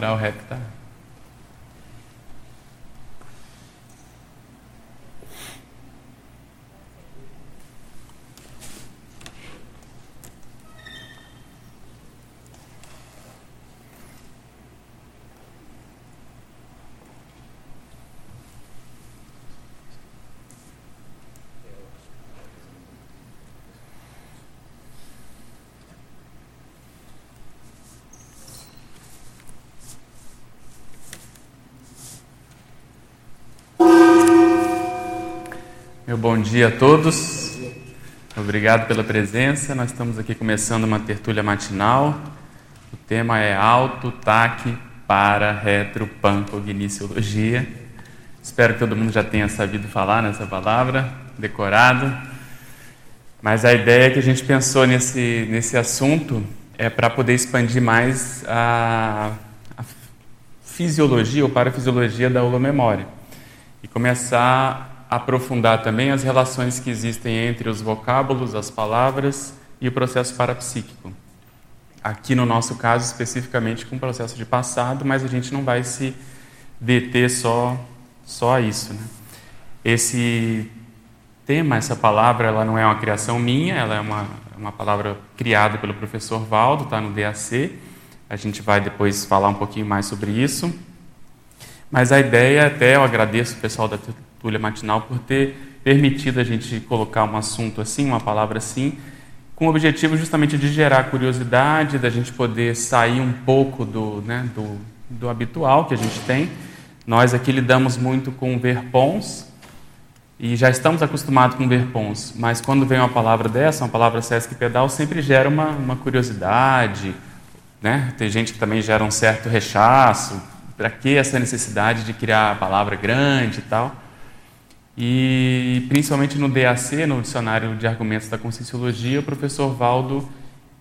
Para o rap tá. Bom dia a todos. Obrigado pela presença. Nós estamos aqui começando uma tertúlia matinal. O tema é auto-taque para retropancogniciologia. Espero que todo mundo já tenha sabido falar nessa palavra, decorado. Mas a ideia que a gente pensou nesse, nesse assunto é para poder expandir mais a, a fisiologia ou parafisiologia da holomemória e começar aprofundar também as relações que existem entre os vocábulos, as palavras e o processo parapsíquico. Aqui no nosso caso, especificamente com o processo de passado, mas a gente não vai se deter só, só a isso. Né? Esse tema, essa palavra, ela não é uma criação minha, ela é uma, uma palavra criada pelo professor Valdo, está no DAC. A gente vai depois falar um pouquinho mais sobre isso. Mas a ideia, até eu agradeço o pessoal da Tulha Matinal por ter permitido a gente colocar um assunto assim, uma palavra assim, com o objetivo justamente de gerar curiosidade, da gente poder sair um pouco do, né, do, do habitual que a gente tem. Nós aqui lidamos muito com verpons e já estamos acostumados com verpons, mas quando vem uma palavra dessa, uma palavra sesc pedal, sempre gera uma, uma curiosidade, né? Tem gente que também gera um certo rechaço, para que essa necessidade de criar a palavra grande e tal? E principalmente no DAC, no Dicionário de Argumentos da Conscienciologia, o professor Valdo,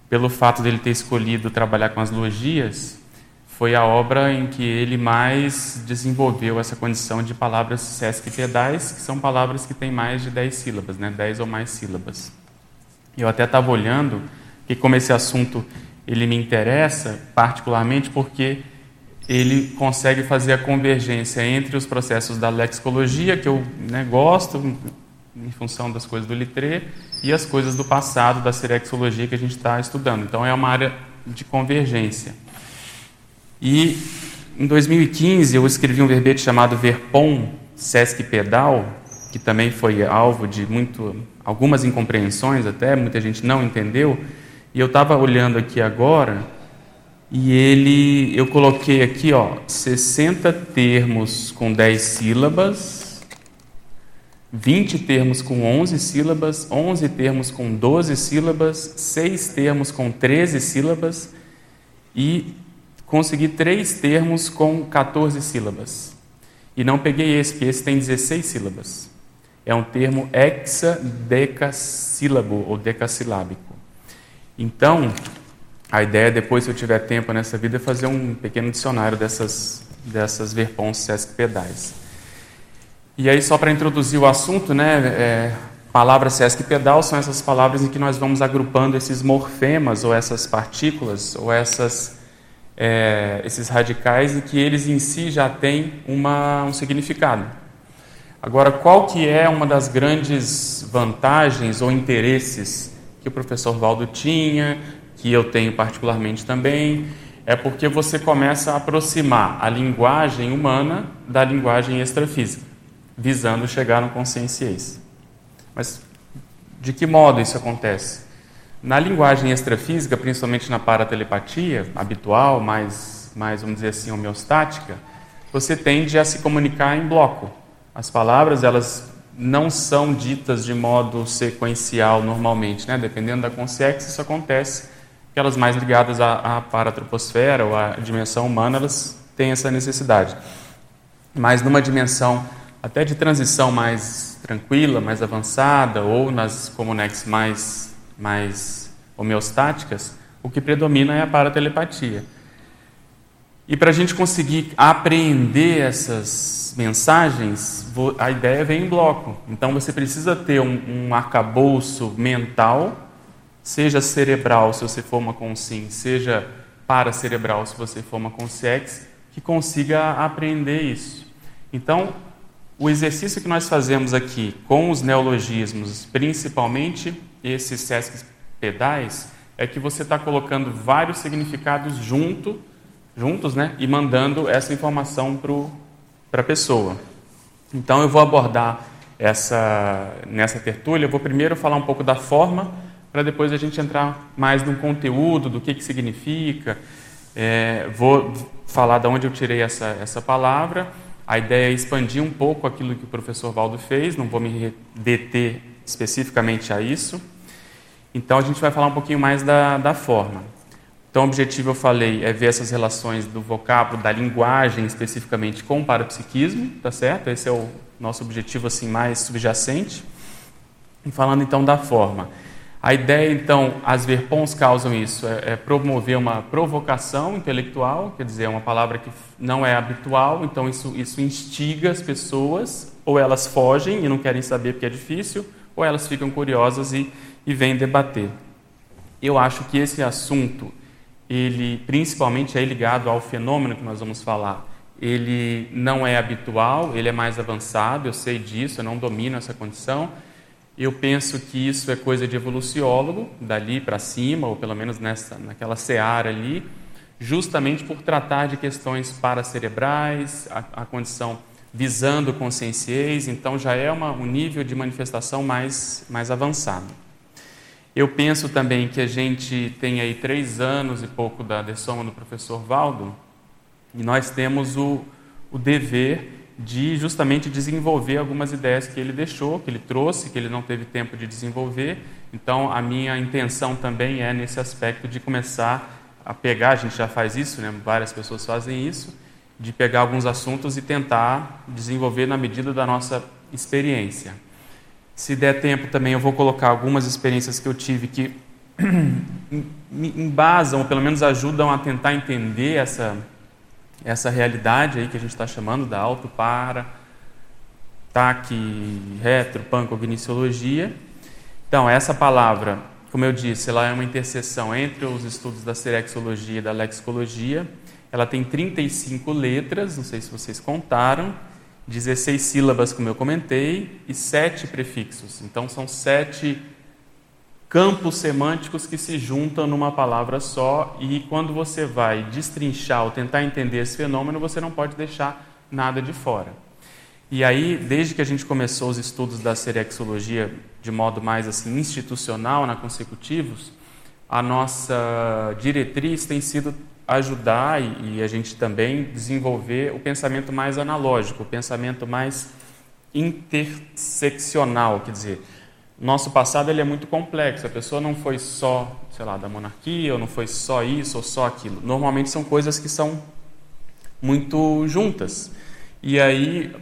pelo fato dele ter escolhido trabalhar com as logias, foi a obra em que ele mais desenvolveu essa condição de palavras sesquipedais, que são palavras que têm mais de 10 sílabas, né? 10 ou mais sílabas. Eu até estava olhando que como esse assunto ele me interessa particularmente porque ele consegue fazer a convergência entre os processos da lexicologia, que eu né, gosto, em função das coisas do litré, e as coisas do passado, da serexologia que a gente está estudando. Então, é uma área de convergência. E, em 2015, eu escrevi um verbete chamado Verpom Sesc Pedal, que também foi alvo de muito, algumas incompreensões até, muita gente não entendeu, e eu estava olhando aqui agora e ele, eu coloquei aqui, ó, 60 termos com 10 sílabas, 20 termos com 11 sílabas, 11 termos com 12 sílabas, 6 termos com 13 sílabas e consegui 3 termos com 14 sílabas. E não peguei esse, porque esse tem 16 sílabas. É um termo hexadecassílabo ou decassilábico. Então, a ideia, depois, se eu tiver tempo nessa vida, é fazer um pequeno dicionário dessas, dessas verpons sesc pedais. E aí, só para introduzir o assunto, né, é, palavra sesc pedal são essas palavras em que nós vamos agrupando esses morfemas, ou essas partículas, ou essas, é, esses radicais, e que eles em si já têm uma, um significado. Agora, qual que é uma das grandes vantagens ou interesses que o professor Valdo tinha, que eu tenho particularmente também, é porque você começa a aproximar a linguagem humana da linguagem extrafísica, visando chegar no consciência. Mas de que modo isso acontece? Na linguagem extrafísica, principalmente na paratelepatia habitual, mais, mais vamos dizer assim, homeostática, você tende a se comunicar em bloco. As palavras, elas não são ditas de modo sequencial normalmente, né? Dependendo da consciência, isso acontece aquelas mais ligadas à, à paratroposfera ou à dimensão humana, elas têm essa necessidade. Mas numa dimensão até de transição mais tranquila, mais avançada, ou nas comunex mais, mais homeostáticas, o que predomina é a paratelepatia. E para a gente conseguir apreender essas mensagens, a ideia vem em bloco. Então você precisa ter um, um arcabouço mental seja cerebral, se você for uma consciência, seja paracerebral, se você for uma consex, que consiga aprender isso. Então, o exercício que nós fazemos aqui com os neologismos, principalmente esses sesques pedais, é que você está colocando vários significados junto, juntos né, e mandando essa informação para a pessoa. Então, eu vou abordar essa, nessa tertúlia, eu vou primeiro falar um pouco da forma, para depois a gente entrar mais no conteúdo, do que, que significa. É, vou falar de onde eu tirei essa, essa palavra. A ideia é expandir um pouco aquilo que o professor Valdo fez, não vou me deter especificamente a isso. Então a gente vai falar um pouquinho mais da, da forma. Então o objetivo, eu falei, é ver essas relações do vocábulo, da linguagem especificamente com o parapsiquismo, tá certo? Esse é o nosso objetivo assim mais subjacente. E falando então da forma. A ideia, então, as verpons causam isso, é, é, promover uma provocação intelectual, quer dizer, é uma palavra que não é habitual, então isso, isso instiga as pessoas, ou elas fogem e não querem saber porque é difícil, ou elas ficam curiosas e, e vêm debater. Eu acho que esse assunto, ele principalmente é ligado ao fenômeno que nós vamos falar. Ele não é habitual, ele é mais avançado, eu sei disso, eu não domino essa condição, eu penso que isso é coisa de evoluciólogo, dali para cima, ou pelo menos nessa, naquela seara ali, justamente por tratar de questões paracerebrais, a, a condição visando conscienciês, então já é uma, um nível de manifestação mais, mais avançado. Eu penso também que a gente tem aí três anos e pouco da dessoma do professor Valdo, e nós temos o, o dever de justamente desenvolver algumas ideias que ele deixou, que ele trouxe, que ele não teve tempo de desenvolver. Então, a minha intenção também é nesse aspecto de começar a pegar, a gente já faz isso, né? várias pessoas fazem isso, de pegar alguns assuntos e tentar desenvolver na medida da nossa experiência. Se der tempo também, eu vou colocar algumas experiências que eu tive que me embasam, ou pelo menos ajudam a tentar entender essa essa realidade aí que a gente está chamando da auto-para, TAC, retro, pancogniciologia. Então, essa palavra, como eu disse, ela é uma interseção entre os estudos da serexologia e da lexicologia. Ela tem 35 letras, não sei se vocês contaram, 16 sílabas, como eu comentei, e sete prefixos. Então, são sete campos semânticos que se juntam numa palavra só e quando você vai destrinchar ou tentar entender esse fenômeno, você não pode deixar nada de fora. E aí, desde que a gente começou os estudos da serexologia de modo mais assim institucional, na consecutivos, a nossa diretriz tem sido ajudar e, a gente também desenvolver o pensamento mais analógico, o pensamento mais interseccional, quer dizer, nosso passado ele é muito complexo. A pessoa não foi só, sei lá, da monarquia, ou não foi só isso ou só aquilo. Normalmente são coisas que são muito juntas. E aí,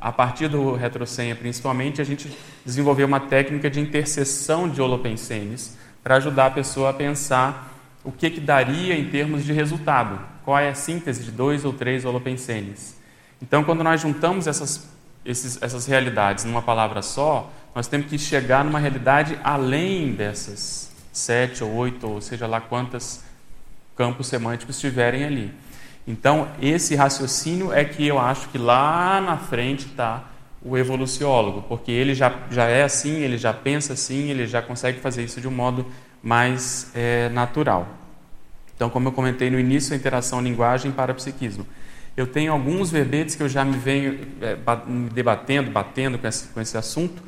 a partir do retrocenha principalmente, a gente desenvolveu uma técnica de interseção de holopensenes para ajudar a pessoa a pensar o que, que daria em termos de resultado. Qual é a síntese de dois ou três holopensenes. Então, quando nós juntamos essas, esses, essas realidades numa palavra só, nós temos que chegar numa realidade além dessas sete ou oito, ou seja lá quantas campos semânticos estiverem ali. Então, esse raciocínio é que eu acho que lá na frente está o evoluciólogo, porque ele já, já é assim, ele já pensa assim, ele já consegue fazer isso de um modo mais é, natural. Então, como eu comentei no início, a interação linguagem para psiquismo. Eu tenho alguns verbetes que eu já me venho é, debatendo, batendo com esse, com esse assunto,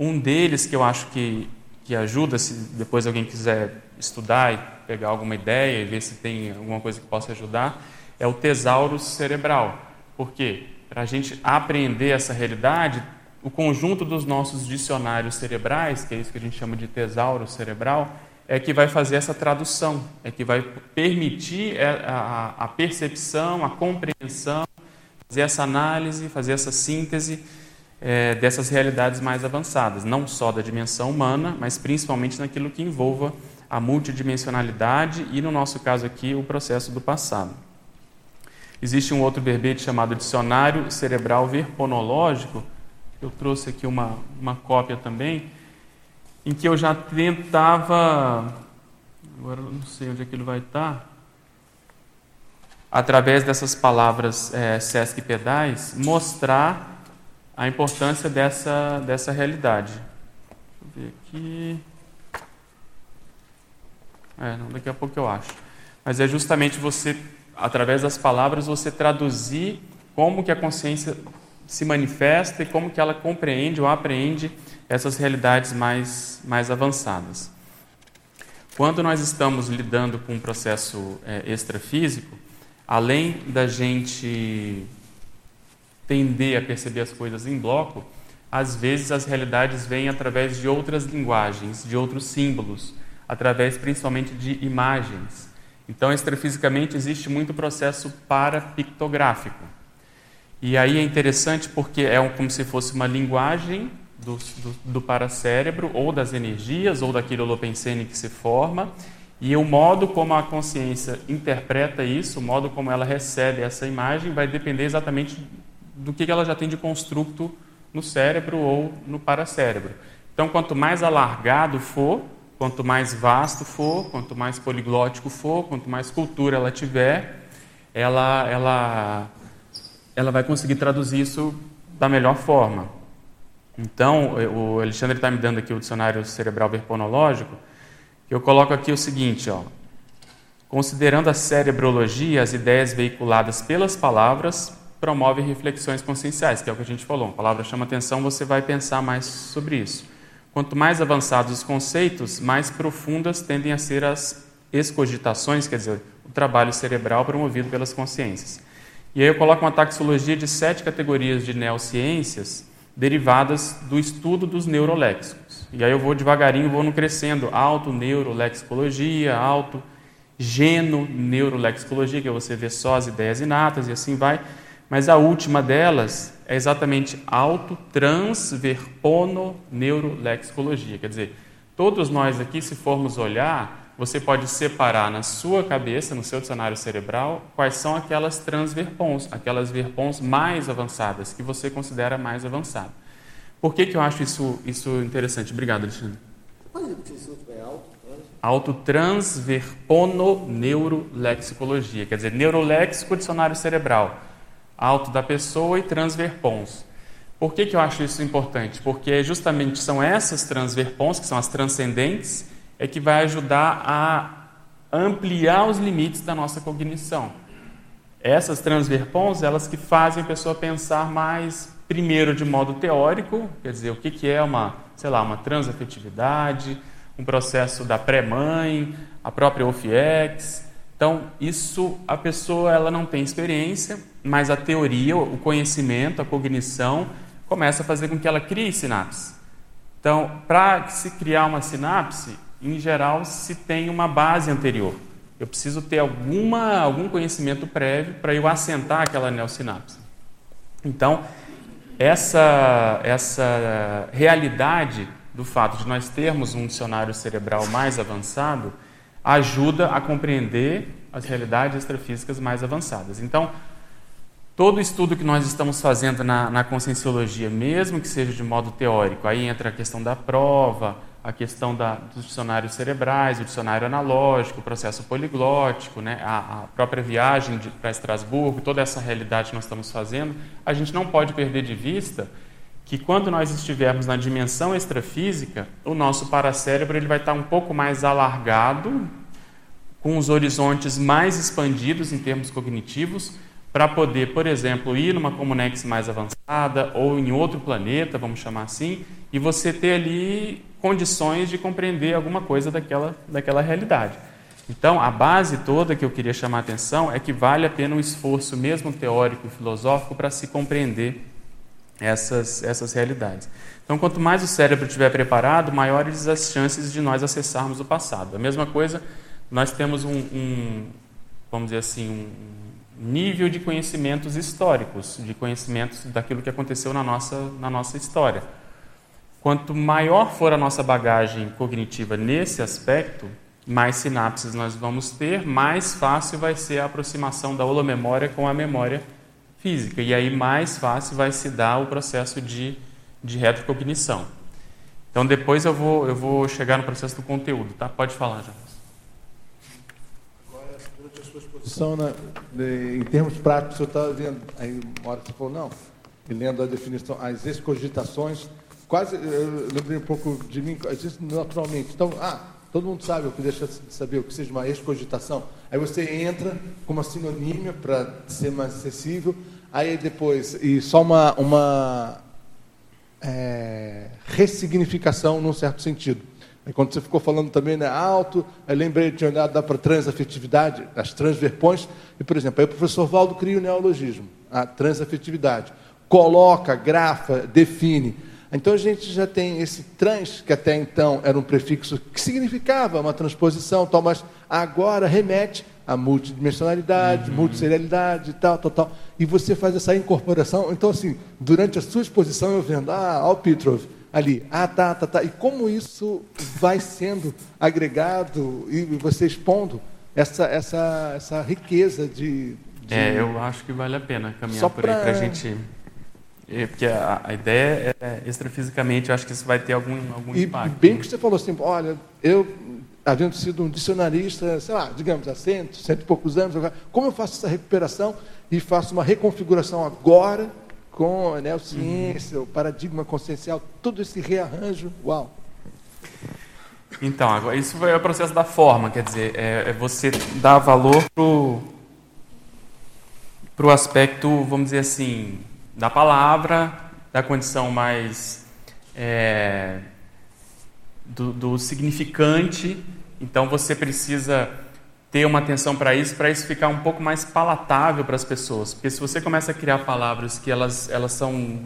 um deles que eu acho que, que ajuda, se depois alguém quiser estudar e pegar alguma ideia e ver se tem alguma coisa que possa ajudar, é o tesauro cerebral. Por quê? Para a gente apreender essa realidade, o conjunto dos nossos dicionários cerebrais, que é isso que a gente chama de tesauro cerebral, é que vai fazer essa tradução, é que vai permitir é, a, a percepção, a compreensão, fazer essa análise, fazer essa síntese é, dessas realidades mais avançadas, não só da dimensão humana, mas principalmente naquilo que envolva a multidimensionalidade e, no nosso caso aqui, o processo do passado. Existe um outro verbete chamado Dicionário Cerebral Verponológico, eu trouxe aqui uma, uma cópia também, em que eu já tentava, agora não sei onde é que ele vai estar, através dessas palavras é, Sesc Pedais, mostrar a importância dessa, dessa realidade. Deixa eu ver aqui. É, não, daqui a pouco eu acho. Mas é justamente você, através das palavras, você traduzir como que a consciência se manifesta e como que ela compreende ou apreende essas realidades mais, mais avançadas. Quando nós estamos lidando com um processo é, extrafísico, além da gente tender a perceber as coisas em bloco, às vezes as realidades vêm através de outras linguagens, de outros símbolos, através principalmente de imagens. Então, extrafisicamente, existe muito processo parapictográfico. E aí é interessante porque é como se fosse uma linguagem do, do, do paracérebro, ou das energias, ou daquele holopensene que se forma, e o modo como a consciência interpreta isso, o modo como ela recebe essa imagem, vai depender exatamente do que ela já tem de construto no cérebro ou no paracérebro. Então, quanto mais alargado for, quanto mais vasto for, quanto mais poliglótico for, quanto mais cultura ela tiver, ela, ela, ela vai conseguir traduzir isso da melhor forma. Então, o Alexandre está me dando aqui o dicionário cerebral verponológico, eu coloco aqui o seguinte, ó. Considerando a cerebrologia, as ideias veiculadas pelas palavras promovem reflexões conscienciais, que é o que a gente falou. A palavra chama atenção, você vai pensar mais sobre isso. Quanto mais avançados os conceitos, mais profundas tendem a ser as excogitações, quer dizer, o trabalho cerebral promovido pelas consciências. E aí eu coloco uma taxologia de sete categorias de neociências derivadas do estudo dos neuroléxicos. E aí eu vou devagarinho, vou no crescendo, auto neurolexicologia, auto geno neurolexicologia, que você vê só as ideias inatas e assim vai. Mas a última delas é exatamente auto transverpono neurolexicologia, quer dizer, todos nós aqui, se formos olhar, você pode separar na sua cabeça, no seu dicionário cerebral, quais são aquelas transverpons, aquelas verpons mais avançadas, que você considera mais avançadas. Por que, que eu acho isso, isso interessante? Obrigado, Alexandre. Pode repetir isso bem alto? Autotransverpononeurolexicologia, quer dizer, neuroléxico dicionário cerebral, auto da pessoa e transverpons. Por que, que eu acho isso importante? Porque justamente são essas transverpons, que são as transcendentes, é que vai ajudar a ampliar os limites da nossa cognição. Essas transverpons, elas que fazem a pessoa pensar mais primeiro de modo teórico, quer dizer, o que, que é uma, sei lá, uma transafetividade, um processo da pré-mãe, a própria OFIEX. Então, isso a pessoa ela não tem experiência, mas a teoria, o conhecimento, a cognição começa a fazer com que ela crie sinapse. Então, para se criar uma sinapse, em geral se tem uma base anterior. Eu preciso ter alguma, algum conhecimento prévio para eu assentar aquela neosinapse. Então, essa, essa realidade do fato de nós termos um dicionário cerebral mais avançado ajuda a compreender as realidades extrafísicas mais avançadas. Então, todo estudo que nós estamos fazendo na, na conscienciologia, mesmo que seja de modo teórico, aí entra a questão da prova, a questão da, dos dicionários cerebrais, o dicionário analógico, o processo poliglótico, né, a, a própria viagem para Estrasburgo, toda essa realidade que nós estamos fazendo, a gente não pode perder de vista que quando nós estivermos na dimensão extrafísica, o nosso paracérebro ele vai estar um pouco mais alargado, com os horizontes mais expandidos em termos cognitivos, para poder, por exemplo, ir numa Comunex mais avançada ou em outro planeta, vamos chamar assim, e você ter ali condições de compreender alguma coisa daquela, daquela realidade. Então, a base toda que eu queria chamar a atenção é que vale a pena um esforço, mesmo teórico e filosófico, para se compreender essas, essas realidades. Então, quanto mais o cérebro estiver preparado, maiores as chances de nós acessarmos o passado. A mesma coisa, nós temos um, um vamos dizer assim, um nível de conhecimentos históricos, de conhecimentos daquilo que aconteceu na nossa, na nossa história. Quanto maior for a nossa bagagem cognitiva nesse aspecto, mais sinapses nós vamos ter, mais fácil vai ser a aproximação da holomemória com a memória física. E aí mais fácil vai se dar o processo de, de retrocognição. Então depois eu vou, eu vou chegar no processo do conteúdo, tá? Pode falar, Jonas. Agora Durante a sua exposição, né, em termos práticos, você está vendo, aí uma hora que você falou, não, e lendo a definição, as excogitações, quase, eu lembrei um pouco de mim, às vezes naturalmente. Então, ah, todo mundo sabe o que deixa de saber o que seja uma excogitação. Aí você entra com uma sinonímia para ser mais acessível, aí depois, e só uma, uma é, ressignificação num certo sentido. Aí quando você ficou falando também né, alto, eu lembrei de olhar para transafetividade, as transverpões, e por exemplo, aí o professor Valdo cria o neologismo, a transafetividade coloca, grafa, define. Então a gente já tem esse trans, que até então era um prefixo que significava uma transposição, tal, mas agora remete à multidimensionalidade, uhum. multiserialidade, tal, tal, tal. E você faz essa incorporação. Então, assim, durante a sua exposição, eu vendo, ah, ó o Petrov, ali, ah, tá, tá, tá. E como isso vai sendo agregado e você expondo essa, essa, essa riqueza de, de... É, eu acho que vale a pena caminhar Só por aí para a gente é, porque a, a, ideia é, extrafisicamente, eu acho que isso vai ter algum, algum e, impacto. E bem que você falou assim, olha, eu, havendo sido um dicionarista, sei lá, digamos, há cento, cento e poucos anos, como eu faço essa recuperação e faço uma reconfiguração agora com a neociência, uhum. o paradigma consciencial, todo esse rearranjo, uau. Então, agora, isso foi o processo da forma, quer dizer, é, é você dar valor para o aspecto, vamos dizer assim, da palavra, da condição mais é, do, do significante. Então você precisa ter uma atenção para isso, para isso ficar um pouco mais palatável para as pessoas. Porque se você começa a criar palavras que elas, elas são,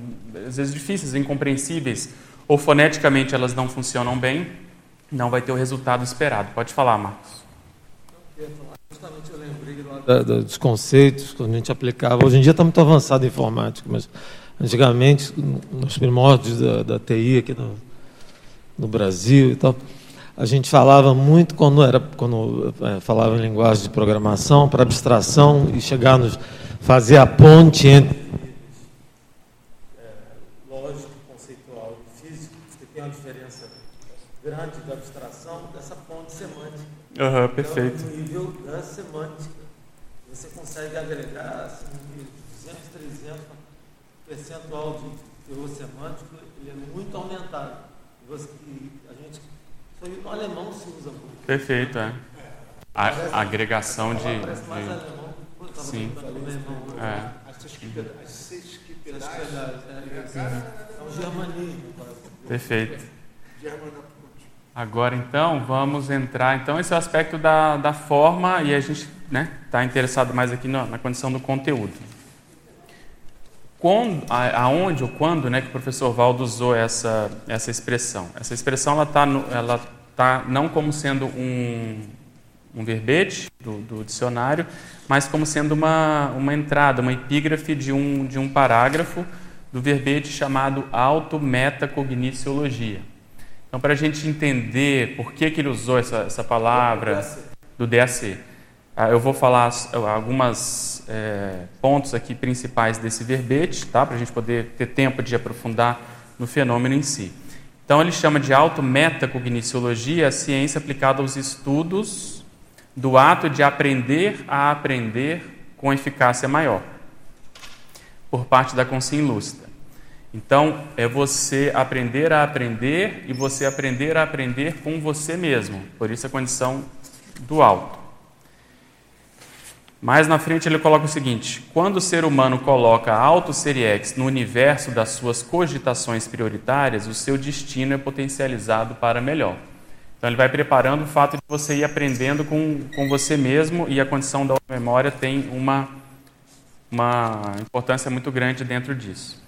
às vezes, difíceis, incompreensíveis, ou foneticamente elas não funcionam bem, não vai ter o resultado esperado. Pode falar, Marcos. Justamente eu lembrei da, da, dos conceitos que a gente aplicava. Hoje em dia está muito avançado a informática, mas antigamente, nos primórdios da, da TI aqui no, no, Brasil e tal, a gente falava muito quando era quando é, falava em linguagem de programação para abstração e chegar nos fazer a ponte entre é, lógico, conceitual e físico, que tem uma diferença grande da abstração dessa ponte semântica. Uhum, perfeito. Então, no nível da semântica, você consegue agregar assim, 200, 300 percentual de teor semântico, ele é muito aumentado. Você, no alemão se usa muito. Perfeito, é. A, a agregação de. Parece mais de... alemão. Pô, Sim. Alemão, é. As seis que É, é um germanismo. Perfeito. Agora, então, vamos entrar. Então, esse é o aspecto da, da forma e a gente está né, tá interessado mais aqui na, na, condição do conteúdo. Quando, a, aonde ou quando né, que o professor Valdo usou essa, essa expressão? Essa expressão ela está ela tá não como sendo um, um verbete do, do, dicionário, mas como sendo uma, uma entrada, uma epígrafe de um, de um parágrafo do verbete chamado auto-metacogniciologia. Então, para a gente entender por que, que ele usou essa, essa palavra do DAC, ah, eu vou falar alguns é, pontos aqui principais desse verbete, tá? para a gente poder ter tempo de aprofundar no fenômeno em si. Então, ele chama de auto-metacogniciologia a ciência aplicada aos estudos do ato de aprender a aprender com eficácia maior, por parte da consciência lúcida. Então, é você aprender a aprender e você aprender a aprender com você mesmo. Por isso a condição do alto. Mais na frente ele coloca o seguinte: quando o ser humano coloca auto seriex no universo das suas cogitações prioritárias, o seu destino é potencializado para melhor. Então ele vai preparando o fato de você ir aprendendo com, com você mesmo e a condição da memória tem uma, uma importância muito grande dentro disso.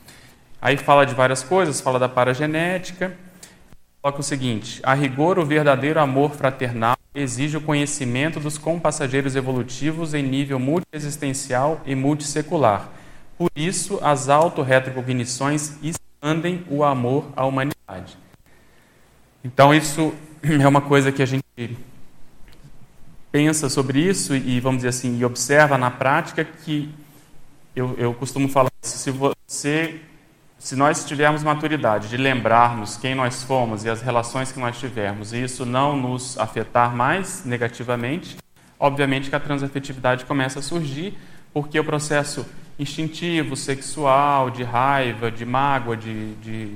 Aí fala de várias coisas, fala da paragenética. Coloca o seguinte: a rigor, o verdadeiro amor fraternal exige o conhecimento dos compassageiros evolutivos em nível multiexistencial e multissecular. Por isso, as autorretrocognições expandem o amor à humanidade. Então, isso é uma coisa que a gente pensa sobre isso e, vamos dizer assim, e observa na prática que eu, eu costumo falar isso. Se você se nós tivermos maturidade de lembrarmos quem nós fomos e as relações que nós tivemos, e isso não nos afetar mais negativamente, obviamente que a transafetividade começa a surgir, porque o processo instintivo, sexual, de raiva, de mágoa, de, de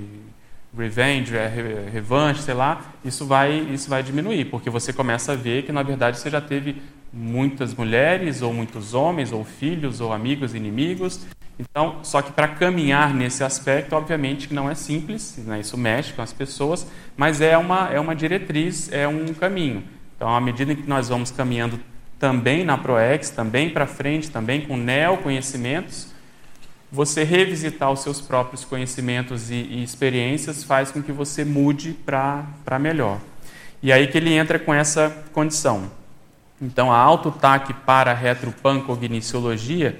revenge, é, revanche, sei lá, isso vai, isso vai diminuir, porque você começa a ver que, na verdade, você já teve muitas mulheres, ou muitos homens, ou filhos, ou amigos, inimigos. Então, só que para caminhar nesse aspecto, obviamente que não é simples, né? isso mexe com as pessoas, mas é uma, é uma diretriz, é um caminho. Então, à medida que nós vamos caminhando também na ProEx, também para frente, também com neoconhecimentos, você revisitar os seus próprios conhecimentos e, e experiências faz com que você mude para melhor. E aí que ele entra com essa condição. Então, a autotaque para a retropancogniciologia,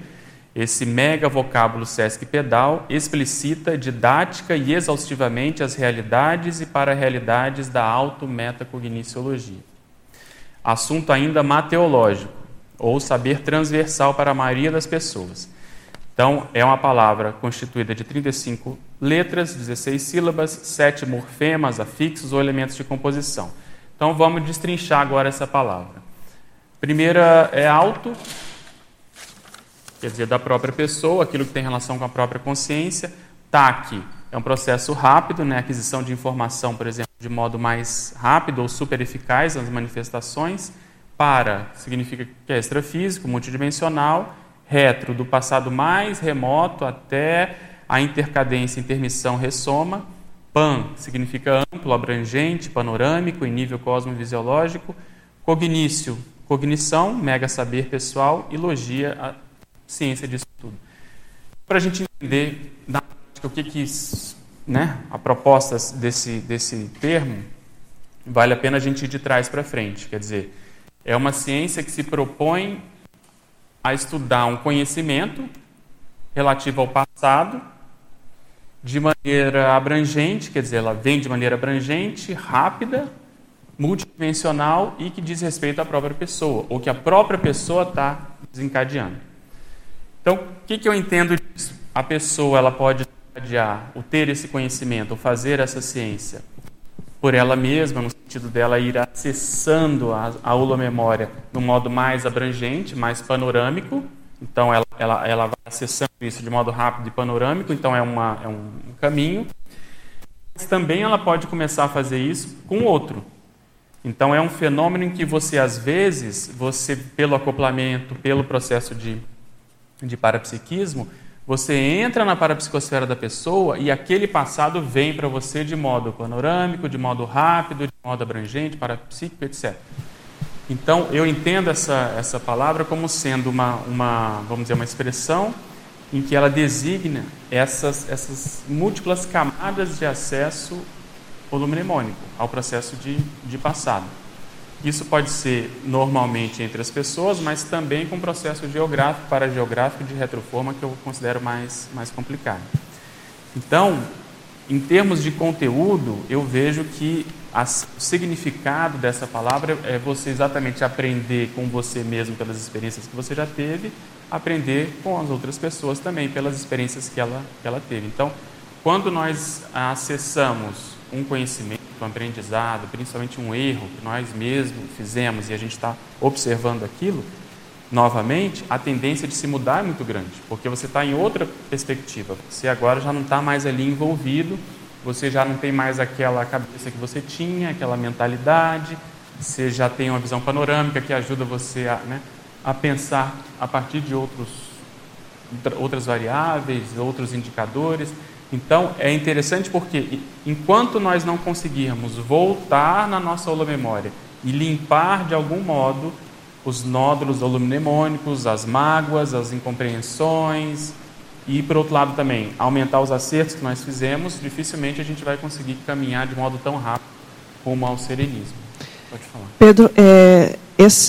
esse mega vocábulo Sesc Pedal, explicita didática e exaustivamente as realidades e para-realidades da auto-metacogniciologia. Assunto ainda mateológico, ou saber transversal para a maioria das pessoas. Então, é uma palavra constituída de 35 letras, 16 sílabas, 7 morfemas, afixos ou elementos de composição. Então, vamos destrinchar agora essa palavra. Primeira é auto, quer dizer, da própria pessoa, aquilo que tem relação com a própria consciência. TAC é um processo rápido, né? aquisição de informação, por exemplo, de modo mais rápido ou super eficaz nas manifestações. Para significa que é extrafísico, multidimensional retro, do passado mais remoto até a intercadência, intermissão, ressoma. Pan significa amplo, abrangente, panorâmico, em nível cosmovisiológico. Cognício, cognição, mega saber pessoal. E logia, ciência disso tudo. Para a gente entender na prática o que, que né, a proposta desse, desse termo, vale a pena a gente ir de trás para frente. Quer dizer, é uma ciência que se propõe a estudar um conhecimento relativo ao passado de maneira abrangente, quer dizer, ela vem de maneira abrangente, rápida, multidimensional e que diz respeito à própria pessoa, ou que a própria pessoa está desencadeando. Então, o que, que eu entendo disso? A pessoa ela pode desencadear o ter esse conhecimento, ou fazer essa ciência, por ela mesma, no sentido dela ir acessando a, a memória de um modo mais abrangente, mais panorâmico. Então, ela, ela, ela vai acessando isso de modo rápido e panorâmico, então é, uma, é um caminho. Mas também ela pode começar a fazer isso com outro. Então, é um fenômeno em que você, às vezes, você pelo acoplamento, pelo processo de, de parapsiquismo, você entra na parapsicosfera da pessoa e aquele passado vem para você de modo panorâmico, de modo rápido, de modo abrangente, parapsíquico, etc. Então, eu entendo essa, essa palavra como sendo uma, uma, vamos dizer, uma expressão em que ela designa essas, essas múltiplas camadas de acesso holomnemônico ao processo de, de passado. Isso pode ser normalmente entre as pessoas, mas também com processo geográfico, para geográfico de retroforma, que eu considero mais, mais complicado. Então, em termos de conteúdo, eu vejo que o significado dessa palavra é você exatamente aprender com você mesmo pelas experiências que você já teve, aprender com as outras pessoas também pelas experiências que ela, que ela teve. Então, quando nós acessamos um conhecimento, um aprendizado, principalmente um erro que nós mesmos fizemos e a gente está observando aquilo, novamente, a tendência de se mudar é muito grande, porque você está em outra perspectiva. Você agora já não está mais ali envolvido, você já não tem mais aquela cabeça que você tinha, aquela mentalidade, você já tem uma visão panorâmica que ajuda você a, né, a pensar a partir de outros, outras variáveis, outros indicadores. Então, é interessante porque enquanto nós não conseguirmos voltar na nossa holomemória e limpar de algum modo os nódulos holomnemônicos, as mágoas, as incompreensões, e por outro lado também aumentar os acertos que nós fizemos, dificilmente a gente vai conseguir caminhar de modo tão rápido como ao serenismo. Pode falar. Pedro, é,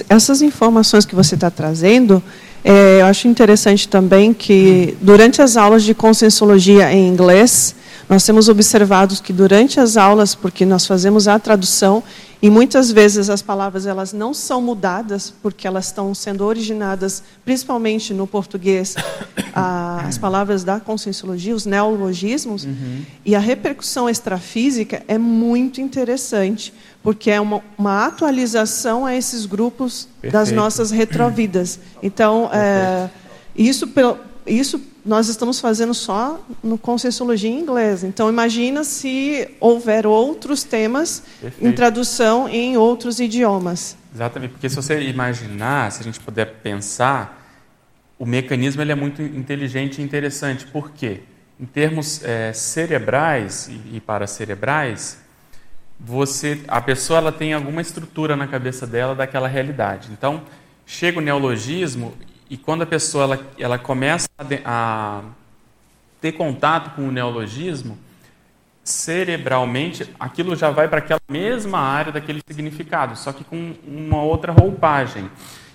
essas informações que você está trazendo é, eu acho interessante também que, durante as aulas de conscienciologia em inglês, nós temos observado que, durante as aulas, porque nós fazemos a tradução E muitas vezes as palavras elas não são mudadas porque elas estão sendo originadas, principalmente no português, as palavras da conscienciologia, os neologismos, uhum. e a repercussão extrafísica é muito interessante, porque é uma, uma atualização a esses grupos Perfeito. das nossas retrovidas. Então, é, isso, isso nós estamos fazendo só no Conscienciologia em inglês. Então, imagina se houver outros temas Perfeito. em tradução em outros idiomas. Exatamente, porque se você imaginar, se a gente puder pensar, o mecanismo ele é muito inteligente e interessante. Por quê? Em termos é, cerebrais e, e paracerebrais, você, a pessoa ela tem alguma estrutura na cabeça dela daquela realidade. Então, chega o neologismo e quando a pessoa ela, ela começa a, a ter contato com o neologismo, cerebralmente aquilo já vai para aquela mesma área daquele significado, só que com uma outra roupagem.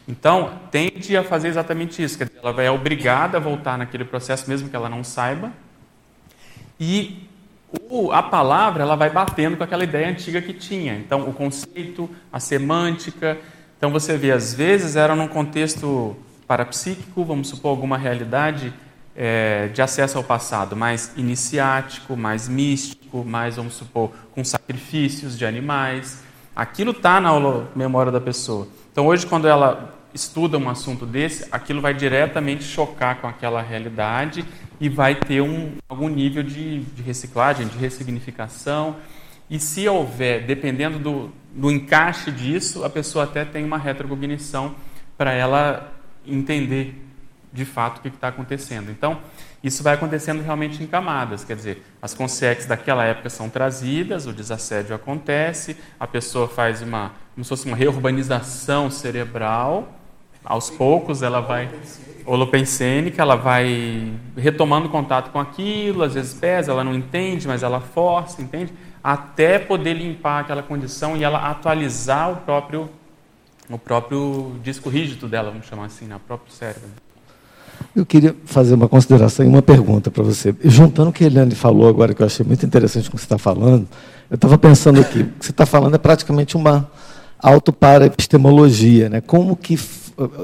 Então, tende a fazer exatamente isso. Dizer, ela vai obrigada a voltar naquele processo, mesmo que ela não saiba. E a palavra ela vai batendo com aquela ideia antiga que tinha. Então, o conceito, a semântica. Então, você vê, às vezes era num contexto parapsíquico, vamos supor alguma realidade é, de acesso ao passado mais iniciático, mais místico, mais, vamos supor, com sacrifícios de animais. Aquilo está na memória da pessoa. Então, hoje, quando ela estuda um assunto desse, aquilo vai diretamente chocar com aquela realidade e vai ter um, algum nível de, de reciclagem, de ressignificação. E se houver, dependendo do, do encaixe disso, a pessoa até tem uma retrocognição para ela entender de fato o que está acontecendo. Então, isso vai acontecendo realmente em camadas, quer dizer, as consciências daquela época são trazidas, o desassédio acontece, a pessoa faz uma, como se fosse uma reurbanização cerebral, aos poucos ela vai, holopensênica, ela vai retomando contato com aquilo, às vezes pesa, ela não entende, mas ela força, entende? Até poder limpar aquela condição e ela atualizar o próprio o próprio disco rígido dela, vamos chamar assim, né? o próprio cérebro. Eu queria fazer uma consideração e uma pergunta para você. Juntando o que a Eliane falou agora, que eu achei muito interessante o que você está falando, eu estava pensando aqui, o que você está falando é praticamente uma auto-para-epistemologia. Né? Como que.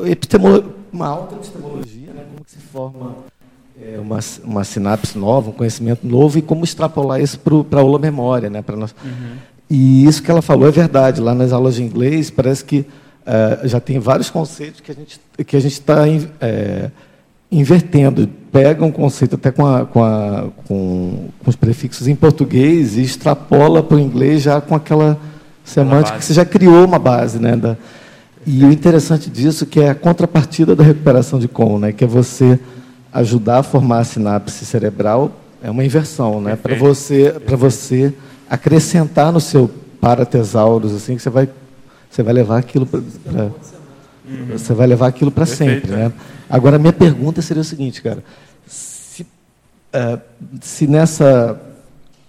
Epistemolo, uma auto-epistemologia, né? como que se forma é, uma, uma sinapse nova, um conhecimento novo, e como extrapolar isso para a aula memória. Né? Nós... Uhum. E isso que ela falou é verdade. Lá nas aulas de inglês, parece que uh, já tem vários conceitos que a gente que a gente está é, invertendo. Pega um conceito até com, a, com, a, com, com, os prefixos em português e extrapola para o inglês já com aquela semântica que você já criou uma base, né? Da, e o interessante disso que é a contrapartida da recuperação de Kohn, né? Que é você ajudar a formar a sinapse cerebral é uma inversão, né? Para você para você acrescentar no seu paratesauros assim que você vai você vai levar aquilo para uhum. você vai levar aquilo para sempre, né? Agora minha pergunta seria o seguinte, cara, se, uh, se nessa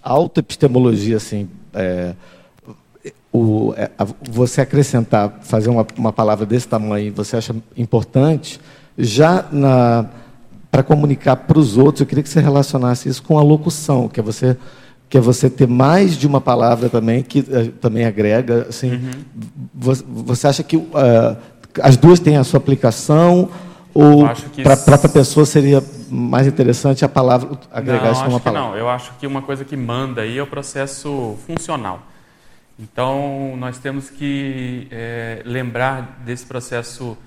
autoepistemologia assim, é, o, é, você acrescentar, fazer uma, uma palavra desse tamanho, você acha importante, já para comunicar para os outros, eu queria que você relacionasse isso com a locução, que é você que é você ter mais de uma palavra também, que uh, também agrega. Assim, uhum. você, você, acha que uh, as duas têm a sua aplicação? Ou para a pessoa seria mais interessante a palavra agregar não, isso uma palavra? Não, eu acho que uma coisa que manda aí é o processo funcional. Então, nós temos que é, lembrar desse processo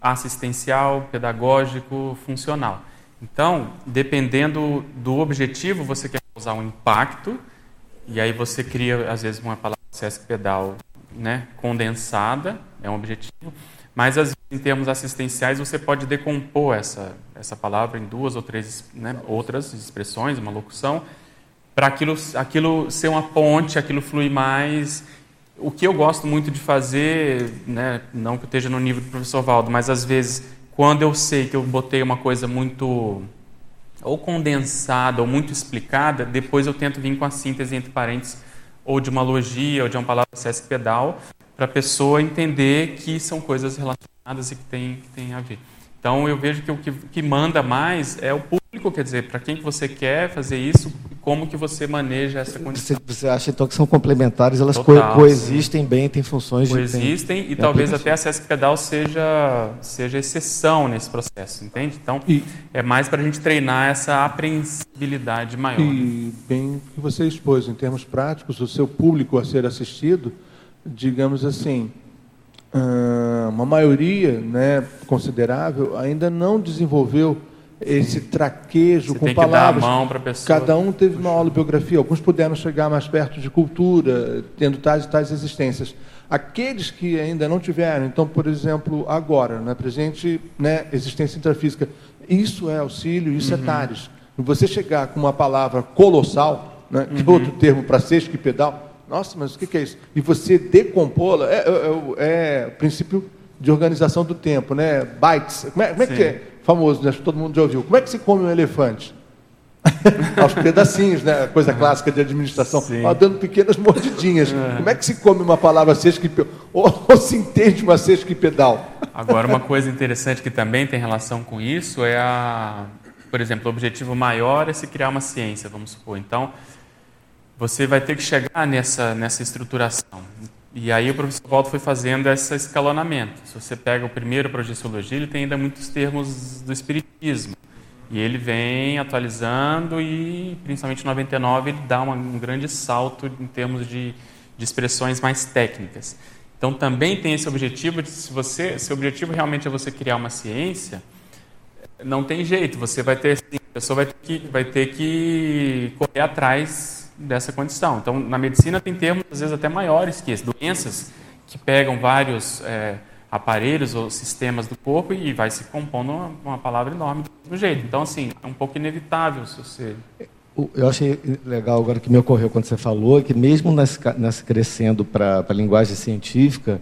assistencial, pedagógico, funcional. Então, dependendo do objetivo, você quer causar um impacto, e aí você cria, às vezes, uma palavra Sesc pedal né, condensada, é um objetivo, mas às vezes, em termos assistenciais, você pode decompor essa, essa palavra em duas ou três né, outras expressões, uma locução, para aquilo, aquilo ser uma ponte, aquilo fluir mais. O que eu gosto muito de fazer, né, não que eu esteja no nível do professor Valdo, mas às vezes quando eu sei que eu botei uma coisa muito ou condensada ou muito explicada, depois eu tento vir com a síntese entre parênteses ou de uma logia ou de uma palavra Sesc pedal para a pessoa entender que são coisas relacionadas e que tem, que tem a ver. Então eu vejo que o que, que manda mais é o público, quer dizer, para quem que você quer fazer isso, como que você maneja essa condição. Você, você acha então que são complementares, elas Total, coexistem sim. bem, têm funções coexistem de, tem, e talvez até a SESC Pedal seja seja exceção nesse processo, entende? Então e, é mais para a gente treinar essa apreensibilidade maior. E bem que você expôs em termos práticos, o seu público a ser assistido, digamos assim, uma maioria, né, considerável ainda não desenvolveu esse traquejo Você com palavras. Que. Cada um teve uma aula de biografia, alguns puderam chegar mais perto de cultura, tendo tais e tais existências. Aqueles que ainda não tiveram, então, por exemplo, agora, né, presente né, existência intrafísica, isso é auxílio, isso é uhum. é TARES. Você chegar com uma palavra colossal, né, que é uhum. outro termo para pedal, nossa, mas o que é isso? E você decompô-la, é, é, é, é princípio de organização do tempo, né? Bytes. Como é, como é que é? famoso, né? todo mundo já ouviu. Como é que se come um elefante? Aos pedacinhos, né? Coisa clássica de administração. Ó, dando pequenas mordidinhas. É. Como é que se come uma palavra sesquipedal? Ou, ou se entende uma sesquipedal? Agora, uma coisa interessante que também tem relação com isso é a... Por exemplo, o objetivo maior é se criar uma ciência, vamos supor. Então, você vai ter que chegar nessa, nessa estruturação. E aí o professor Waldo foi fazendo esse escalonamento. Se você pega o primeiro projeciologia, ele tem ainda muitos termos do espiritismo. E ele vem atualizando e, principalmente em 99, ele dá uma, um grande salto em termos de, de, expressões mais técnicas. Então também tem esse objetivo de se você, se o objetivo realmente é você criar uma ciência, não tem jeito, você vai ter, a pessoa vai ter que, vai ter que correr atrás dessa condição. Então, na medicina tem termos, às vezes, até maiores que esses, doenças que pegam vários é, aparelhos ou sistemas do corpo e vai se compondo uma, uma, palavra enorme do mesmo jeito. Então, assim, é um pouco inevitável se você... Eu achei legal agora que me ocorreu quando você falou que mesmo nessa crescendo para a linguagem científica,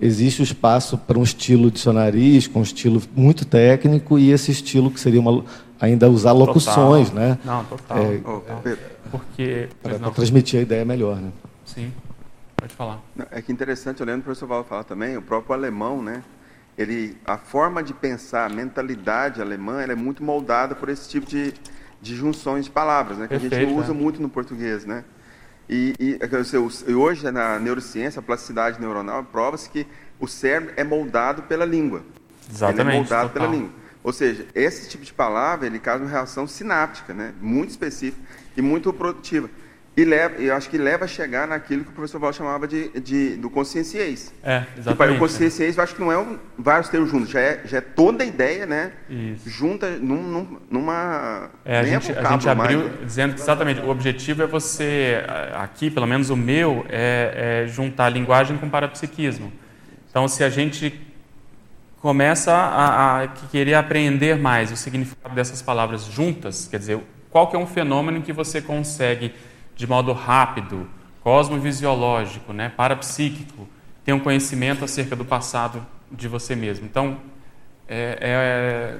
existe o espaço para um estilo dicionarístico, um estilo muito técnico e esse estilo que seria uma, ainda usar locuções, total. né? Não, total. É, total. Porque. Para transmitir a ideia melhor, né? Sim, pode falar. É que interessante, olhando o professor Val falar também, o próprio alemão, né? Ele, a forma de pensar, a mentalidade alemã, ela é muito moldada por esse tipo de, de junções de palavras, né? Que Perfeito, a gente não usa é. muito no português, né? E, e, hoje, na neurociência, a plasticidade neuronal, prova-se que o cérebro é moldado pela língua. Exatamente. Ele é moldado total. pela língua. Ou seja, esse tipo de palavra, ele causa uma reação sináptica, né? Muito específica e muito produtiva. E leva, eu acho que leva a chegar naquilo que o professor Val chamava de, de do conscienciês. É, exatamente. o conscienciês, eu acho que não é um, vários termos juntos, já é, já é toda a ideia, né? Isso. Junta num, num, numa. É, a, gente, a gente abriu mais, né? dizendo que exatamente o objetivo é você, aqui, pelo menos o meu, é, é juntar a linguagem com o parapsiquismo. Então, se a gente começa a, a querer aprender mais o significado dessas palavras juntas, quer dizer, qual que é um fenômeno que você consegue, de modo rápido, cosmovisiológico, né, parapsíquico, ter um conhecimento acerca do passado de você mesmo. Então, é, é,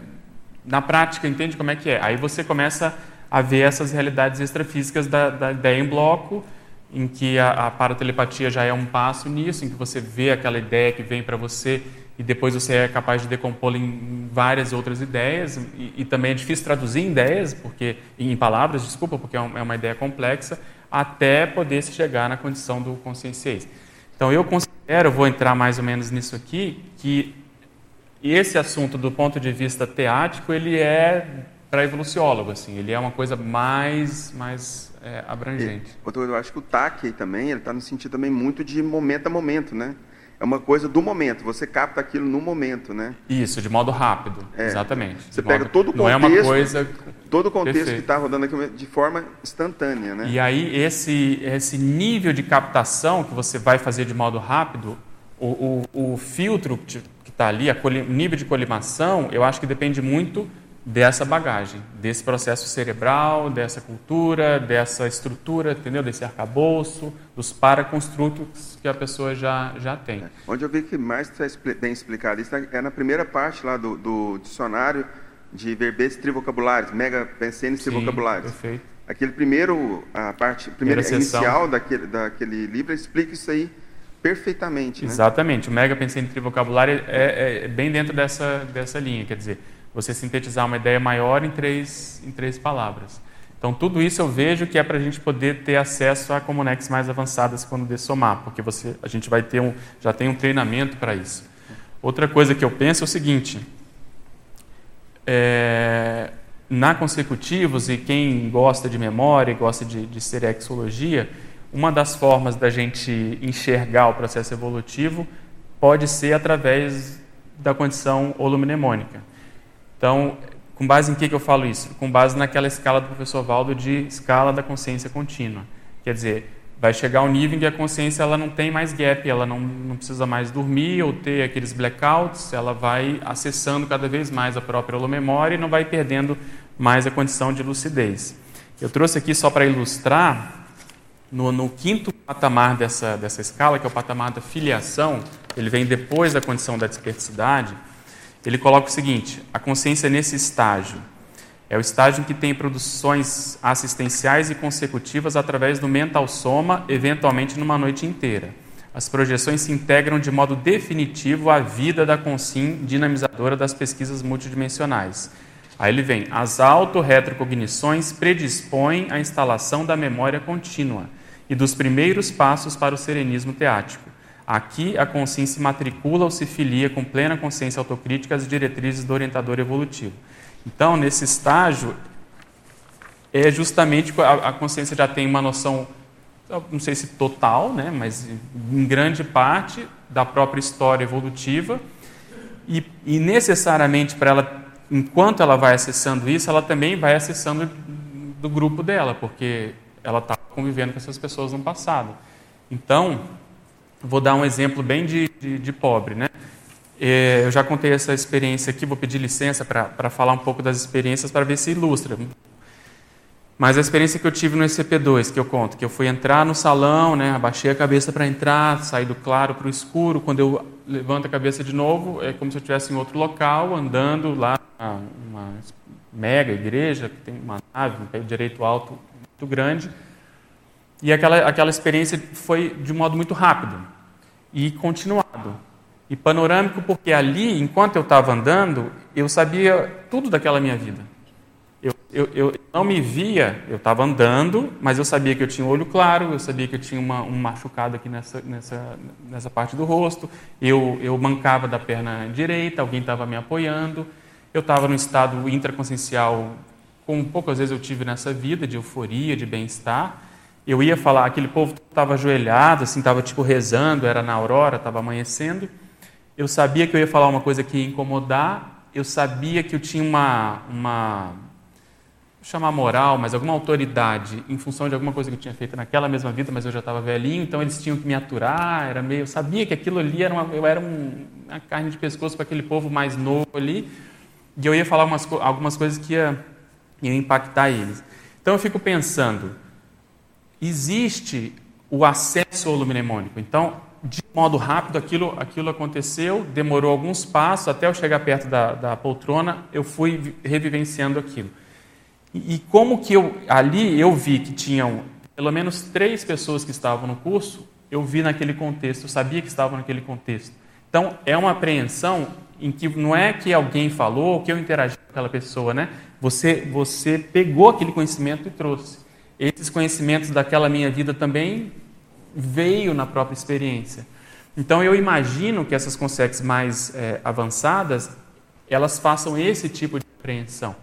na prática, entende como é que é? Aí você começa a ver essas realidades extrafísicas da, da ideia em bloco, em que a, a paratelepatia já é um passo nisso, em que você vê aquela ideia que vem para você e depois você é capaz de decompô-la em várias outras ideias. E, e, também é difícil traduzir em ideias porque em palavras desculpa porque é, é uma ideia complexa até poder se chegar na condição do conscienciês. Então eu considero vou entrar mais ou menos nisso aqui que esse assunto do ponto de vista teático ele é para evoluciólogo assim. Ele é uma coisa mais mais é, abrangente. E, eu acho que o TAC também ele está no sentido também muito de momento a momento né é uma coisa do momento, você capta aquilo no momento, né? Isso, de modo rápido, é. exatamente. Você pega modo... todo o contexto, não é uma coisa todo o contexto Perfeito. que está rodando aqui de forma instantânea, né? E aí esse esse nível de captação que você vai fazer de modo rápido, o, o, o filtro que está ali, o nível de colimação, eu acho que depende muito dessa bagagem, desse processo cerebral, dessa cultura, dessa estrutura, entendeu? Desse arcabouço, dos paraconstrutos que a pessoa já, já tem. É. Onde eu vi que mais está bem explicado isso é na primeira parte lá do, do dicionário de verbetes trivocabulários, mega pensenes trivocabulários. Perfeito. Aquele primeiro, a parte primeira, primeira inicial daquele, daquele livro explica isso aí perfeitamente. Né? Exatamente. O mega pensene trivocabulário é, é, é bem dentro dessa, dessa linha, quer dizer, você sintetizar uma ideia maior em três, em três palavras. Então, tudo isso eu vejo que é para a gente poder ter acesso a Comunex mais avançadas quando dessomar, porque você, a gente vai ter um, já tem um treinamento para isso. Outra coisa que eu penso é o seguinte: é, na consecutivos, e quem gosta de memória, gosta de, de seriexologia, uma das formas da gente enxergar o processo evolutivo pode ser através da condição holomnemônica. Então, com base em que, que eu falo isso? Com base naquela escala do professor Valdo de escala da consciência contínua. Quer dizer, vai chegar um nível em que a consciência ela não tem mais gap, ela não, não precisa mais dormir ou ter aqueles blackouts, ela vai acessando cada vez mais a própria holomemória e não vai perdendo mais a condição de lucidez. Eu trouxe aqui só para ilustrar, no, no, quinto patamar dessa, dessa escala, que é o patamar da filiação, ele vem depois da condição da dispersidade, ele coloca o seguinte: a consciência nesse estágio é o estágio em que tem produções assistenciais e consecutivas através do mental soma, eventualmente numa noite inteira. As projeções se integram de modo definitivo à vida da consim dinamizadora das pesquisas multidimensionais. Aí ele vem: as autorretrocognições predispõem a instalação da memória contínua e dos primeiros passos para o serenismo teático. Aqui, a consciência matricula ou se filia com plena consciência autocrítica às diretrizes do orientador evolutivo. Então, nesse estágio, é justamente a, a consciência já tem uma noção, não sei se total, né, mas em grande parte da própria história evolutiva, e, e necessariamente para ela, enquanto ela vai acessando isso, ela também vai acessando do grupo dela, porque ela está convivendo com essas pessoas no passado. Então, Vou dar um exemplo bem de, de, de pobre. Né? É, eu já contei essa experiência aqui, vou pedir licença para falar um pouco das experiências para ver se ilustra. Mas a experiência que eu tive no ECP2, que eu conto, que eu fui entrar no salão, né, abaixei a cabeça para entrar, saí do claro para o escuro, quando eu levanto a cabeça de novo, é como se eu estivesse em outro local, andando lá, uma mega igreja, que tem uma nave, um direito alto muito grande, e aquela, aquela experiência foi de um modo muito rápido e continuado. E panorâmico, porque ali, enquanto eu estava andando, eu sabia tudo daquela minha vida. Eu, eu, eu não me via, eu estava andando, mas eu sabia que eu tinha um olho claro, eu sabia que eu tinha uma, um machucado aqui nessa, nessa, nessa parte do rosto, eu, eu mancava da perna direita, alguém estava me apoiando, eu estava no estado intraconsciencial, como poucas vezes eu tive nessa vida, de euforia, de bem-estar, eu ia falar, aquele povo estava ajoelhado, assim, estava tipo rezando, era na aurora, estava amanhecendo. Eu sabia que eu ia falar uma coisa que ia incomodar, eu sabia que eu tinha uma, uma chamar moral, mas alguma autoridade em função de alguma coisa que eu tinha feito naquela mesma vida, mas eu já estava velhinho, então eles tinham que me aturar, era meio, eu sabia que aquilo ali era uma, eu era um, uma carne de pescoço para aquele povo mais novo ali, e eu ia falar umas, algumas coisas que ia, ia impactar eles. Então eu fico pensando, existe o acesso ao lumimônico. Então, de modo rápido, aquilo, aquilo aconteceu, demorou alguns passos, até eu chegar perto da, da poltrona, eu fui revivenciando aquilo. E, e, como que eu, ali eu vi que tinham pelo menos três pessoas que estavam no curso, eu vi naquele contexto, eu sabia que estavam naquele contexto. Então, é uma apreensão em que não é que alguém falou, que eu interagi com aquela pessoa, né? Você, você pegou aquele conhecimento e trouxe esses conhecimentos daquela minha vida também veio na própria experiência. Então eu imagino que essas consex mais é, avançadas elas façam esse tipo de apreensão.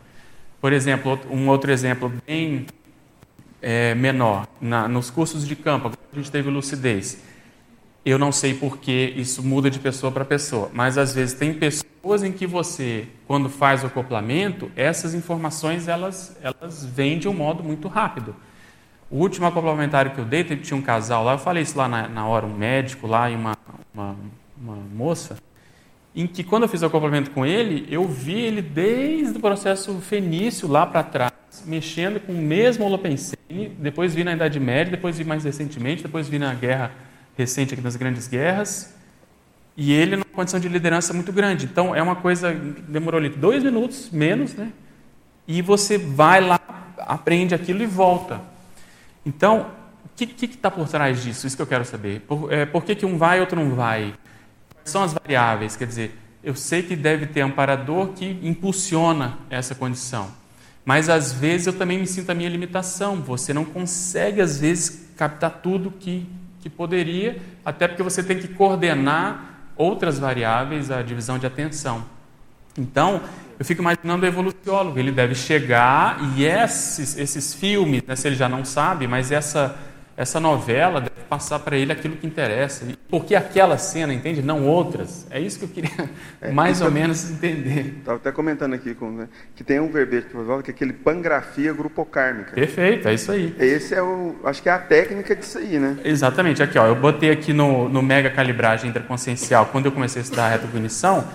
Por exemplo, um outro exemplo bem é, menor, na, nos cursos de campo, a gente teve lucidez. Eu não sei porque isso muda de pessoa para pessoa, mas às vezes tem pessoas em que você, quando faz o acoplamento, essas informações elas, elas vêm de um modo muito rápido. O último acoplamento que eu dei, tinha um casal lá, eu falei isso lá na, na hora, um médico lá e uma, uma, uma moça, em que quando eu fiz o acoplamento com ele, eu vi ele desde o processo fenício lá para trás, mexendo com o mesmo holopensene, depois vi na Idade Média, depois vi mais recentemente, depois vi na guerra recente aqui nas grandes guerras, e ele numa condição de liderança muito grande. Então é uma coisa, demorou ali dois minutos, menos, né? E você vai lá, aprende aquilo e volta. Então, o que está por trás disso? Isso que eu quero saber. Por, é, por que, que um vai e outro não vai? Quais são as variáveis? Quer dizer, eu sei que deve ter amparador que impulsiona essa condição. Mas às vezes eu também me sinto a minha limitação. Você não consegue, às vezes, captar tudo que, que poderia, até porque você tem que coordenar outras variáveis, a divisão de atenção. Então, eu fico imaginando o evoluciólogo, ele deve chegar e esses, esses filmes, né, se ele já não sabe, mas essa essa novela deve passar para ele aquilo que interessa. Porque aquela cena, entende? Não outras. É isso que eu queria é, mais ou menos entender. Estava até comentando aqui com, né, que tem um verbete que que é aquele pangrafia grupocármica. Perfeito, é isso aí. Esse é o. Acho que é a técnica disso aí, né? Exatamente. Aqui, ó, eu botei aqui no, no mega calibragem interconsciencial, quando eu comecei a estudar a retrocognição,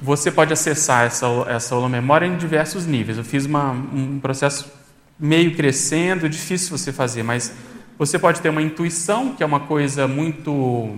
você pode acessar essa, essa holomemória em diversos níveis. Eu fiz uma, um processo meio crescendo, difícil você fazer, mas você pode ter uma intuição, que é uma coisa muito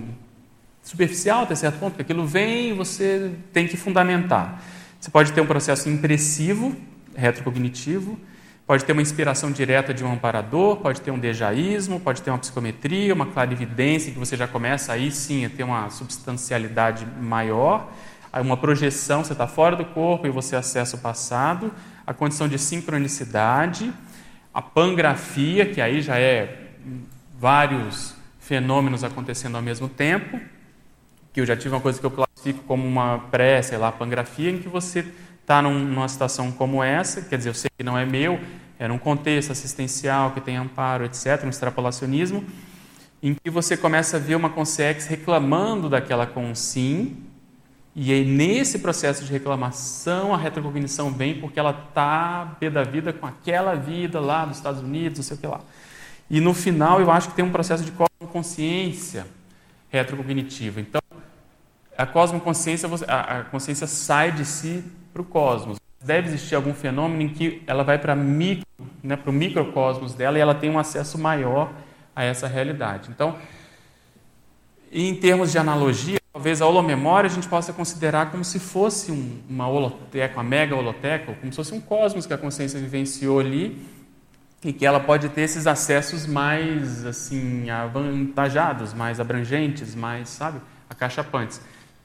superficial até certo ponto, que aquilo vem e você tem que fundamentar. Você pode ter um processo impressivo, retrocognitivo, pode ter uma inspiração direta de um amparador, pode ter um dejaísmo, pode ter uma psicometria, uma clarividência, que você já começa aí sim a ter uma substancialidade maior, uma projeção, você está fora do corpo e você acessa o passado, a condição de sincronicidade, a pangrafia, que aí já é vários fenômenos acontecendo ao mesmo tempo, que eu já tive uma coisa que eu classifico como uma pré, sei lá, pangrafia, em que você está num, numa situação como essa, quer dizer, eu sei que não é meu, é num contexto assistencial, que tem amparo, etc., um extrapolacionismo, em que você começa a ver uma consciência reclamando daquela consim, e aí, nesse processo de reclamação, a retrocognição vem porque ela está pé da vida com aquela vida lá dos Estados Unidos, não sei o que lá. E no final eu acho que tem um processo de cosmoconsciência retrocognitiva. Então, a cosmoconsciência, a consciência sai de si para o cosmos. Deve existir algum fenômeno em que ela vai para micro, né, o microcosmos dela e ela tem um acesso maior a essa realidade. Então, em termos de analogia, talvez a holomemória a gente possa considerar como se fosse um, uma holoteca, uma mega holoteca, como se fosse um cosmos que a consciência vivenciou ali e que ela pode ter esses acessos mais assim avantajados, mais abrangentes, mais, sabe, acachapantes.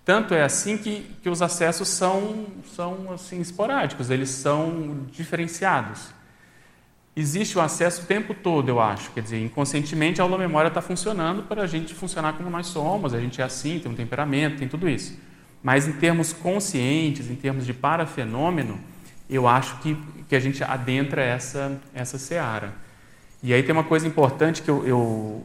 Tanto é assim que, que os acessos são, são assim esporádicos, eles são diferenciados. Existe o acesso o tempo todo, eu acho. Quer dizer, inconscientemente a aula memória está funcionando para a gente funcionar como nós somos, a gente é assim, tem um temperamento, tem tudo isso. Mas em termos conscientes, em termos de parafenômeno, eu acho que, que a gente adentra essa, essa seara. E aí tem uma coisa importante que eu, eu,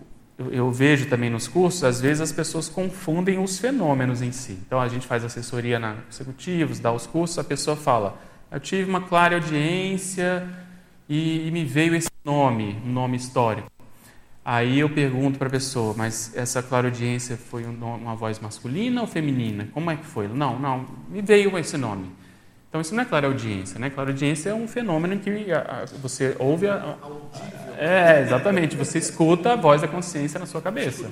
eu vejo também nos cursos, às vezes as pessoas confundem os fenômenos em si. Então a gente faz assessoria na executivos, dá os cursos, a pessoa fala, eu tive uma clara audiência e, e me veio esse nome, um nome histórico. Aí eu pergunto para a pessoa, mas essa clara audiência foi uma voz masculina ou feminina? Como é que foi? Não, não, me veio esse nome. Então isso não é clara audiência, né? Clara audiência é um fenômeno em que a, a, você ouve a, é exatamente, você escuta a voz da consciência na sua cabeça.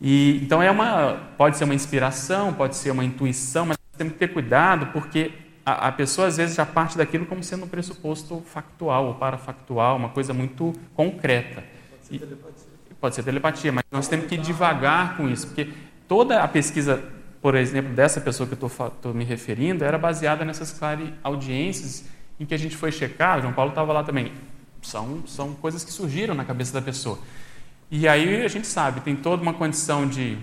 E então é uma pode ser uma inspiração, pode ser uma intuição, mas temos que ter cuidado porque a, a pessoa às vezes já parte daquilo como sendo um pressuposto factual ou parafactual, uma coisa muito concreta. Pode ser telepatia, e, pode ser telepatia mas nós temos que ir devagar com isso, porque toda a pesquisa por exemplo, dessa pessoa que eu estou me referindo, era baseada nessas audiências em que a gente foi checar, João Paulo estava lá também. São, são coisas que surgiram na cabeça da pessoa. E aí a gente sabe, tem toda uma condição de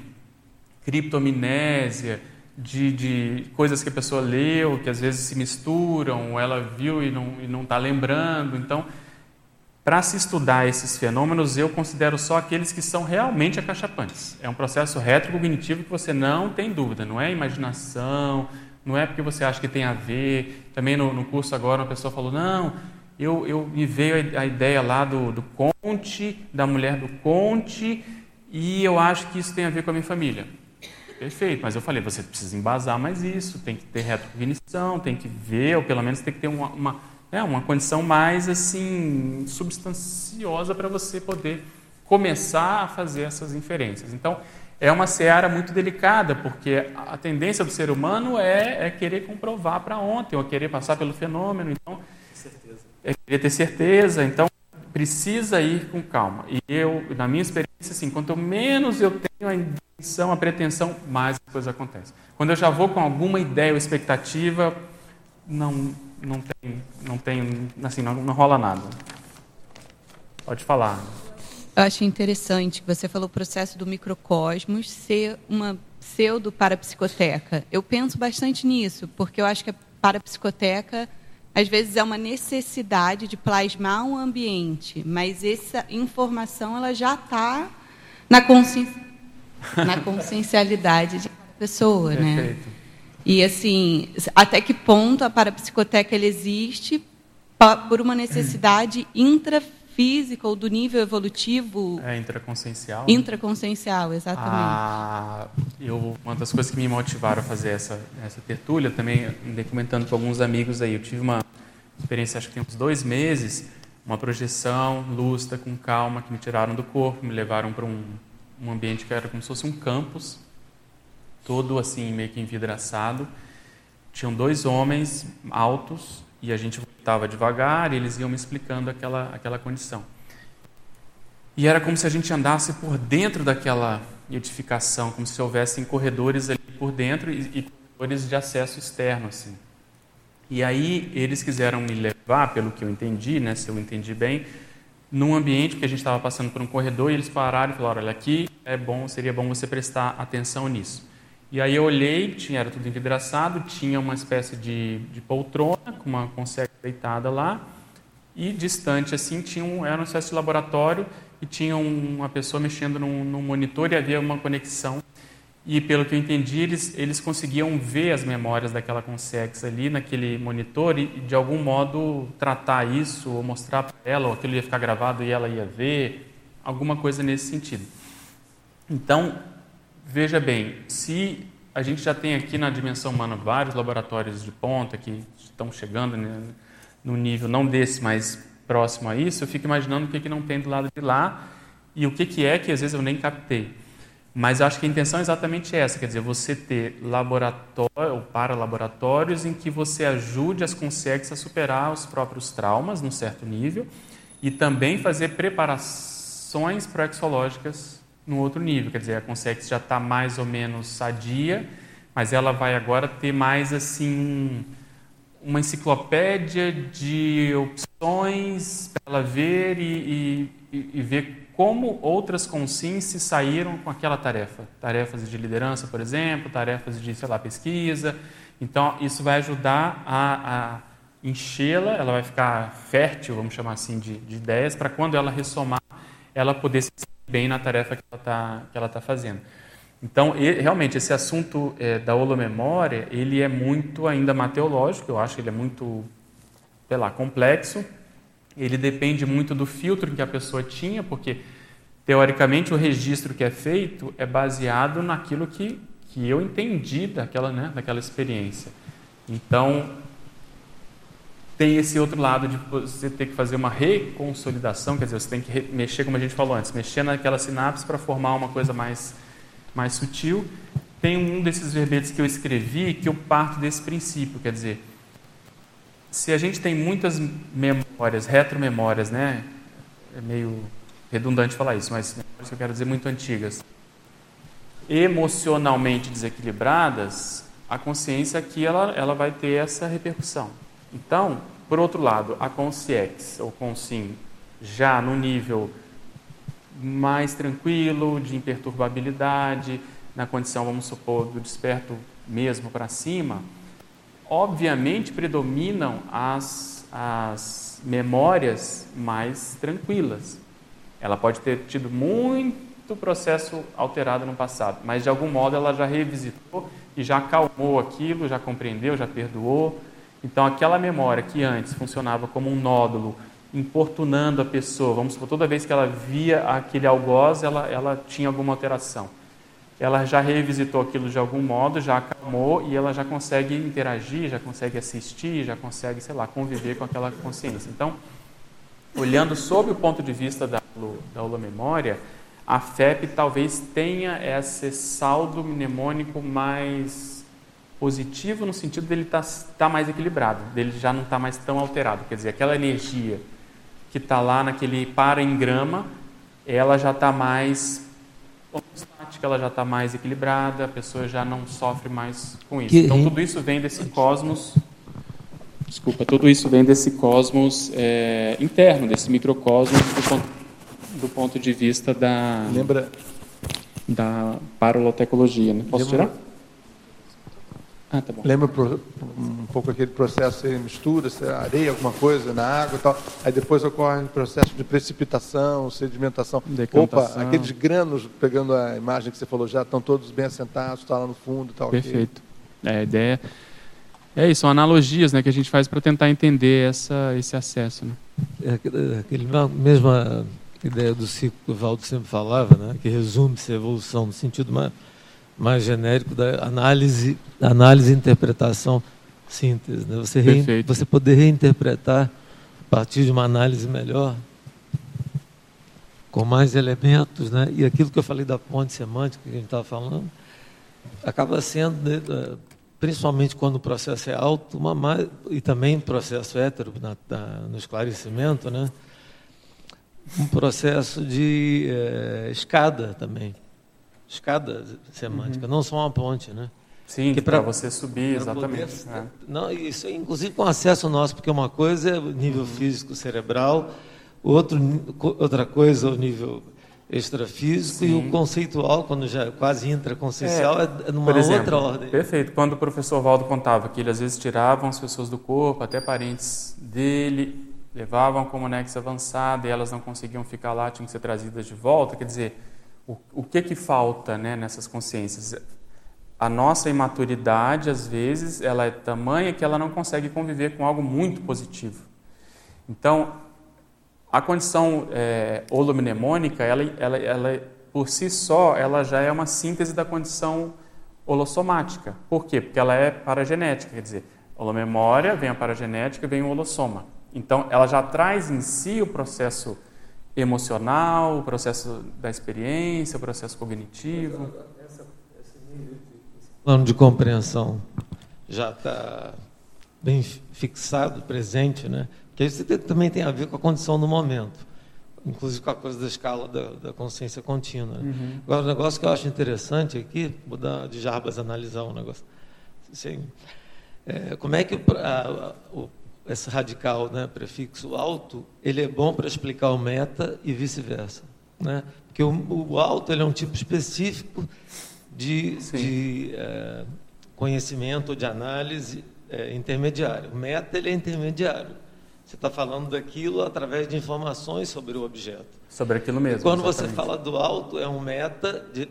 criptomnésia, de, de coisas que a pessoa leu, que às vezes se misturam, ou ela viu e não está lembrando. Então, para se estudar esses fenômenos, eu considero só aqueles que são realmente acachapantes. É um processo retrocognitivo que você não tem dúvida, não é imaginação, não é porque você acha que tem a ver. Também no, no curso agora uma pessoa falou, não, eu, eu me veio a, ideia lá do, do Conte, da mulher do Conte, e eu acho que isso tem a ver com a minha família. Perfeito, mas eu falei, você precisa embasar mais isso, tem que ter retrocognição, tem que ver, ou pelo menos tem que ter uma, uma é uma condição mais assim substanciosa para você poder começar a fazer essas inferências. Então, é uma seara muito delicada, porque a tendência do ser humano é, é querer comprovar para ontem, ou querer passar pelo fenômeno. Então, é querer ter certeza. Então, precisa ir com calma. E eu, na minha experiência, assim, quanto menos eu tenho a intenção, a pretensão, mais as coisas acontecem. Quando eu já vou com alguma ideia ou expectativa, não não tem, não tem, assim, não, não rola nada. Pode falar. Eu achei interessante que você falou o processo do microcosmos ser uma pseudo-parapsicoteca. Eu penso bastante nisso, porque eu acho que a parapsicoteca, às vezes, é uma necessidade de plasmar um ambiente, mas essa informação ela já está na, consci... na consciencialidade de cada pessoa. Né? Perfeito. Né? E, assim, até que ponto a parapsicoteca ele existe por uma necessidade intrafísica física ou do nível evolutivo. É intraconsciencial. Intraconsciencial, exatamente. Ah, eu, uma das coisas que me motivaram a fazer essa, essa tertúlia, também andei comentando com alguns amigos aí, eu tive uma experiência, acho que tem uns dois meses, uma projeção lúcida, com calma, que me tiraram do corpo, me levaram para um, um ambiente que era como se fosse um campus, todo assim, meio que envidraçado. Tinham dois homens altos, e a gente voltava devagar e eles iam me explicando aquela, aquela condição. E era como se a gente andasse por dentro daquela edificação, como se houvessem corredores ali por dentro e, e corredores de acesso externo. Assim. E aí eles quiseram me levar, pelo que eu entendi, né, se eu entendi bem, num ambiente que a gente estava passando por um corredor e eles pararam e falaram: olha, aqui é bom, seria bom você prestar atenção nisso. E aí eu olhei, tinha, era tudo envidraçado, tinha uma espécie de, de poltrona com uma consegue deitada lá, e distante assim tinha um, era uma espécie de laboratório e tinha uma pessoa mexendo num, num monitor e havia uma conexão. E pelo que eu entendi, eles, eles conseguiam ver as memórias daquela Consex ali naquele monitor e, de algum modo, tratar isso ou mostrar para ela, ou aquilo ia ficar gravado e ela ia ver, alguma coisa nesse sentido. Então, veja bem, se a gente já tem aqui na dimensão humana vários laboratórios de ponta que estão chegando né, no nível não desse, mas próximo a isso, eu fico imaginando o que, que não tem do lado de lá e o que, que é que às vezes eu nem captei. Mas acho que a intenção é exatamente essa, quer dizer, você ter laboratório ou para laboratórios em que você ajude as consciências a superar os próprios traumas num certo nível e também fazer preparações proexológicas no outro nível. Quer dizer, a Consex já está mais ou menos sadia, mas ela vai agora ter mais assim uma enciclopédia de opções para ela ver e, e, e, ver como outras consciências saíram com aquela tarefa. Tarefas de liderança, por exemplo, tarefas de, sei lá, pesquisa. Então, isso vai ajudar a, a enchê-la, ela vai ficar fértil, vamos chamar assim, de, de ideias, para quando ela ressomar, ela poder se bem na tarefa que ela está que ela tá fazendo. Então, realmente, esse assunto é, da holomemória, ele é muito ainda mateológico, eu acho que ele é muito, sei lá, complexo. Ele depende muito do filtro que a pessoa tinha, porque, teoricamente, o registro que é feito é baseado naquilo que, que eu entendi daquela, né, daquela experiência. Então, tem esse outro lado de você ter que fazer uma reconsolidação, quer dizer, você tem que mexer, como a gente falou antes, mexer naquela sinapse para formar uma coisa mais, mais sutil. Tem um desses verbetes que eu escrevi que eu parto desse princípio, quer dizer, se a gente tem muitas memórias, retromemórias, né? É meio redundante falar isso, mas memórias que eu quero dizer muito antigas, emocionalmente desequilibradas, a consciência aqui ela, ela vai ter essa repercussão. Então, por outro lado, a Consciex ou Consim, já no nível mais tranquilo, de imperturbabilidade, na condição, vamos supor, do desperto mesmo para cima, obviamente predominam as, as memórias mais tranquilas. Ela pode ter tido muito processo alterado no passado, mas de algum modo ela já revisitou e já acalmou aquilo, já compreendeu, já perdoou, então, aquela memória que antes funcionava como um nódulo, importunando a pessoa, vamos supor, toda vez que ela via aquele algoz, ela, ela tinha alguma alteração. Ela já revisitou aquilo de algum modo, já acalmou e ela já consegue interagir, já consegue assistir, já consegue, sei lá, conviver com aquela consciência. Então, olhando sob o ponto de vista da, da holomemória, a FEP talvez tenha esse saldo mnemônico mais positivo no sentido dele estar tá, tá mais equilibrado, dele já não estar tá mais tão alterado. Quer dizer, aquela energia que está lá naquele para-engrama, ela já está mais estática, ela já está mais equilibrada, a pessoa já não sofre mais com isso. Que, então, tudo isso vem desse cosmos. desculpa, tudo isso vem desse cosmos é, interno, desse microcosmos do ponto, do ponto de vista da lembra da parolotecologia, né? Posso lembra, tirar? Ah, tá bom. Lembra um pouco aquele processo de mistura, areia, alguma coisa na água e tal. Aí depois ocorre o processo de precipitação, sedimentação. Decantação. Opa, aqueles granos, pegando a imagem que você falou já, estão todos bem assentados, está lá no fundo e tal. Perfeito. É, a ideia é isso, são analogias né, que a gente faz para tentar entender essa, esse acesso. Né? É aquele mesma ideia do ciclo que o Valdo sempre falava, né, que resume-se a evolução no sentido mais, mais genérico da análise, análise, interpretação, síntese. Né? Você, rein, você poder reinterpretar a partir de uma análise melhor, com mais elementos, né? e aquilo que eu falei da ponte semântica que a gente estava falando, acaba sendo, né, principalmente quando o processo é alto, uma mais, e também processo hétero na, na, no esclarecimento, né? um processo de é, escada também. Escada semântica, uhum. não só uma ponte, né? Sim, para você subir, exatamente. Poder, é. Não, isso inclusive com acesso nosso, porque uma coisa é o nível uhum. físico cerebral, outro, outra coisa é o nível extrafísico Sim. e o conceitual, quando já é quase intraconsciencial, é, é numa exemplo, outra ordem. Perfeito. Quando o professor Valdo contava que ele às vezes tiravam as pessoas do corpo, até parentes dele, levavam como nexo avançado e elas não conseguiam ficar lá, tinham que ser trazidas de volta. Quer dizer, o, o que que falta né, nessas consciências? A nossa imaturidade, às vezes, ela é tamanha que ela não consegue conviver com algo muito positivo. Então, a condição é, holomnemônica, ela, ela, ela, por si só, ela já é uma síntese da condição holossomática. Por quê? Porque ela é paragenética, quer dizer, holomemória vem a paragenética, vem o holossoma. Então, ela já traz em si o processo emocional, o processo da experiência, o processo cognitivo. plano de compreensão já está bem fixado, presente, né? Que isso também tem a ver com a condição do momento, inclusive com a coisa da escala da, da consciência contínua. Né? Uhum. Agora, um negócio que eu acho interessante aqui, vou dar de Jarbas analisar um negócio. Assim, é, como é que a, o esse radical, né, prefixo alto, ele é bom para explicar o meta e vice-versa, né? Porque o, o, alto ele é um tipo específico de, de é, conhecimento, de análise é, intermediário. O meta ele é intermediário. Você está falando daquilo através de informações sobre o objeto. Sobre aquilo mesmo. E quando exatamente. você fala do alto, é um meta de,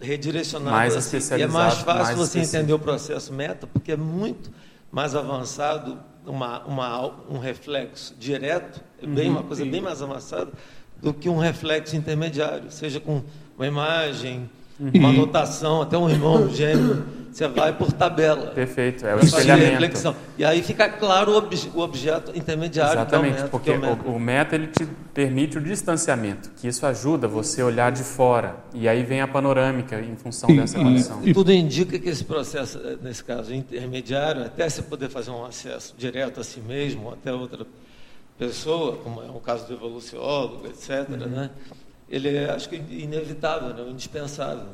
redirecionado. Mais assim. especializado. E é mais fácil mais você específico. entender o processo meta, porque é muito mais avançado uma, uma, um reflexo direto, é bem, uhum, uma coisa bem mais avançada, do que um reflexo intermediário, seja com uma imagem, uhum. uma anotação, até um irmão gêmeo, você vai por tabela. Perfeito, é o espelhamento. Reflexão. E aí fica claro o, ob o objeto intermediário. Exatamente, que é o meta, porque é o, meta. O, o meta ele te permite o distanciamento, que isso ajuda você a olhar de fora. E aí vem a panorâmica em função e, dessa condição. E tudo indica que esse processo, nesse caso intermediário, até você poder fazer um acesso direto a si mesmo, até outra pessoa, como é o caso do evoluciólogo, etc., uhum. né? Ele é, acho que, inevitável, né? indispensável.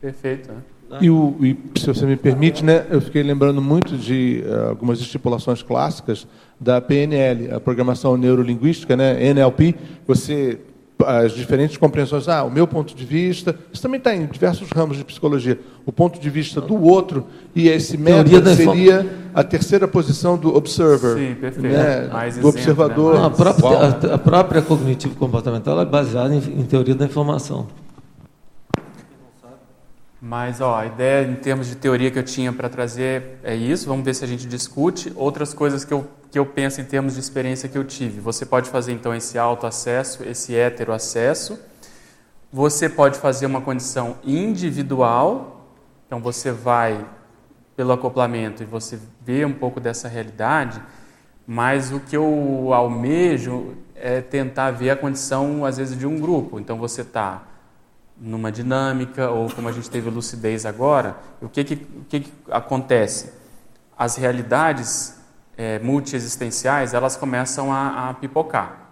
Perfeito. Né? E, o, e, se você me permite, né, eu fiquei lembrando muito de uh, algumas estipulações clássicas da PNL, a programação neurolinguística, né, NLP. Você as diferentes compreensões. Ah, o meu ponto de vista. Isso também está em diversos ramos de psicologia. O ponto de vista do outro e esse método seria a terceira posição do observer, Sim, perfeito. Né, do exemplo, observador. Né? a, própria, a, a, própria cognitivo comportamental é baseada em, em teoria da informação. Mas ó, a ideia em termos de teoria que eu tinha para trazer é isso. Vamos ver se a gente discute. Outras coisas que eu, que eu penso em termos de experiência que eu tive. Você pode fazer então esse autoacesso, esse heteroacesso. Você pode fazer uma condição individual. Então você vai pelo acoplamento e você vê um pouco dessa realidade. Mas o que eu almejo é tentar ver a condição, às vezes, de um grupo. Então você está numa dinâmica, ou como a gente teve lucidez agora, o que, que, o que, que acontece? As realidades é, multiexistenciais, elas começam a, a pipocar.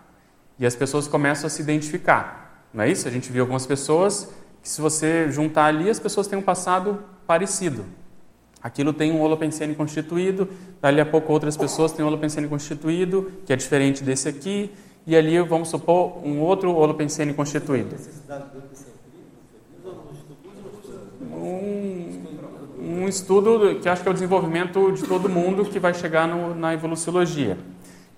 E as pessoas começam a se identificar. Não é isso? A gente viu algumas pessoas que, se você juntar ali, as pessoas têm um passado parecido. Aquilo tem um holopensene constituído, dali a pouco outras pessoas têm um holopensene constituído, que é diferente desse aqui, e ali vamos supor um outro holopensene constituído. Um, um estudo que acho que é o desenvolvimento de todo mundo que vai chegar no, na evoluciologia.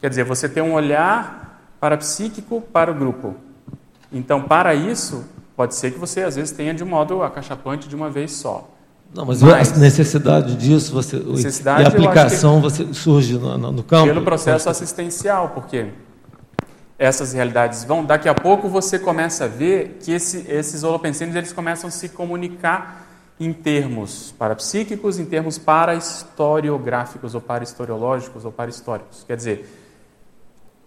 Quer dizer, você tem um olhar parapsíquico para o grupo. Então, para isso, pode ser que você às vezes tenha de um modo acachapante de uma vez só. Não, mas, mas a necessidade disso, você, necessidade, e a aplicação você surge no, no, campo? Pelo processo assistencial, porque essas realidades vão, daqui a pouco você começa a ver que esse, esses holopensenes eles começam a se comunicar em termos parapsíquicos, em termos para-historiográficos, ou para-historiológicos, ou para-históricos. Quer dizer,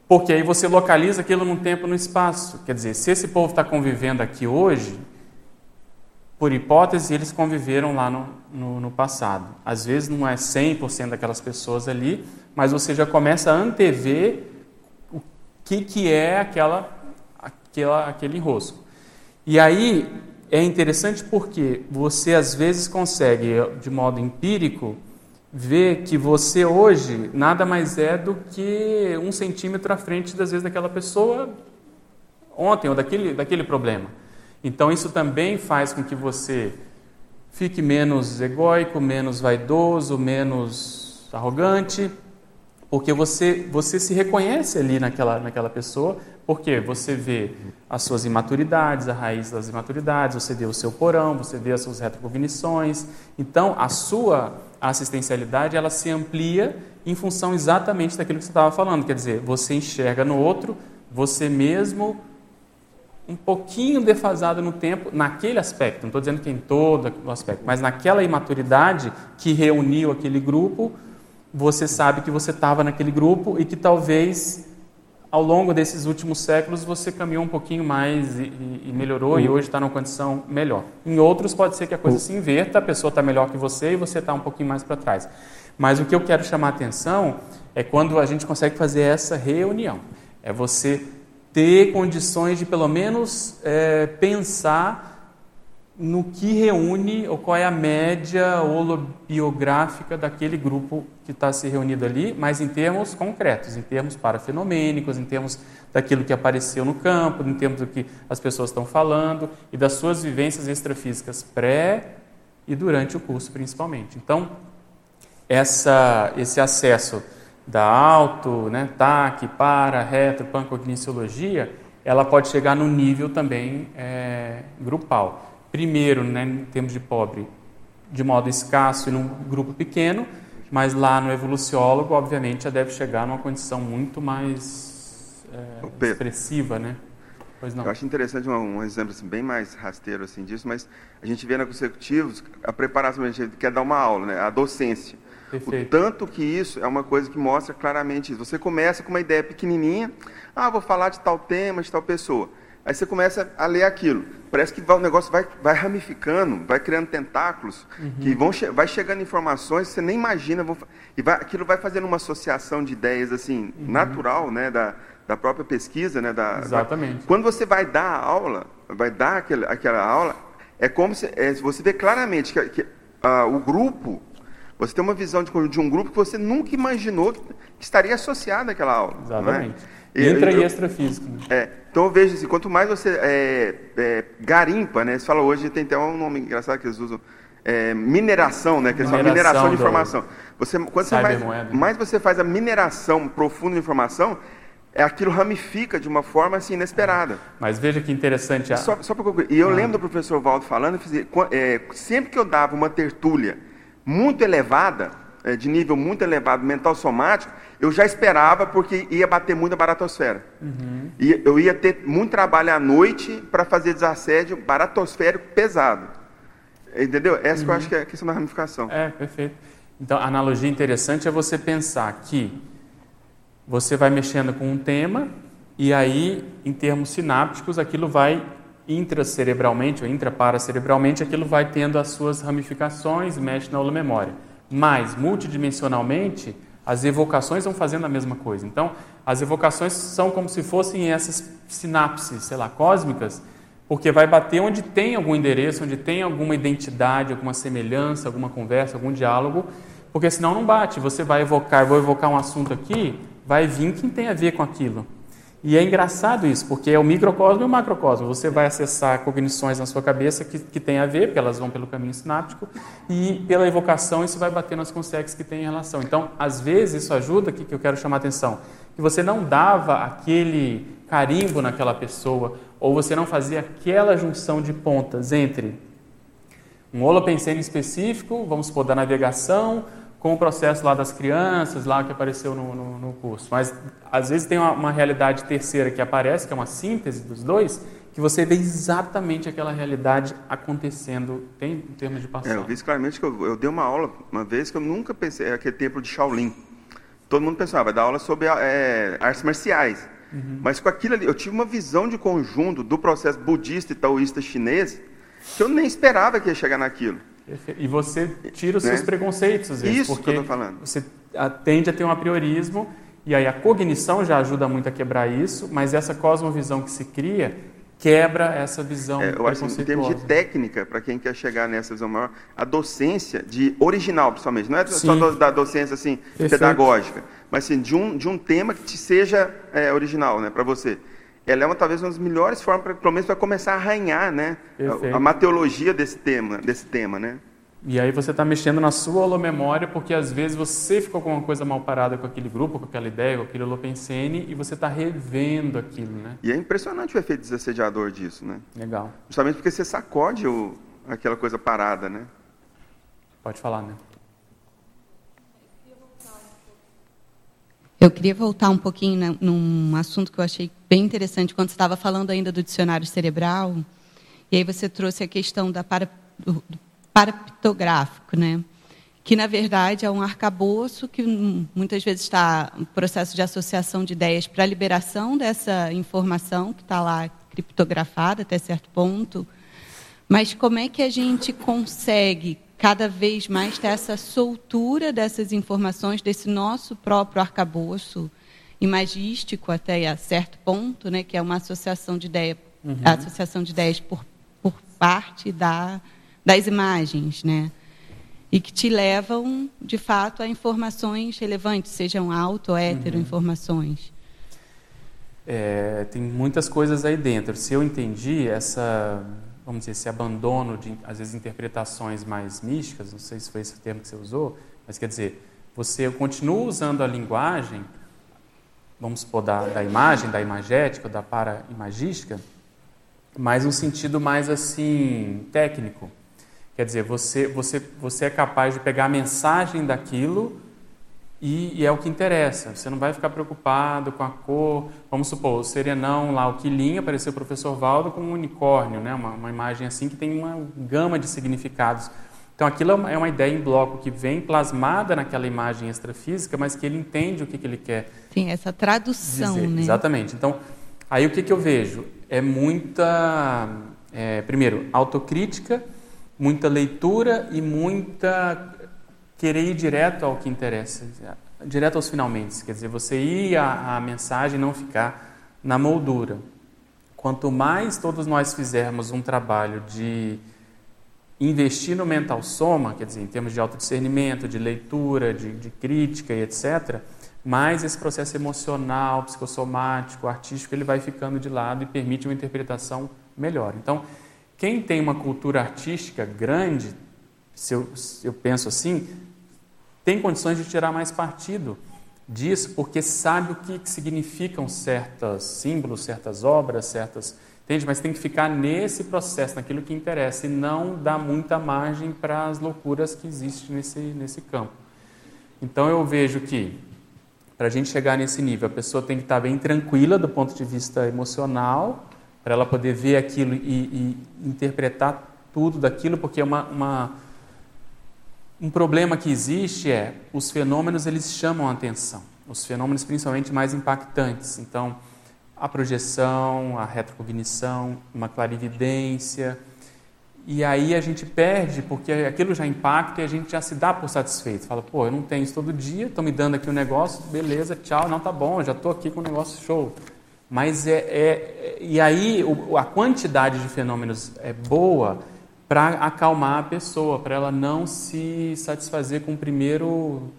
porque aí você localiza aquilo num tempo e no espaço. Quer dizer, se esse povo está convivendo aqui hoje, por hipótese, eles conviveram lá no, no, no passado. Às vezes não é 100% daquelas pessoas ali, mas você já começa a antever o que, que é aquela, aquela, aquele enrosco. E aí é interessante porque você às vezes consegue, de modo empírico, ver que você hoje nada mais é do que um centímetro à frente, das vezes, daquela pessoa ontem, ou daquele, daquele problema. Então, isso também faz com que você fique menos egóico, menos vaidoso, menos arrogante, porque você, você se reconhece ali naquela, naquela pessoa, porque você vê as suas imaturidades, a raiz das imaturidades, você vê o seu porão, você vê as suas retrocognições. Então, a sua assistencialidade ela se amplia em função exatamente daquilo que você estava falando. Quer dizer, você enxerga no outro você mesmo um pouquinho defasado no tempo naquele aspecto. Não estou dizendo que em todo o aspecto, mas naquela imaturidade que reuniu aquele grupo, você sabe que você estava naquele grupo e que talvez ao longo desses últimos séculos você caminhou um pouquinho mais e, e melhorou e hoje está numa condição melhor. Em outros pode ser que a coisa se inverta, a pessoa está melhor que você e você está um pouquinho mais para trás. Mas o que eu quero chamar a atenção é quando a gente consegue fazer essa reunião. É você ter condições de pelo menos é, pensar no que reúne ou qual é a média holobiográfica daquele grupo que está se reunido ali, mas em termos concretos, em termos parafenomênicos, em termos daquilo que apareceu no campo, em termos do que as pessoas estão falando e das suas vivências extrafísicas pré e durante o curso, principalmente. Então, essa, esse acesso da auto, né, TAC, para, retro, pancogniциologia, ela pode chegar no nível também é, grupal primeiro, né, em termos de pobre, de modo escasso e num grupo pequeno, mas lá no evoluciólogo, obviamente, já deve chegar numa condição muito mais é, expressiva, né? Eu acho interessante um, um exemplo assim, bem mais rasteiro assim disso, mas a gente vê na consecutivos a preparação, a gente quer dar uma aula, né? A docência. Perfeito. O tanto que isso é uma coisa que mostra claramente isso. Você começa com uma ideia pequenininha, ah, vou falar de tal tema, de tal pessoa. Aí você começa a ler aquilo. Parece que vai, o negócio vai, vai ramificando, vai criando tentáculos, uhum. que vão vai chegando informações que você nem imagina. Vão, e vai, aquilo vai fazendo uma associação de ideias assim, uhum. natural, né, da, da própria pesquisa. Né, da, Exatamente. Vai, quando você vai dar a aula, vai dar aquele, aquela aula, é como se é, você vê claramente que, que uh, o grupo, você tem uma visão de, de, um grupo que você nunca imaginou que, que estaria associado àquela aula. É? Exatamente. Intra e extrafísico. Né? É, então eu vejo assim, quanto mais você é, é, garimpa, né? Você fala hoje, tem até um nome engraçado que eles usam, é, mineração, né? Que eles mineração, mineração de informação. Você, quando você mais, mais você faz a mineração profunda de informação, é aquilo ramifica de uma forma assim inesperada. Mas veja que interessante. A... Só, só para concluir, e eu ah. lembro do professor Valdo falando, é, sempre que eu dava uma tertúlia muito elevada, é, de nível muito elevado mental somático, eu já esperava porque ia bater muito a baratosfera. Uhum. E eu ia ter muito trabalho à noite para fazer desassédio baratosférico pesado. Entendeu? Essa uhum. que eu acho que é a questão da ramificação. É, perfeito. Então, a analogia interessante é você pensar que você vai mexendo com um tema e aí, em termos sinápticos, aquilo vai intracerebralmente ou intraparacerebralmente, aquilo vai tendo as suas ramificações, mexe na memória mas multidimensionalmente as evocações vão fazendo a mesma coisa. Então, as evocações são como se fossem essas sinapses, sei lá, cósmicas, Porque vai bater onde tem algum endereço, onde tem alguma identidade, alguma semelhança, alguma conversa, algum diálogo, porque senão não bate. Você vai evocar, vou evocar um assunto aqui, vai vir quem tem a ver com aquilo. E é engraçado isso, porque é o microcosmo e o macrocosmo. Você vai acessar cognições na sua cabeça que, que tem a ver, porque elas vão pelo caminho sináptico, e pela evocação isso vai bater nas consequências que tem em relação. Então, às vezes, isso ajuda, que, que eu quero chamar a atenção, que você não dava aquele carimbo naquela pessoa, ou você não fazia aquela junção de pontas entre um holopensene específico, vamos supor, da navegação, com o processo lá das crianças, lá que apareceu no, no, no curso. Mas às vezes tem uma, uma, realidade terceira que aparece, que é uma síntese dos dois, que você vê exatamente aquela realidade acontecendo tem, em termos de passado. É, eu vi claramente que eu, eu, dei uma aula uma vez que eu nunca pensei, é aquele templo de Shaolin. Todo mundo pensava, vai dar aula sobre é, artes marciais. Uhum. Mas com aquilo ali, eu tive uma visão de conjunto do processo budista e taoísta chinês que eu nem esperava que ia chegar naquilo. E você tira os né? seus preconceitos, às vezes, Isso porque que eu falando. você tende a ter um apriorismo, e aí a cognição já ajuda muito a quebrar isso, mas essa cosmovisão que se cria quebra essa visão é, eu acho em termos de técnica, para quem quer chegar nessa visão maior, a docência de original, principalmente, não é Sim. só da docência assim pedagógica, mas assim, de um de um tema que te seja é, original, né, para você ela é uma, talvez uma das melhores formas, pra, pelo menos, para começar a arranhar né, a, a, mateologia desse tema, desse tema. Né? E aí você está mexendo na sua holomemória, porque às vezes você ficou com uma coisa mal parada com aquele grupo, com aquela ideia, com aquele holopensene, e você está revendo aquilo. Né? E é impressionante o efeito desassediador disso. Né? Legal. Justamente porque você sacode o, aquela coisa parada. Né? Pode falar, né? Eu queria voltar um pouquinho num assunto que eu achei bem interessante quando você estava falando ainda do dicionário cerebral. E aí você trouxe a questão da para, do, do né? que na verdade é um arcabouço que muitas vezes está um processo de associação de ideias para a liberação dessa informação que está lá criptografada até certo ponto. Mas como é que a gente consegue cada vez mais ter essa soltura dessas informações, desse nosso próprio arcabouço imagístico até a certo ponto, né, que é uma associação de ideia, uhum. associação de ideias por, por parte da, das imagens, né, e que te levam, de fato, a informações relevantes, sejam auto ou hetero uhum. informações. É, tem muitas coisas aí dentro. Se eu entendi essa vamos dizer, esse abandono de, às vezes, interpretações mais místicas, não sei se foi esse o termo que você usou, mas quer dizer, você continua usando a linguagem, vamos supor, da, da imagem, da imagética, da para-imagística, mas um sentido mais, assim, técnico. Quer dizer, você, você, você é capaz de pegar a mensagem daquilo e, e, é o que interessa. Você não vai ficar preocupado com a cor. Vamos supor, o serenão lá, o quilinho, apareceu o professor Valdo com um unicórnio, né? uma, uma imagem assim que tem uma gama de significados. Então aquilo é uma é ideia em bloco que vem plasmada naquela imagem extrafísica, mas que ele entende o que, que ele quer. Sim, essa tradução, dizer. né? Exatamente. Então, aí o que, que eu vejo? É muita, é, primeiro, autocrítica, muita leitura e muita querer ir direto ao que interessa, direto aos finalmente, quer dizer, você ir à, à mensagem e não ficar na moldura. Quanto mais todos nós fizermos um trabalho de investir no mental soma, quer dizer, em termos de autodiscernimento, de leitura, de, de crítica e etc., mais esse processo emocional, psicossomático, artístico, ele vai ficando de lado e permite uma interpretação melhor. Então, quem tem uma cultura artística grande, se eu, se eu penso assim, tem condições de tirar mais partido disso, porque sabe o que significam certos símbolos, certas obras, certas. Entende? Mas tem que ficar nesse processo, naquilo que interessa, e não dar muita margem para as loucuras que existem nesse, nesse campo. Então eu vejo que, para a gente chegar nesse nível, a pessoa tem que estar bem tranquila do ponto de vista emocional, para ela poder ver aquilo e, e interpretar tudo daquilo, porque é uma, uma um problema que existe é os fenômenos eles chamam a atenção, os fenômenos principalmente mais impactantes. Então, a projeção, a retrocognição, uma clarividência. E aí a gente perde porque aquilo já impacta e a gente já se dá por satisfeito. Fala, pô, eu não tenho isso todo dia, estão me dando aqui um negócio, beleza, tchau, não tá bom, já estou aqui com um negócio show. Mas é, é e aí o, a quantidade de fenômenos é boa para acalmar a pessoa, para ela não se satisfazer com o primeiro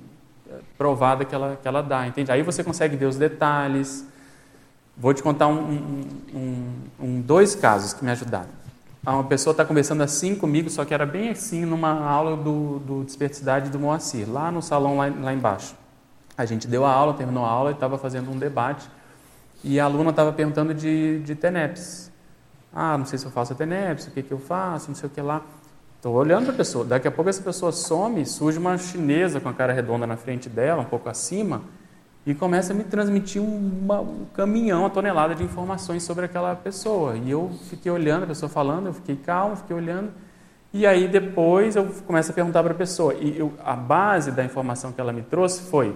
eh, provada que ela, que ela dá, entende? Aí você consegue ver os detalhes. Vou te contar um, um, um, dois casos que me ajudaram. Uma pessoa está conversando assim comigo, só que era bem assim numa aula do, do Desperticidade do Moacir, lá no salão lá, lá embaixo. A gente deu a aula, terminou a aula e estava fazendo um debate. E a aluna estava perguntando de, de TENEPS. Ah, não sei se eu faço a TENEPS, o que, que eu faço, não sei o que lá. Estou olhando para a pessoa. Daqui a pouco essa pessoa some, surge uma chinesa com a cara redonda na frente dela, um pouco acima, e começa a me transmitir uma, um caminhão, uma tonelada de informações sobre aquela pessoa. E eu fiquei olhando a pessoa falando, eu fiquei calmo, fiquei olhando. E aí depois eu começo a perguntar para a pessoa. E eu, a base da informação que ela me trouxe foi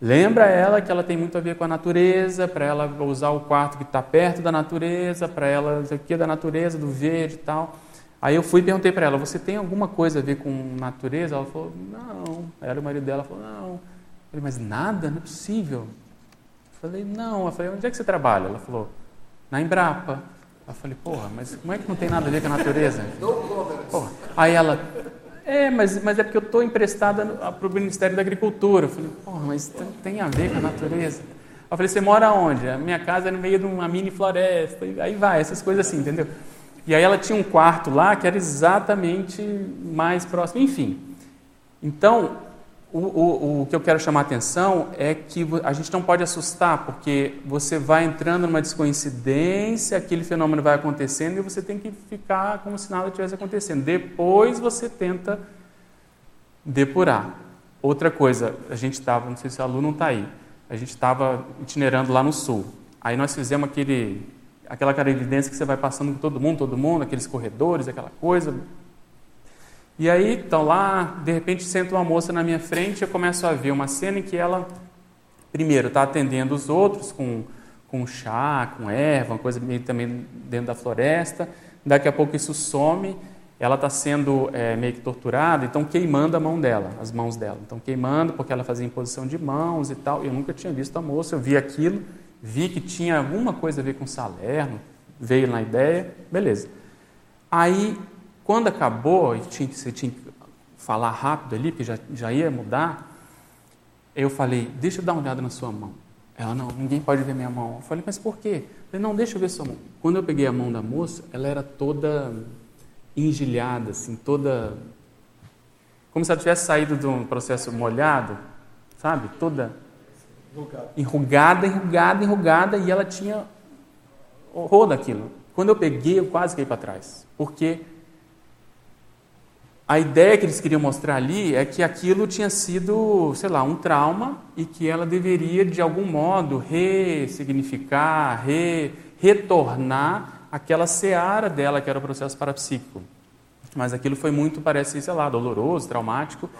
Lembra ela que ela tem muito a ver com a natureza, para ela usar o quarto que está perto da natureza, para ela isso aqui é da natureza, do verde e tal. Aí eu fui e perguntei para ela, você tem alguma coisa a ver com natureza? Ela falou, não. Aí o marido dela falou, não. Falei, mas nada? Não é possível. Falei, não. Eu falei, onde é que você trabalha? Ela falou, na Embrapa. Eu falei, porra, mas como é que não tem nada a ver com a natureza? Porra. Aí ela, é, mas, mas é porque eu estou emprestada para o Ministério da Agricultura. Eu falei, porra, mas tem a ver com a natureza. Eu falei, você mora onde? A minha casa é no meio de uma mini floresta. Aí vai, essas coisas assim, entendeu? E aí ela tinha um quarto lá que era exatamente mais próximo, enfim. Então, o, o, o que eu quero chamar a atenção é que a gente não pode assustar, porque você vai entrando numa descoincidência, aquele fenômeno vai acontecendo e você tem que ficar como se nada tivesse acontecendo. Depois você tenta depurar. Outra coisa, a gente estava, não sei se o aluno está aí, a gente estava itinerando lá no sul. Aí nós fizemos aquele, aquela evidência que você vai passando com todo mundo, todo mundo, aqueles corredores, aquela coisa, e aí, estão lá, de repente senta uma moça na minha frente, eu começo a ver uma cena em que ela, primeiro, está atendendo os outros com, com chá, com erva, uma coisa meio também dentro da floresta. Daqui a pouco isso some, ela está sendo é, meio que torturada, então queimando a mão dela, as mãos dela. Então queimando porque ela fazia imposição de mãos e tal. Eu nunca tinha visto a moça, eu vi aquilo, vi que tinha alguma coisa a ver com Salerno, veio na ideia, beleza. Aí quando acabou, e tinha, você tinha que falar rápido ali, porque já, já ia mudar, eu falei, deixa eu dar uma olhada na sua mão. Ela, não, ninguém pode ver minha mão. Eu falei, mas por quê? Eu falei, não, deixa eu ver sua mão. Quando eu peguei a mão da moça, ela era toda engilhada, assim, toda... Como se ela tivesse saído de um processo molhado, sabe? Toda enrugada, enrugada, enrugada, e ela tinha horror daquilo. Quando eu peguei, eu quase caí para trás. Porque a ideia que eles queriam mostrar ali é que aquilo tinha sido, sei lá, um trauma e que ela deveria, de algum modo, ressignificar, re, retornar aquela seara dela, que era o processo parapsíquico. Mas aquilo foi muito, parece, sei lá, doloroso, traumático.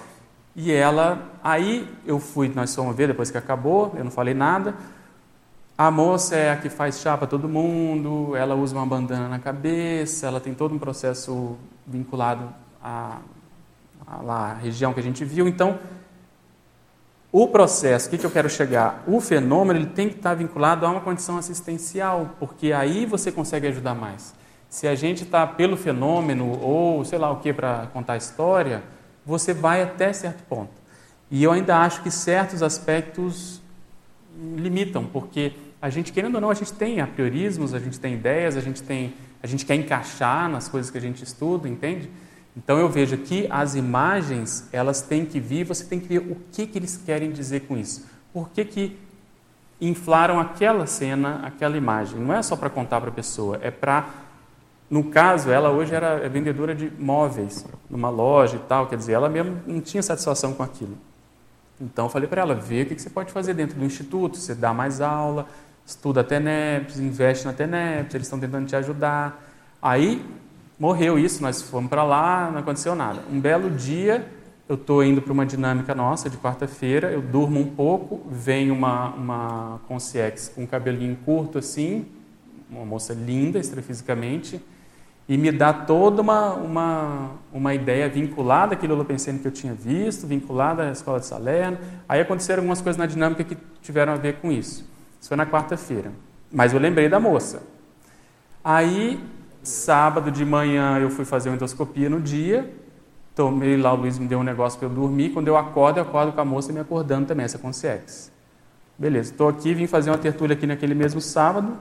E ela, aí eu fui, nós fomos ver depois que acabou, eu não falei nada. A moça é a que faz chá para todo mundo, ela usa uma bandana na cabeça, ela tem todo um processo vinculado a, a, lá, a região que a gente viu. Então, o processo, o que, que eu quero chegar? O fenômeno ele tem que estar vinculado a uma condição assistencial, porque aí você consegue ajudar mais. Se a gente está pelo fenômeno ou sei lá o que para contar a história, você vai até certo ponto. E eu ainda acho que certos aspectos limitam, porque a gente, querendo ou não, a gente tem apriorismos, a gente tem ideias, a gente, tem, a gente quer encaixar nas coisas que a gente estuda, entende? Então eu vejo que as imagens, elas têm que vir, você tem que ver o que, que eles querem dizer com isso. Por que, que inflaram aquela cena, aquela imagem? Não é só para contar para a pessoa, é para. No caso, ela hoje era vendedora de móveis, numa loja e tal, quer dizer, ela mesmo não tinha satisfação com aquilo. Então eu falei para ela, vê o que, que você pode fazer dentro do instituto, você dá mais aula, estuda a TENEPS, investe na TENEPS, eles estão tentando te ajudar. Aí morreu isso, nós fomos para lá, não aconteceu nada. Um belo dia, eu estou indo para uma dinâmica nossa de quarta-feira, eu durmo um pouco, vem uma, uma concierge com um cabelinho curto assim, uma moça linda extrafisicamente, e me dá toda uma, uma, uma ideia vinculada àquilo pensei que eu tinha visto, vinculada à escola de Salerno. Aí aconteceram algumas coisas na dinâmica que tiveram a ver com isso. Isso foi na quarta-feira. Mas eu lembrei da moça. Aí, sábado de manhã, eu fui fazer uma endoscopia no dia. Tomei lá, o Luiz me deu um negócio para eu dormir. Quando eu acordo, eu acordo com a moça me acordando também, essa consciência. Beleza, estou aqui, vim fazer uma tertúlia aqui naquele mesmo sábado.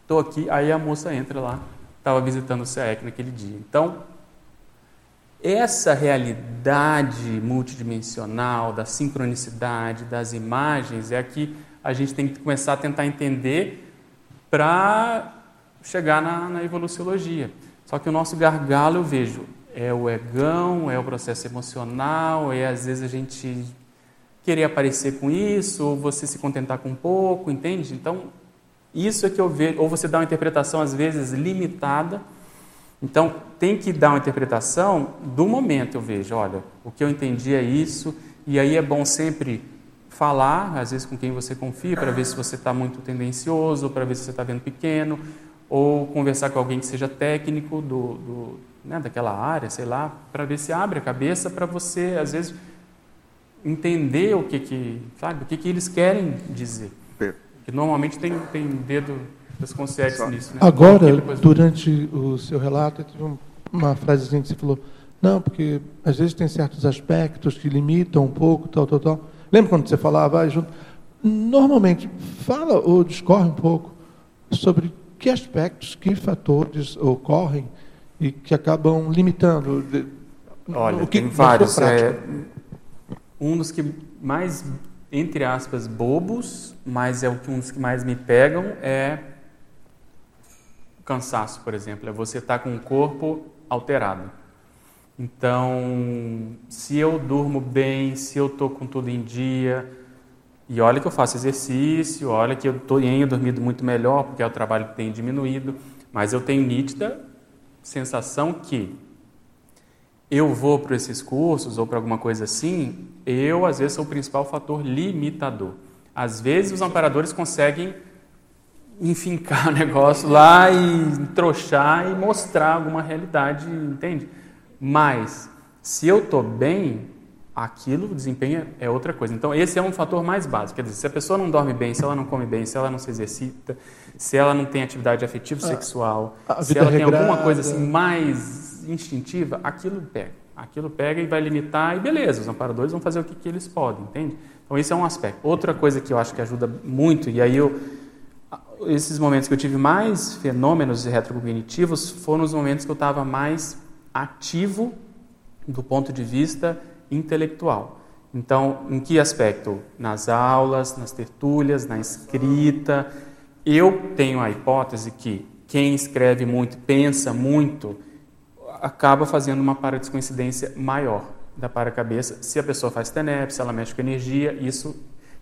Estou aqui, aí a moça entra lá, estava visitando o CEEC naquele dia. Então, essa realidade multidimensional da sincronicidade, das imagens, é a que a gente tem que começar a tentar entender para chegar na, na evoluciologia. Só que o nosso gargalo, eu vejo, é o egão, é o processo emocional, é às vezes a gente querer aparecer com isso, ou você se contentar com pouco, entende? Então, isso é que eu vejo, ou você dá uma interpretação às vezes limitada. Então, tem que dar uma interpretação do momento, eu vejo, olha, o que eu entendi é isso, e aí é bom sempre falar, às vezes com quem você confia, para ver se você está muito tendencioso, para ver se você está vendo pequeno, ou conversar com alguém que seja técnico do, do né, daquela área, sei lá, para ver se abre a cabeça para você, às vezes, entender o que que, sabe, o que que eles querem dizer. Que normalmente tem, tem dedo das consciências nisso. Né? Agora, durante o seu relato, teve uma frasezinha que você falou, não, porque às vezes tem certos aspectos que limitam um pouco, tal, tal, tal. Lembra quando você falava, ah, junto? Normalmente, fala ou discorre um pouco sobre que aspectos, que fatores ocorrem e que acabam limitando. Olha, que, tem vários. É, um dos que mais, entre aspas, bobos, mas é um dos que mais me pegam é cansaço, por exemplo. É você estar tá com o corpo alterado. Então, se eu durmo bem, se eu estou com tudo em dia, e olha que eu faço exercício, olha que eu tenho dormido muito melhor, porque é o trabalho que tem diminuído, mas eu tenho nítida sensação que eu vou para esses cursos ou para alguma coisa assim, eu às vezes sou o principal fator limitador. Às vezes os amparadores conseguem enfincar o negócio lá e trouxar e mostrar alguma realidade, entende? Mas, se eu estou bem, aquilo, o desempenho é outra coisa. Então, esse é um fator mais básico. Quer dizer, se a pessoa não dorme bem, se ela não come bem, se ela não se exercita, se ela não tem atividade afetivo-sexual, se ela regrada. tem alguma coisa assim mais instintiva, aquilo pega. Aquilo pega e vai limitar e beleza, os amparadores vão fazer o que, que eles podem, entende? Então, esse é um aspecto. Outra coisa que eu acho que ajuda muito, e aí eu esses momentos que eu tive mais fenômenos retrocognitivos foram os momentos que eu estava mais ativo do ponto de vista intelectual. Então, em que aspecto? Nas aulas, nas tertúlias, na escrita. Eu tenho a hipótese que quem escreve muito, pensa muito, acaba fazendo uma paradiscoincidência maior da para-cabeça. Se a pessoa faz TENEP, se ela mexe com energia, isso.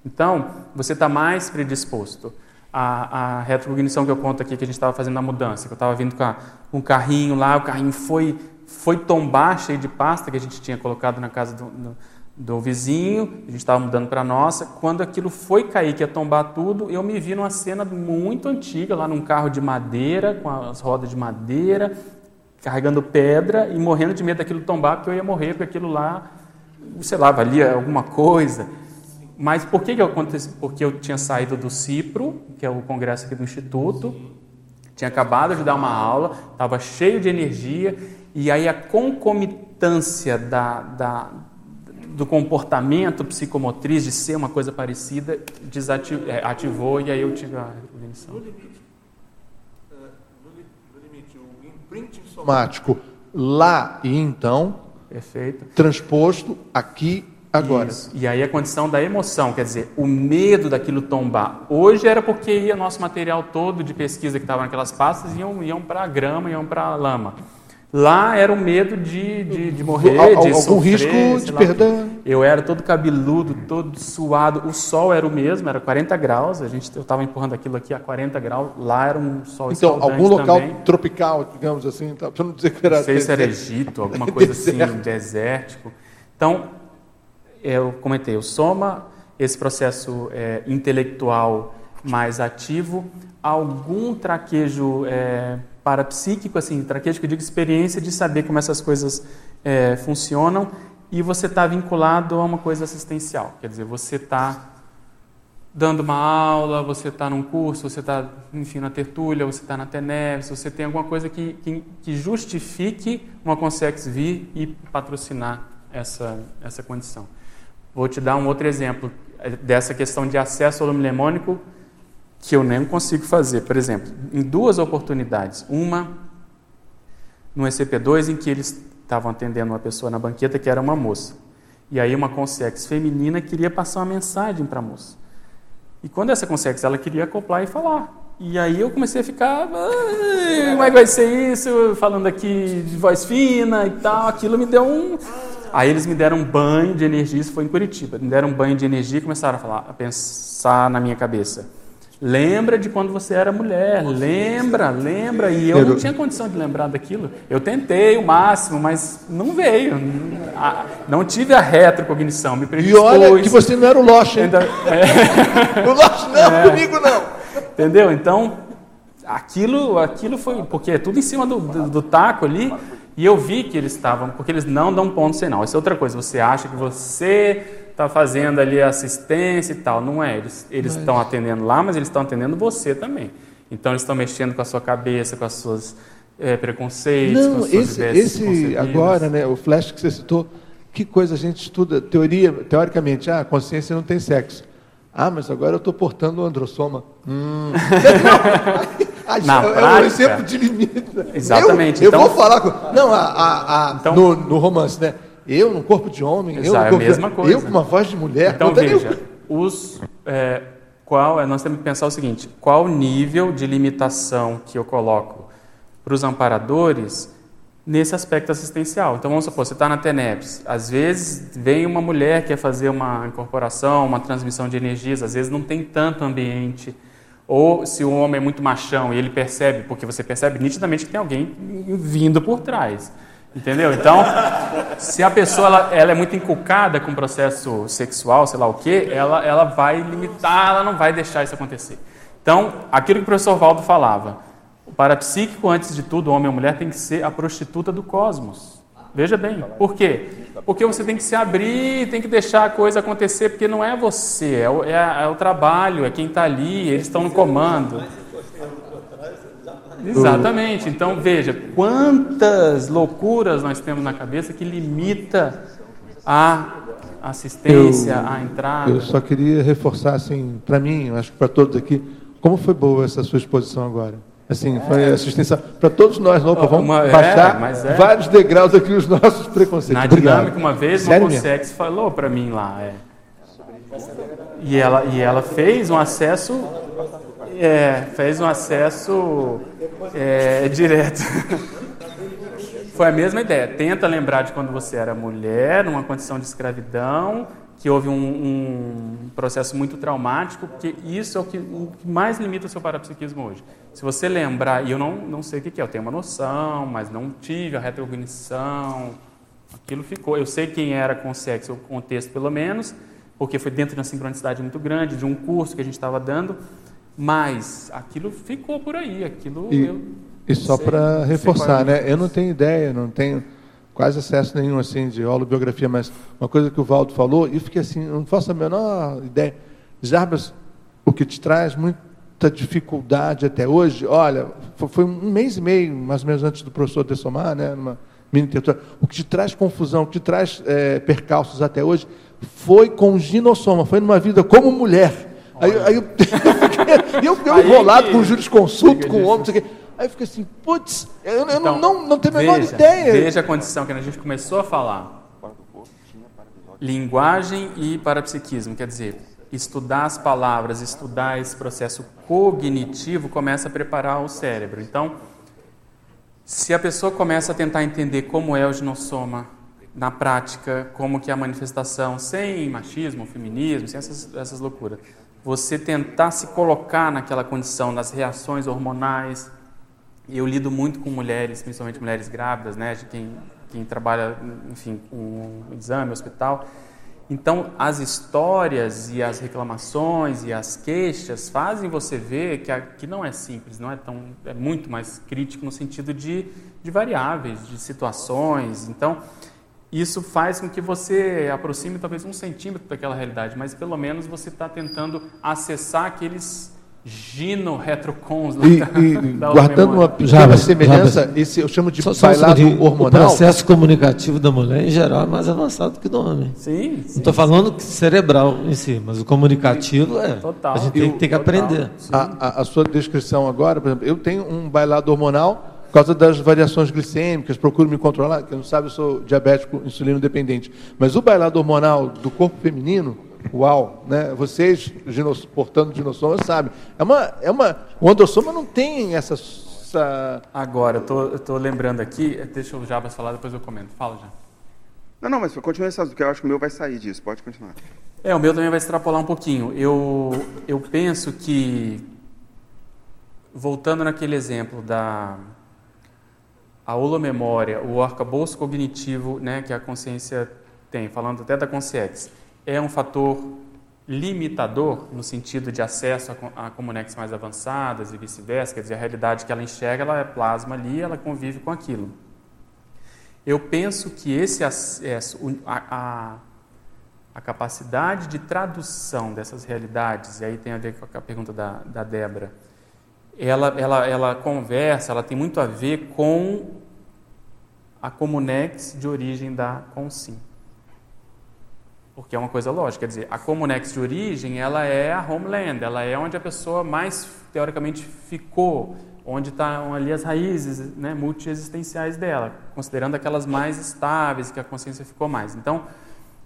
Então, você está mais predisposto a, a retrocognição que eu conto aqui, que a gente estava fazendo a mudança, que eu estava vindo com, a, um carrinho lá, o carrinho foi foi tombar cheio de pasta que a gente tinha colocado na casa do, do, do vizinho, a gente estava mudando para a nossa. Quando aquilo foi cair, que ia tombar tudo, eu me vi numa cena muito antiga, lá num carro de madeira, com as rodas de madeira, carregando pedra e morrendo de medo daquilo tombar, porque eu ia morrer com aquilo lá, sei lá, valia alguma coisa. Mas por que, que aconteceu? Porque eu tinha saído do CIPRO, que é o congresso aqui do Instituto, tinha acabado de dar uma aula, estava cheio de energia e aí a concomitância da, da, do comportamento psicomotriz de ser uma coisa parecida desativou, é, ativou e aí eu tive a remissão. No limite, uh, no limite o imprinting somático lá e então, Perfeito. transposto aqui agora. Isso. E aí a condição da emoção, quer dizer, o medo daquilo tombar. Hoje era porque ia nosso material todo de pesquisa que estava naquelas pastas iam, iam para a grama, iam para a lama. Lá era o medo de, de, de morrer, de algum sofrer, risco de perda. Eu era todo cabeludo, todo suado. O sol era o mesmo, era 40 graus. A gente eu estava empurrando aquilo aqui a 40 graus. Lá era um sol Então, algum local também. tropical, digamos assim, tá, para não dizer que era. Não sei se era Egito, alguma coisa assim, desértico. Então, eu comentei, o soma esse processo é, intelectual mais ativo, algum traquejo é, parapsíquico, assim, traquejo que eu digo experiência de saber como essas coisas é, funcionam e você está vinculado a uma coisa assistencial, quer dizer, você está dando uma aula, você está num curso, você está, enfim, na tertúlia, você está na TENEVS, você tem alguma coisa que, que, que justifique uma Consex vir e patrocinar essa, essa condição. Vou te dar um outro exemplo é, dessa questão de acesso ao lume lemônico que eu nem consigo fazer. Por exemplo, em duas oportunidades. Uma no ECP2, em que eles estavam atendendo uma pessoa na banqueta que era uma moça. E aí uma consex feminina queria passar uma mensagem para a moça. E quando essa consex ela queria acoplar e falar. E aí eu comecei a ficar, como é que vai ser isso? Falando aqui de voz fina e tal. Aquilo me deu um. Aí eles me deram um banho de energia, isso foi em Curitiba. Me deram um banho de energia e começaram a falar, a pensar na minha cabeça. Lembra de quando você era mulher, lembra, lembra. E eu não tinha condição de lembrar daquilo. Eu tentei o máximo, mas não veio. Não tive a retrocognição, me predispôs. E olha que você não era o Loche, hein? Ainda... É. o Loche não, é. comigo não. Entendeu? Então, aquilo, aquilo foi... Porque é tudo em cima do, do, do taco ali. E eu vi que eles estavam... Porque eles não dão ponto sinal. Isso é outra coisa. Você acha que você está fazendo ali assistência e tal. Não é, eles estão mas... atendendo lá, mas eles estão atendendo você também. Então eles estão mexendo com a sua cabeça, com as suas é, preconceitos, Não, com as suas esse, esse agora, né, o flash que você citou, que coisa a gente estuda, teoria, teoricamente, ah, a consciência não tem sexo. Ah, mas agora eu estou portando o androssoma. Hum. Na é prática, um exemplo de limite. Exatamente. Eu, eu então, vou falar com. Não, a, a, a então, no, no romance, né? Eu, num corpo de homem, Exato, eu, é a mesma coisa. eu com uma voz de mulher. Então veja, os, é, qual, é, nós temos que pensar o seguinte: qual o nível de limitação que eu coloco para os amparadores nesse aspecto assistencial? Então vamos supor, você está na TENEPS, às vezes vem uma mulher que quer fazer uma incorporação, uma transmissão de energias, às vezes não tem tanto ambiente. Ou se o homem é muito machão e ele percebe, porque você percebe nitidamente que tem alguém vindo por trás. Entendeu? Então, se a pessoa ela, ela, é muito inculcada com o processo sexual, sei lá o quê, ela, ela vai limitar, ela não vai deixar isso acontecer. Então, aquilo que o professor Valdo falava, o parapsíquico, antes de tudo, homem ou mulher, tem que ser a prostituta do cosmos. Veja bem, por quê? Porque você tem que se abrir, tem que deixar a coisa acontecer, porque não é você, é o, é, é o trabalho, é quem está ali, eles estão no comando. Exatamente. Então veja quantas loucuras nós temos na cabeça que limita a assistência, eu, a entrada. Eu só queria reforçar assim, para mim, acho que para todos aqui, como foi boa essa sua exposição agora. Assim, foi é. assistência para todos nós, não, vamos uma, é, baixar é, é. vários degraus aqui os nossos preconceitos. Na Obrigado. dinâmica, uma vez, uma Consex falou para mim lá, é. E ela, e ela fez um acesso é, fez um acesso é, direto. Foi a mesma ideia. Tenta lembrar de quando você era mulher, numa condição de escravidão, que houve um, um processo muito traumático, porque isso é o que, o que, mais limita o seu parapsiquismo hoje. Se você lembrar, e eu não, não sei o que é, eu tenho uma noção, mas não tive a retrocognição, aquilo ficou. Eu sei quem era com sexo, o contexto pelo menos, porque foi dentro de uma sincronicidade muito grande, de um curso que a gente estava dando, mas aquilo ficou por aí, aquilo e, eu e só para reforçar, né? Eu não tenho ideia, não tenho quase acesso nenhum assim de holobiografia, mas uma coisa que o Valdo falou, e fiquei assim, não faço a menor ideia. Jarbas, o que te traz muita dificuldade até hoje, olha, foi um mês e meio, mais ou menos antes do professor Dessomar, né, numa mini o que te traz confusão, o que te traz é, percalços até hoje, foi com ginossoma, foi numa vida como mulher. Aí, aí eu, eu, eu, enrolado com jurisconsulto, com o homem, Aí eu fiquei assim, putz, eu, eu então, não, não, tenho a menor veja, ideia. Veja a condição que a gente começou a falar. Linguagem e parapsiquismo, quer dizer, estudar as palavras, estudar esse processo cognitivo começa a preparar o cérebro. Então, se a pessoa começa a tentar entender como é o ginossoma na prática, como que é a manifestação, sem machismo, feminismo, sem essas, essas loucuras, você tentar se colocar naquela condição das reações hormonais. Eu lido muito com mulheres, principalmente mulheres grávidas, né, de quem, quem trabalha, enfim, com exame, hospital. Então, as histórias e as reclamações e as queixas fazem você ver que, a, que não é simples, não é tão é muito mais crítico no sentido de, de variáveis, de situações. Então, isso faz com que você aproxime talvez um centímetro daquela realidade, mas pelo menos você está tentando acessar aqueles gino-retrocons e, e da guardando uma pequena semelhança, esse eu chamo de só, bailado só hormonal. O processo comunicativo da mulher, em geral, é mais avançado que do homem. Sim. sim Não estou falando cerebral em si, mas o comunicativo é. Total. A gente tem, tem que total, aprender. A, a, a, sua descrição agora, por exemplo, eu tenho um bailado hormonal por causa das variações glicêmicas, procuro me controlar. Quem não sabe, eu sou diabético insulino dependente. Mas o bailado hormonal do corpo feminino Uau, né? Vocês, portando dinossauros, sabem. É uma, é uma, o endossoma não tem essa, essa... Agora, eu estou lembrando aqui, deixa o Jabas falar, depois eu comento. Fala, já. Não, não, mas continue essas, porque eu acho que o meu vai sair disso, pode continuar. É, o meu também vai extrapolar um pouquinho. Eu, eu penso que, voltando naquele exemplo da a holomemória, o arcabouço cognitivo né, que a consciência tem, falando até da consciência, é um fator limitador no sentido de acesso a, comunex mais avançadas e vice-versa, quer dizer, a realidade que ela enxerga, ela é plasma ali, ela convive com aquilo. Eu penso que esse acesso, a, a, a capacidade de tradução dessas realidades, e aí tem a ver com a pergunta da, da Débora, ela, ela, ela conversa, ela tem muito a ver com a comunex de origem da consim porque é uma coisa lógica, quer dizer, a Comunex de origem, ela é a homeland, ela é onde a pessoa mais, teoricamente, ficou, onde estão ali as raízes né, multiexistenciais dela, considerando aquelas mais estáveis, que a consciência ficou mais. Então,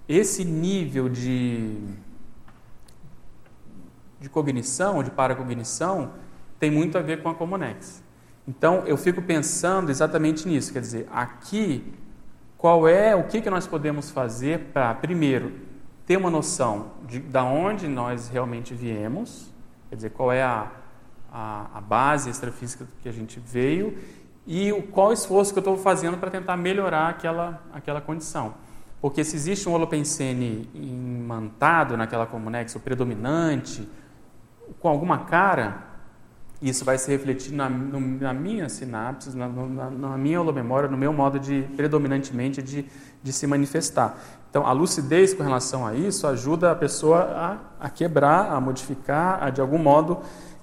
esse nível de, de cognição, de paracognição, tem muito a ver com a Comunex. Então, eu fico pensando exatamente nisso, quer dizer, aqui qual é o que, que nós podemos fazer para, primeiro, ter uma noção de da onde nós realmente viemos, quer dizer, qual é a, a, a base extrafísica que a gente veio e o, qual esforço que eu estou fazendo para tentar melhorar aquela, aquela condição. Porque se existe um holopensene imantado naquela comunex, o predominante, com alguma cara, isso vai se refletir na, no, na minha sinapse, na, na, na minha holomemória, no meu modo de, predominantemente, de, de se manifestar. Então, a lucidez com relação a isso ajuda a pessoa a, a quebrar, a modificar, a, de algum modo,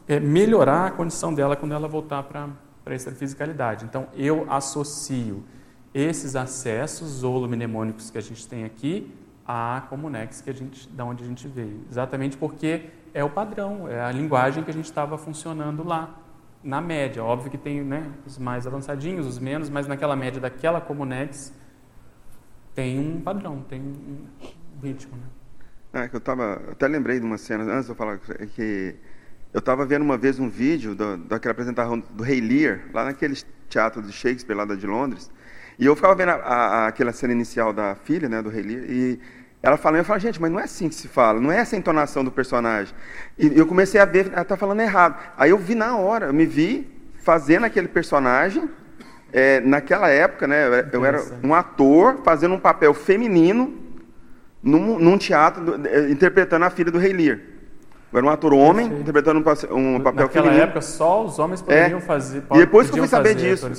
é, melhorar a condição dela quando ela voltar para a extrafisicalidade. Então, eu associo esses acessos holomnemônicos que a gente tem aqui à comunex que a gente, da onde a gente veio. Exatamente porque é o padrão, é a linguagem que a gente estava funcionando lá, na média. Óbvio que tem né, os mais avançadinhos, os menos, mas naquela média daquela Comunex tem um padrão, tem um ritmo. Né? É, eu tava, até lembrei de uma cena, antes eu falar, que eu estava vendo uma vez um vídeo do, daquela apresentação do Rei Lear, lá naquele teatro de Shakespeare, lá de Londres, e eu ficava vendo a, a, aquela cena inicial da filha, né, do Rei Lear, e ela falando, eu falo, gente, mas não é assim que se fala, não é essa a entonação do personagem. E eu comecei a ver, ela está falando errado. Aí eu vi na hora, eu me vi fazendo aquele personagem, é, naquela época, né, eu era um ator fazendo um papel feminino num, num teatro, interpretando a filha do Rei Lear. Era um ator homem Perfeito. interpretando um, um papel Naquela feminino. época só os homens poderiam é. fazer. E depois que eu fui saber disso,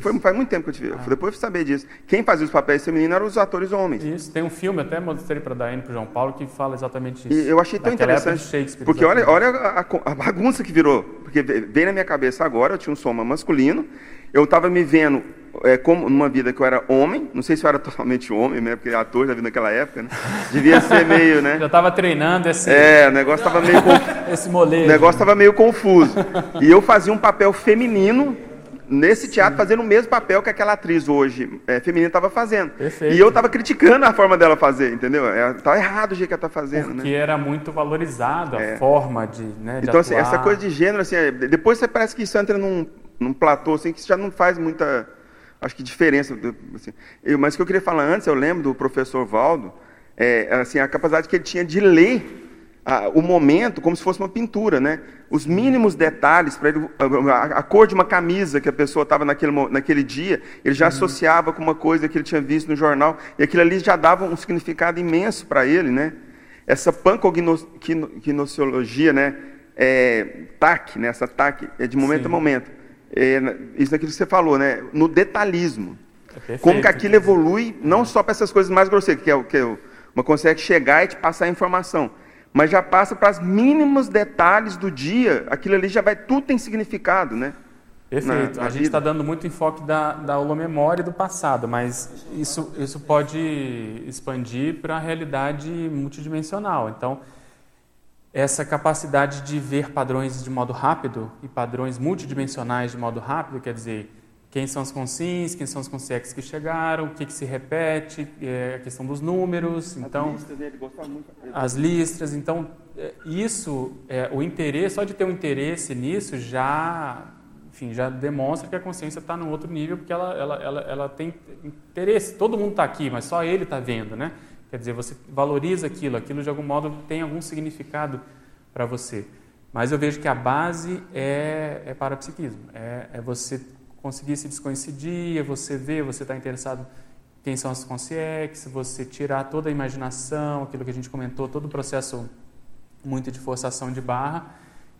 foi, faz muito tempo que eu tive. Ah. Depois eu fui saber disso. Quem fazia os papéis femininos eram os atores homens. Isso, tem um filme, até mostrei para a Daiane para o João Paulo, que fala exatamente isso. E eu achei tão Naquela interessante. Porque olha, olha a, a, bagunça que virou. Porque veio na minha cabeça agora, eu tinha um soma masculino, eu estava me vendo é, como numa vida que eu era homem, não sei se eu era totalmente homem, né? Porque ator já vi naquela época, né? Devia ser meio, né? Já estava treinando esse. É, o negócio estava meio esse molejo. O negócio estava meio confuso. E eu fazia um papel feminino nesse teatro, Sim. fazendo o mesmo papel que aquela atriz hoje é, feminina estava fazendo. Perfeito. E eu estava criticando a forma dela fazer, entendeu? Estava é, errado o jeito que ela está fazendo. Porque né? era muito valorizado a é. forma de. Né, de então, assim, essa coisa de gênero, assim, é, depois você parece que isso entra num, num platô assim, que já não faz muita acho que diferença. Assim. Eu, mas o que eu queria falar antes, eu lembro do professor Valdo, é, assim, a capacidade que ele tinha de ler a, o momento como se fosse uma pintura, né? Os mínimos detalhes para ele, a, a, cor de uma camisa que a pessoa estava naquele, naquele dia, ele já uhum. associava com uma coisa que ele tinha visto no jornal e aquilo ali já dava um significado imenso para ele, né? Essa pancognosciologia, né? É, TAC, né? Essa TAC é de momento Sim. a momento é, isso daquilo que você falou, né? no detalhismo. É como que aquilo evolui, não só para essas coisas mais grosseiras, que é o que uma consegue chegar e te passar a informação, mas já passa para os mínimos detalhes do dia, aquilo ali já vai, tudo tem significado, né? Perfeito. Na, na a gente está dando muito enfoque da, da holomemória do passado, mas isso, isso pode expandir para a realidade multidimensional. Então, essa capacidade de ver padrões de modo rápido e padrões multidimensionais de modo rápido, quer dizer, quem são os consins, quem são os consiex que chegaram, o que, que se repete, é, a questão dos números, então as listras, ele muito. as listras, então é, isso, é, o interesse, só de ter um interesse nisso já, enfim, já demonstra que a consciência está num outro nível, porque ela, ela, ela, ela tem interesse. Todo mundo está aqui, mas só ele está vendo, né? Quer dizer, você valoriza aquilo, aquilo de algum modo tem algum significado para você. Mas eu vejo que a base é, é parapsiquismo, é, é você conseguir se descoincidir, você ver, você está interessado quem são as consciências, você tirar toda a imaginação, aquilo que a gente comentou, todo o processo muito de forçação de barra,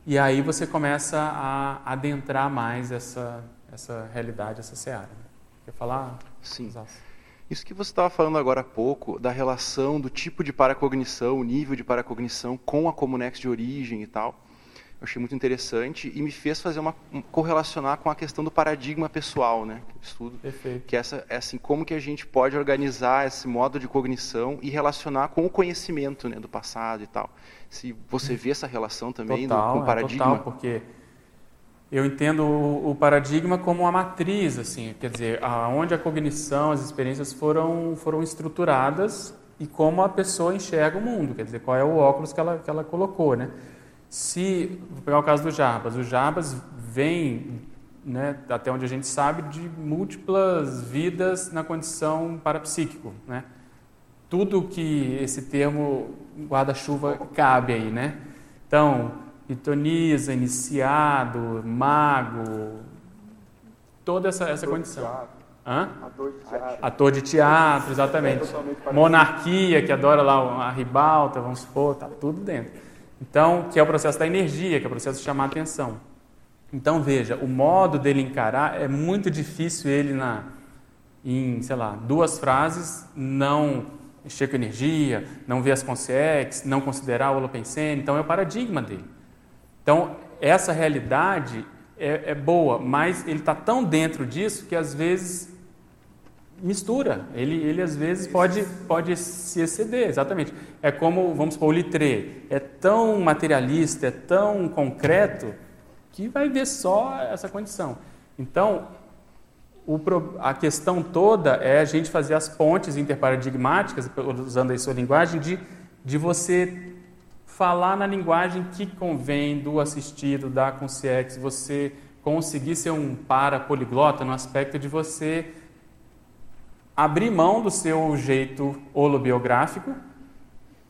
e aí você começa a adentrar mais essa, essa realidade, essa seara. Quer falar? Sim. Isso que você estava falando agora há pouco, da relação do tipo de paracognição, o nível de paracognição com a Comunex de origem e tal, eu achei muito interessante e me fez fazer uma correlacionar com a questão do paradigma pessoal, né? Estudo. Perfeito. Que é essa é assim como que a gente pode organizar esse modo de cognição e relacionar com o conhecimento, né, do passado e tal. Se você vê essa relação também total, do, com o paradigma, é, total, porque eu entendo o, o, paradigma como uma matriz, assim, quer dizer, aonde a cognição, as experiências foram foram estruturadas e como a pessoa enxerga o mundo, quer dizer, qual é o óculos que ela que ela colocou, né? Se, vou pegar o caso do Jarbas, o Jarbas vem, né, até onde a gente sabe, de múltiplas vidas na condição parapsíquico, né? Tudo que esse termo guarda-chuva cabe aí, né? Então, pitoniza, iniciado, mago, toda essa, essa condição. Hã? Ator de teatro. Ator de teatro, exatamente. Monarquia, que adora lá a ribalta, vamos supor, tá tudo dentro. Então, que é o processo da energia, que é o processo de chamar a atenção. Então, veja, o modo dele encarar é muito difícil ele na em, sei lá, duas frases não encher com energia, não ver as consciências, não considerar o holopensene, então é o paradigma dele. Então, essa realidade é, é boa, mas ele está tão dentro disso que às vezes mistura. Ele, ele às vezes pode, pode se exceder, exatamente. É como, vamos supor, o litré. É tão materialista, é tão concreto, que vai ver só essa condição. Então, o, a questão toda é a gente fazer as pontes interparadigmáticas, usando aí sua linguagem, de, de você falar na linguagem que convém do assistido, da consciência, você conseguir ser um para poliglota no aspecto de você abrir mão do seu jeito holobiográfico,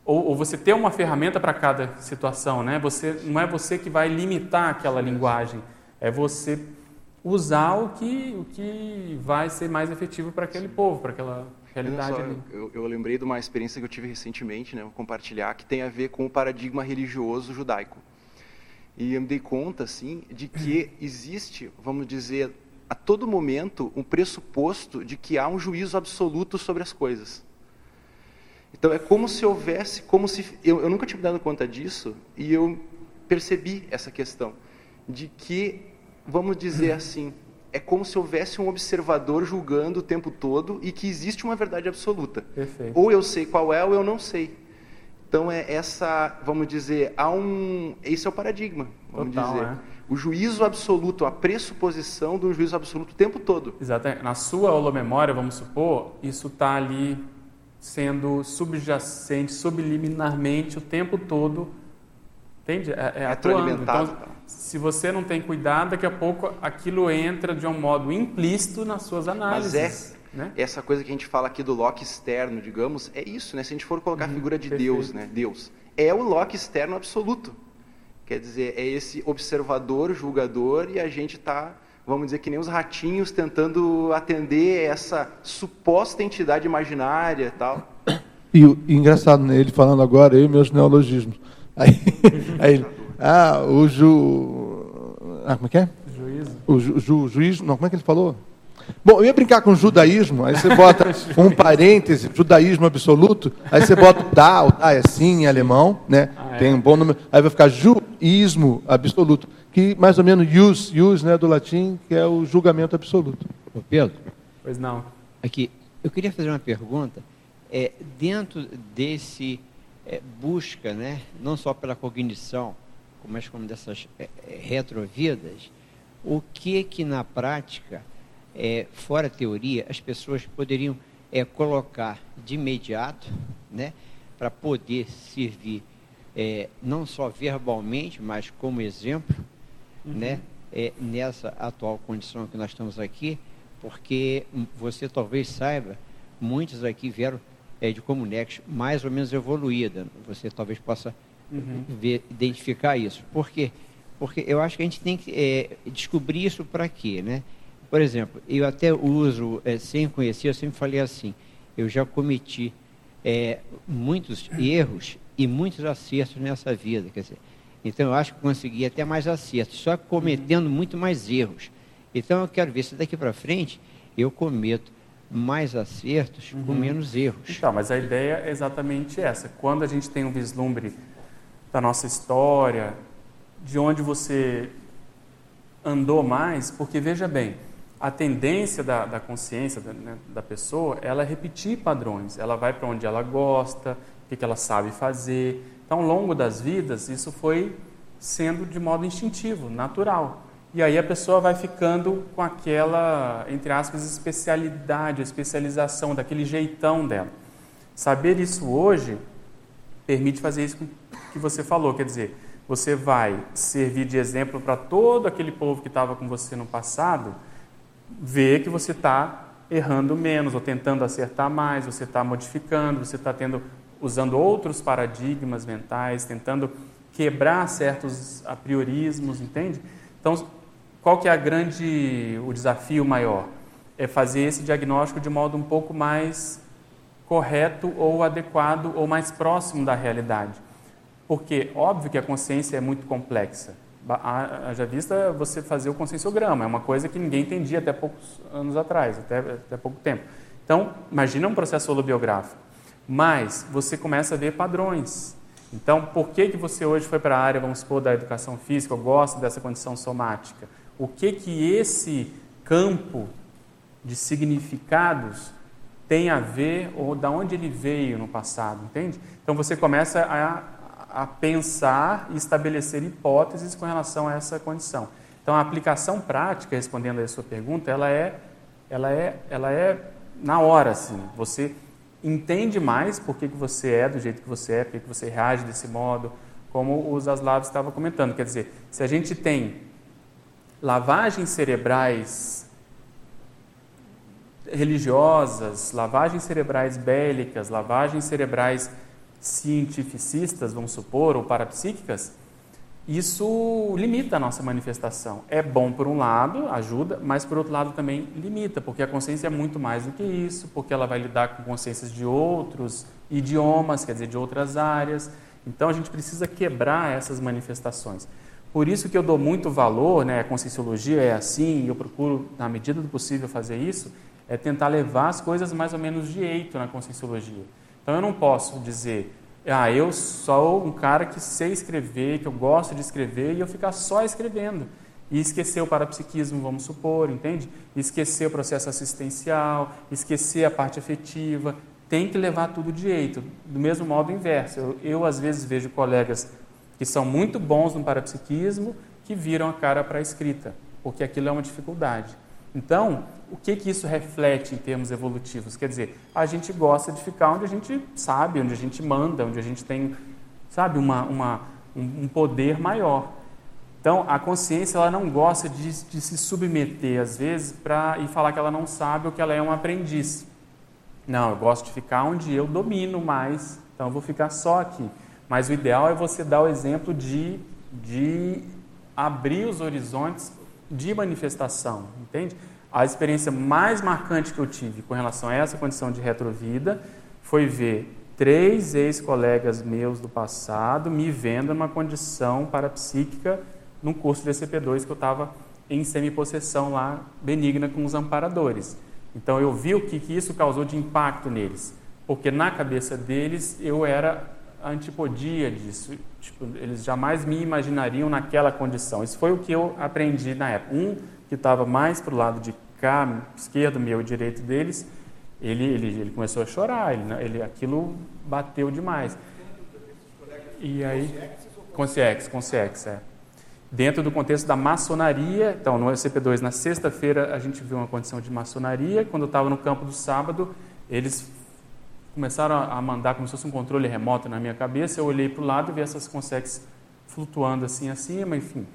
ou, ou você ter uma ferramenta para cada situação, né? Você, não é você que vai limitar aquela linguagem, é você usar o que, o que vai ser mais efetivo para aquele povo, para aquela realidade só, ali. Eu, eu, lembrei de uma experiência que eu tive recentemente, né, vou compartilhar, que tem a ver com o paradigma religioso judaico. E eu me dei conta, assim, de que existe, vamos dizer, a todo momento um pressuposto de que há um juízo absoluto sobre as coisas. Então é como se houvesse, como se eu, eu nunca tinha me dado conta disso e eu percebi essa questão de que, vamos dizer assim, é como se houvesse um observador julgando o tempo todo e que existe uma verdade absoluta. Perfeito. Ou eu sei qual é ou eu não sei. Então é essa, vamos dizer, há um, esse é o paradigma, vamos Total, dizer. É o juízo absoluto, a pressuposição do juízo absoluto o tempo todo. Exatamente. Na sua holomemória, vamos supor, isso está ali sendo subjacente, subliminarmente o tempo todo. Entende? É, é atuando. Então, se você não tem cuidado, daqui a pouco aquilo entra de um modo implícito nas suas análises. Mas é né? essa coisa que a gente fala aqui do Loki externo, digamos, é isso, né? Se a gente for colocar a uhum, figura de perfeito. Deus, né? Deus é o Loki externo absoluto. Quer dizer, é esse observador, julgador, e a gente está, vamos dizer, que nem os ratinhos tentando atender essa suposta entidade imaginária e tal. E, e engraçado, né, ele falando agora, eu e meus neologismos. Aí, aí ele, ah, o ju... Ah, como é que é? Juízo. O ju, ju, juiz, não, como é que ele falou? Bom, eu ia brincar com judaísmo, aí você bota um parêntese, judaísmo absoluto, aí você bota o da, o da é sim em alemão, né? Ah, é? Tem um bom número, aí vai ficar juísmo absoluto, que mais ou menos jus, jus, né, do latim, que é o julgamento absoluto. Ô Pedro? Pois não. Aqui, eu queria fazer uma pergunta. É, dentro desse é, busca, né, não só pela cognição, mas como dessas é, é retrovidas, o que que na prática é, fora teoria, as pessoas poderiam é, colocar de imediato, né, para poder servir é, não só verbalmente, mas como exemplo, uhum. né, é, nessa atual condição que nós estamos aqui, porque você talvez saiba, muitos aqui vieram é, de Comunex mais ou menos evoluída, você talvez possa uhum. ver, identificar isso. Por quê? Porque eu acho que a gente tem que é, descobrir isso para quê, né? Por exemplo, eu até uso, é, sem conhecer, eu sempre falei assim, eu já cometi é, muitos erros e muitos acertos nessa vida, quer dizer, então eu acho que consegui até mais acertos, só cometendo muito mais erros. Então eu quero ver se daqui para frente eu cometo mais acertos uhum. com menos erros. Então, mas a ideia é exatamente essa. Quando a gente tem um vislumbre da nossa história, de onde você andou mais, porque veja bem, a tendência da, da consciência da, né, da, pessoa ela é repetir padrões. Ela vai para onde ela gosta, o que, que ela sabe fazer. Então, ao longo das vidas, isso foi sendo de modo instintivo, natural. E aí a pessoa vai ficando com aquela, entre aspas, especialidade, especialização, daquele jeitão dela. Saber isso hoje permite fazer isso que você falou, quer dizer, você vai servir de exemplo para todo aquele povo que estava com você no passado vê que você está errando menos ou tentando acertar mais, você está modificando, você está tendo usando outros paradigmas mentais, tentando quebrar certos apriorismos, entende? Então, qual que é a grande o desafio maior? É fazer esse diagnóstico de modo um pouco mais correto ou adequado ou mais próximo da realidade. Porque óbvio que a consciência é muito complexa haja vista você fazer o conscienciograma, é uma coisa que ninguém entendia até poucos anos atrás, até, até pouco tempo. Então, imagina um processo holobiográfico. Mas você começa a ver padrões. Então, por que, que você hoje foi para a área, vamos supor, da educação física, ou gosta dessa condição somática? O que que esse campo de significados tem a ver, ou da onde ele veio no passado, entende? Então, você começa a a pensar e estabelecer hipóteses com relação a essa condição. Então, a aplicação prática, respondendo a sua pergunta, ela é, ela é, ela é na hora, assim. Você entende mais por que, que você é do jeito que você é, por que, você reage desse modo, como o Zaslav estava comentando. Quer dizer, se a gente tem lavagens cerebrais religiosas, lavagens cerebrais bélicas, lavagens cerebrais cientificistas, vamos supor, ou parapsíquicas, isso limita a nossa manifestação. É bom por um lado, ajuda, mas por outro lado também limita, porque a consciência é muito mais do que isso, porque ela vai lidar com consciências de outros idiomas, quer dizer, de outras áreas. Então a gente precisa quebrar essas manifestações. Por isso que eu dou muito valor, né, a conscienciologia é assim, e eu procuro, na medida do possível, fazer isso, é tentar levar as coisas mais ou menos de eito na conscienciologia. Então eu não posso dizer, ah, eu sou um cara que sei escrever, que eu gosto de escrever e eu ficar só escrevendo. E esquecer o parapsiquismo, vamos supor, entende? Esquecer o processo assistencial, esquecer a parte afetiva. Tem que levar tudo de jeito, do mesmo modo inverso. Eu, eu às vezes vejo colegas que são muito bons no parapsiquismo que viram a cara para a escrita, porque aquilo é uma dificuldade. Então, o que, que isso reflete em termos evolutivos? Quer dizer, a gente gosta de ficar onde a gente sabe, onde a gente manda, onde a gente tem, sabe, uma, uma, um poder maior. Então, a consciência ela não gosta de, de se submeter, às vezes, para e falar que ela não sabe ou que ela é um aprendiz. Não, eu gosto de ficar onde eu domino mais, então eu vou ficar só aqui. Mas o ideal é você dar o exemplo de, de abrir os horizontes de manifestação, entende? A experiência mais marcante que eu tive com relação a essa condição de retrovida foi ver três ex-colegas meus do passado me vendo numa condição parapsíquica num curso de ECP2 que eu estava em semipossessão lá, benigna com os amparadores. Então eu vi o que, que isso causou de impacto neles, porque na cabeça deles eu era antipodia disso. Tipo, eles jamais me imaginariam naquela condição. Isso foi o que eu aprendi na época. Um que estava mais para o lado de esquerdo meu, direito deles, ele, ele, ele começou a chorar. Ele, ele, aquilo bateu demais. E aí, Conciex, Conciex, é. Dentro do contexto da maçonaria, então no CP2, na sexta-feira, a gente viu uma condição de maçonaria. Quando eu estava no campo do sábado, eles começaram a mandar como se fosse um controle remoto na minha cabeça. Eu olhei para o lado e vi essas consex flutuando assim acima, enfim.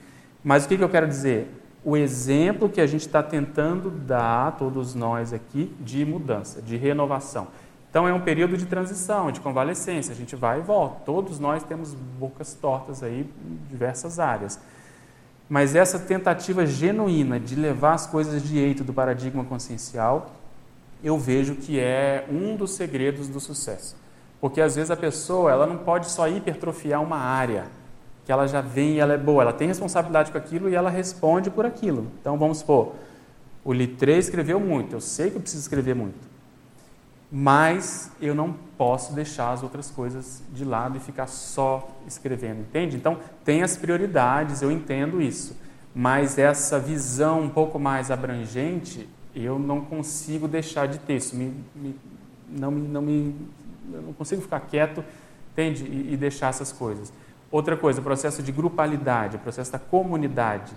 Mas o que, que eu quero dizer? O exemplo que a gente está tentando dar, todos nós aqui, de mudança, de renovação. Então é um período de transição, de convalescência. A gente vai e volta. Todos nós temos bocas tortas aí em diversas áreas. Mas essa tentativa genuína de levar as coisas de jeito do paradigma consciencial eu vejo que é um dos segredos do sucesso. Porque às vezes a pessoa ela não pode só hipertrofiar uma área, que ela já vem e ela é boa, ela tem responsabilidade com aquilo e ela responde por aquilo. Então vamos supor, o Litré escreveu muito, eu sei que eu preciso escrever muito, mas eu não posso deixar as outras coisas de lado e ficar só escrevendo, entende? Então tem as prioridades, eu entendo isso, mas essa visão um pouco mais abrangente eu não consigo deixar de ter isso. Me, me, não, me, não, me, eu não consigo ficar quieto, entende? E, e, deixar essas coisas. Outra coisa, o processo de grupalidade, o processo da comunidade,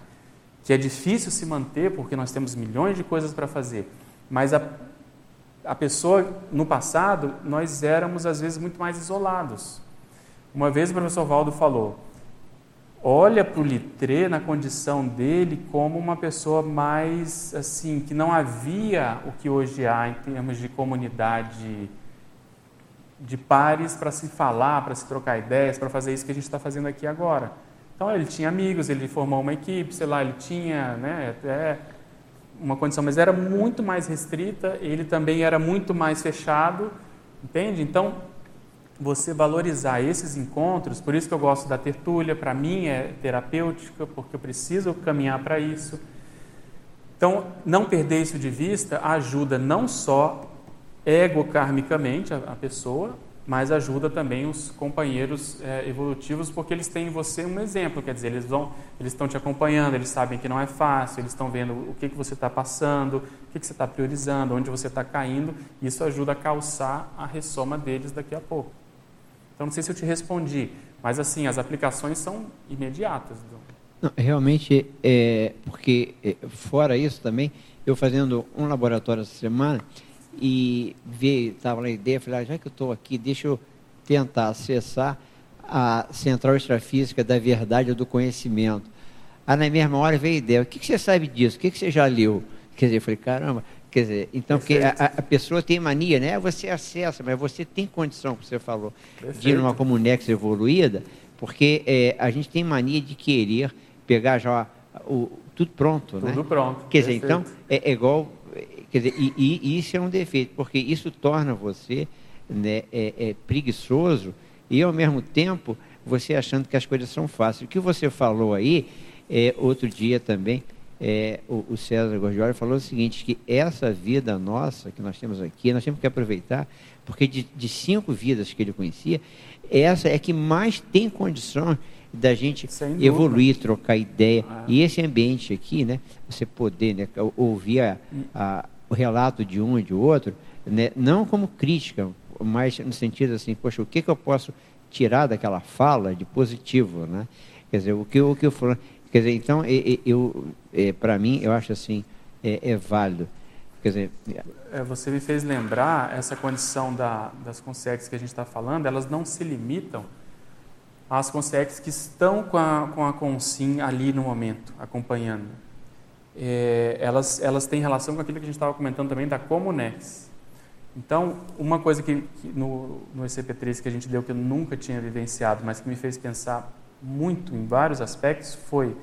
que é difícil se manter porque nós temos milhões de coisas para fazer. Mas a, a pessoa, no passado, nós éramos às vezes muito mais isolados. Uma vez o professor Valdo falou: olha para o Litré na condição dele como uma pessoa mais assim, que não havia o que hoje há em termos de comunidade de pares para se falar, para se trocar ideias, para fazer isso que a gente está fazendo aqui agora. Então ele tinha amigos, ele formou uma equipe, sei lá, ele tinha né, até uma condição, mas era muito mais restrita, ele também era muito mais fechado, entende? Então você valorizar esses encontros, por isso que eu gosto da tertúlia, para mim é terapêutica, porque eu preciso caminhar para isso. Então, não perder isso de vista ajuda não só ego-karmicamente a, a, pessoa, mas ajuda também os companheiros é, evolutivos, porque eles têm em você um exemplo, quer dizer, eles vão, eles estão te acompanhando, eles sabem que não é fácil, eles estão vendo o que, que você está passando, o que, que você está priorizando, onde você está caindo, isso ajuda a calçar a ressoma deles daqui a pouco. Então, não sei se eu te respondi, mas assim, as aplicações são imediatas. Não, realmente, é, porque é, fora isso também, eu fazendo um laboratório essa semana e estava na ideia, falei, ah, já que eu estou aqui, deixa eu tentar acessar a central extrafísica da verdade ou do conhecimento. Aí na mesma hora veio a ideia, o que, que você sabe disso? O que, que você já leu? Quer dizer, eu falei, caramba, Quer dizer, então que a, a, pessoa tem mania, né? Você acessa, mas você tem condição, como você falou, Perfeito. de ir numa comunex evoluída, porque é, a gente tem mania de querer pegar já o, tudo pronto, tudo né? Tudo pronto. Quer dizer, então é, é, igual, quer dizer, e, e, isso é um defeito, porque isso torna você né, é, é, preguiçoso e ao mesmo tempo você achando que as coisas são fáceis. O que você falou aí, é, outro dia também, é, o, o, César Gorgioli falou o seguinte, que essa vida nossa que nós temos aqui, nós temos que aproveitar, porque de, de cinco vidas que ele conhecia, essa é que mais tem condição da gente evoluir, trocar ideia. Ah. E esse ambiente aqui, né, você poder né, ouvir a, a, o relato de um e de outro, né, não como crítica, mas no sentido assim, poxa, o que, que eu posso tirar daquela fala de positivo, né? Quer dizer, o que, o que eu falo, Quer dizer, então, eu, eu é, para mim, eu acho assim, é, é válido. Quer dizer, é, você me fez lembrar essa condição da, das consex que a gente está falando, elas não se limitam às consex que estão com a, com a consim ali no momento, acompanhando. É, elas, elas têm relação com aquilo que a gente estava comentando também da Comunex. Então, uma coisa que, que no, no ECP3 que a gente deu que eu nunca tinha vivenciado, mas que me fez pensar muito em vários aspectos foi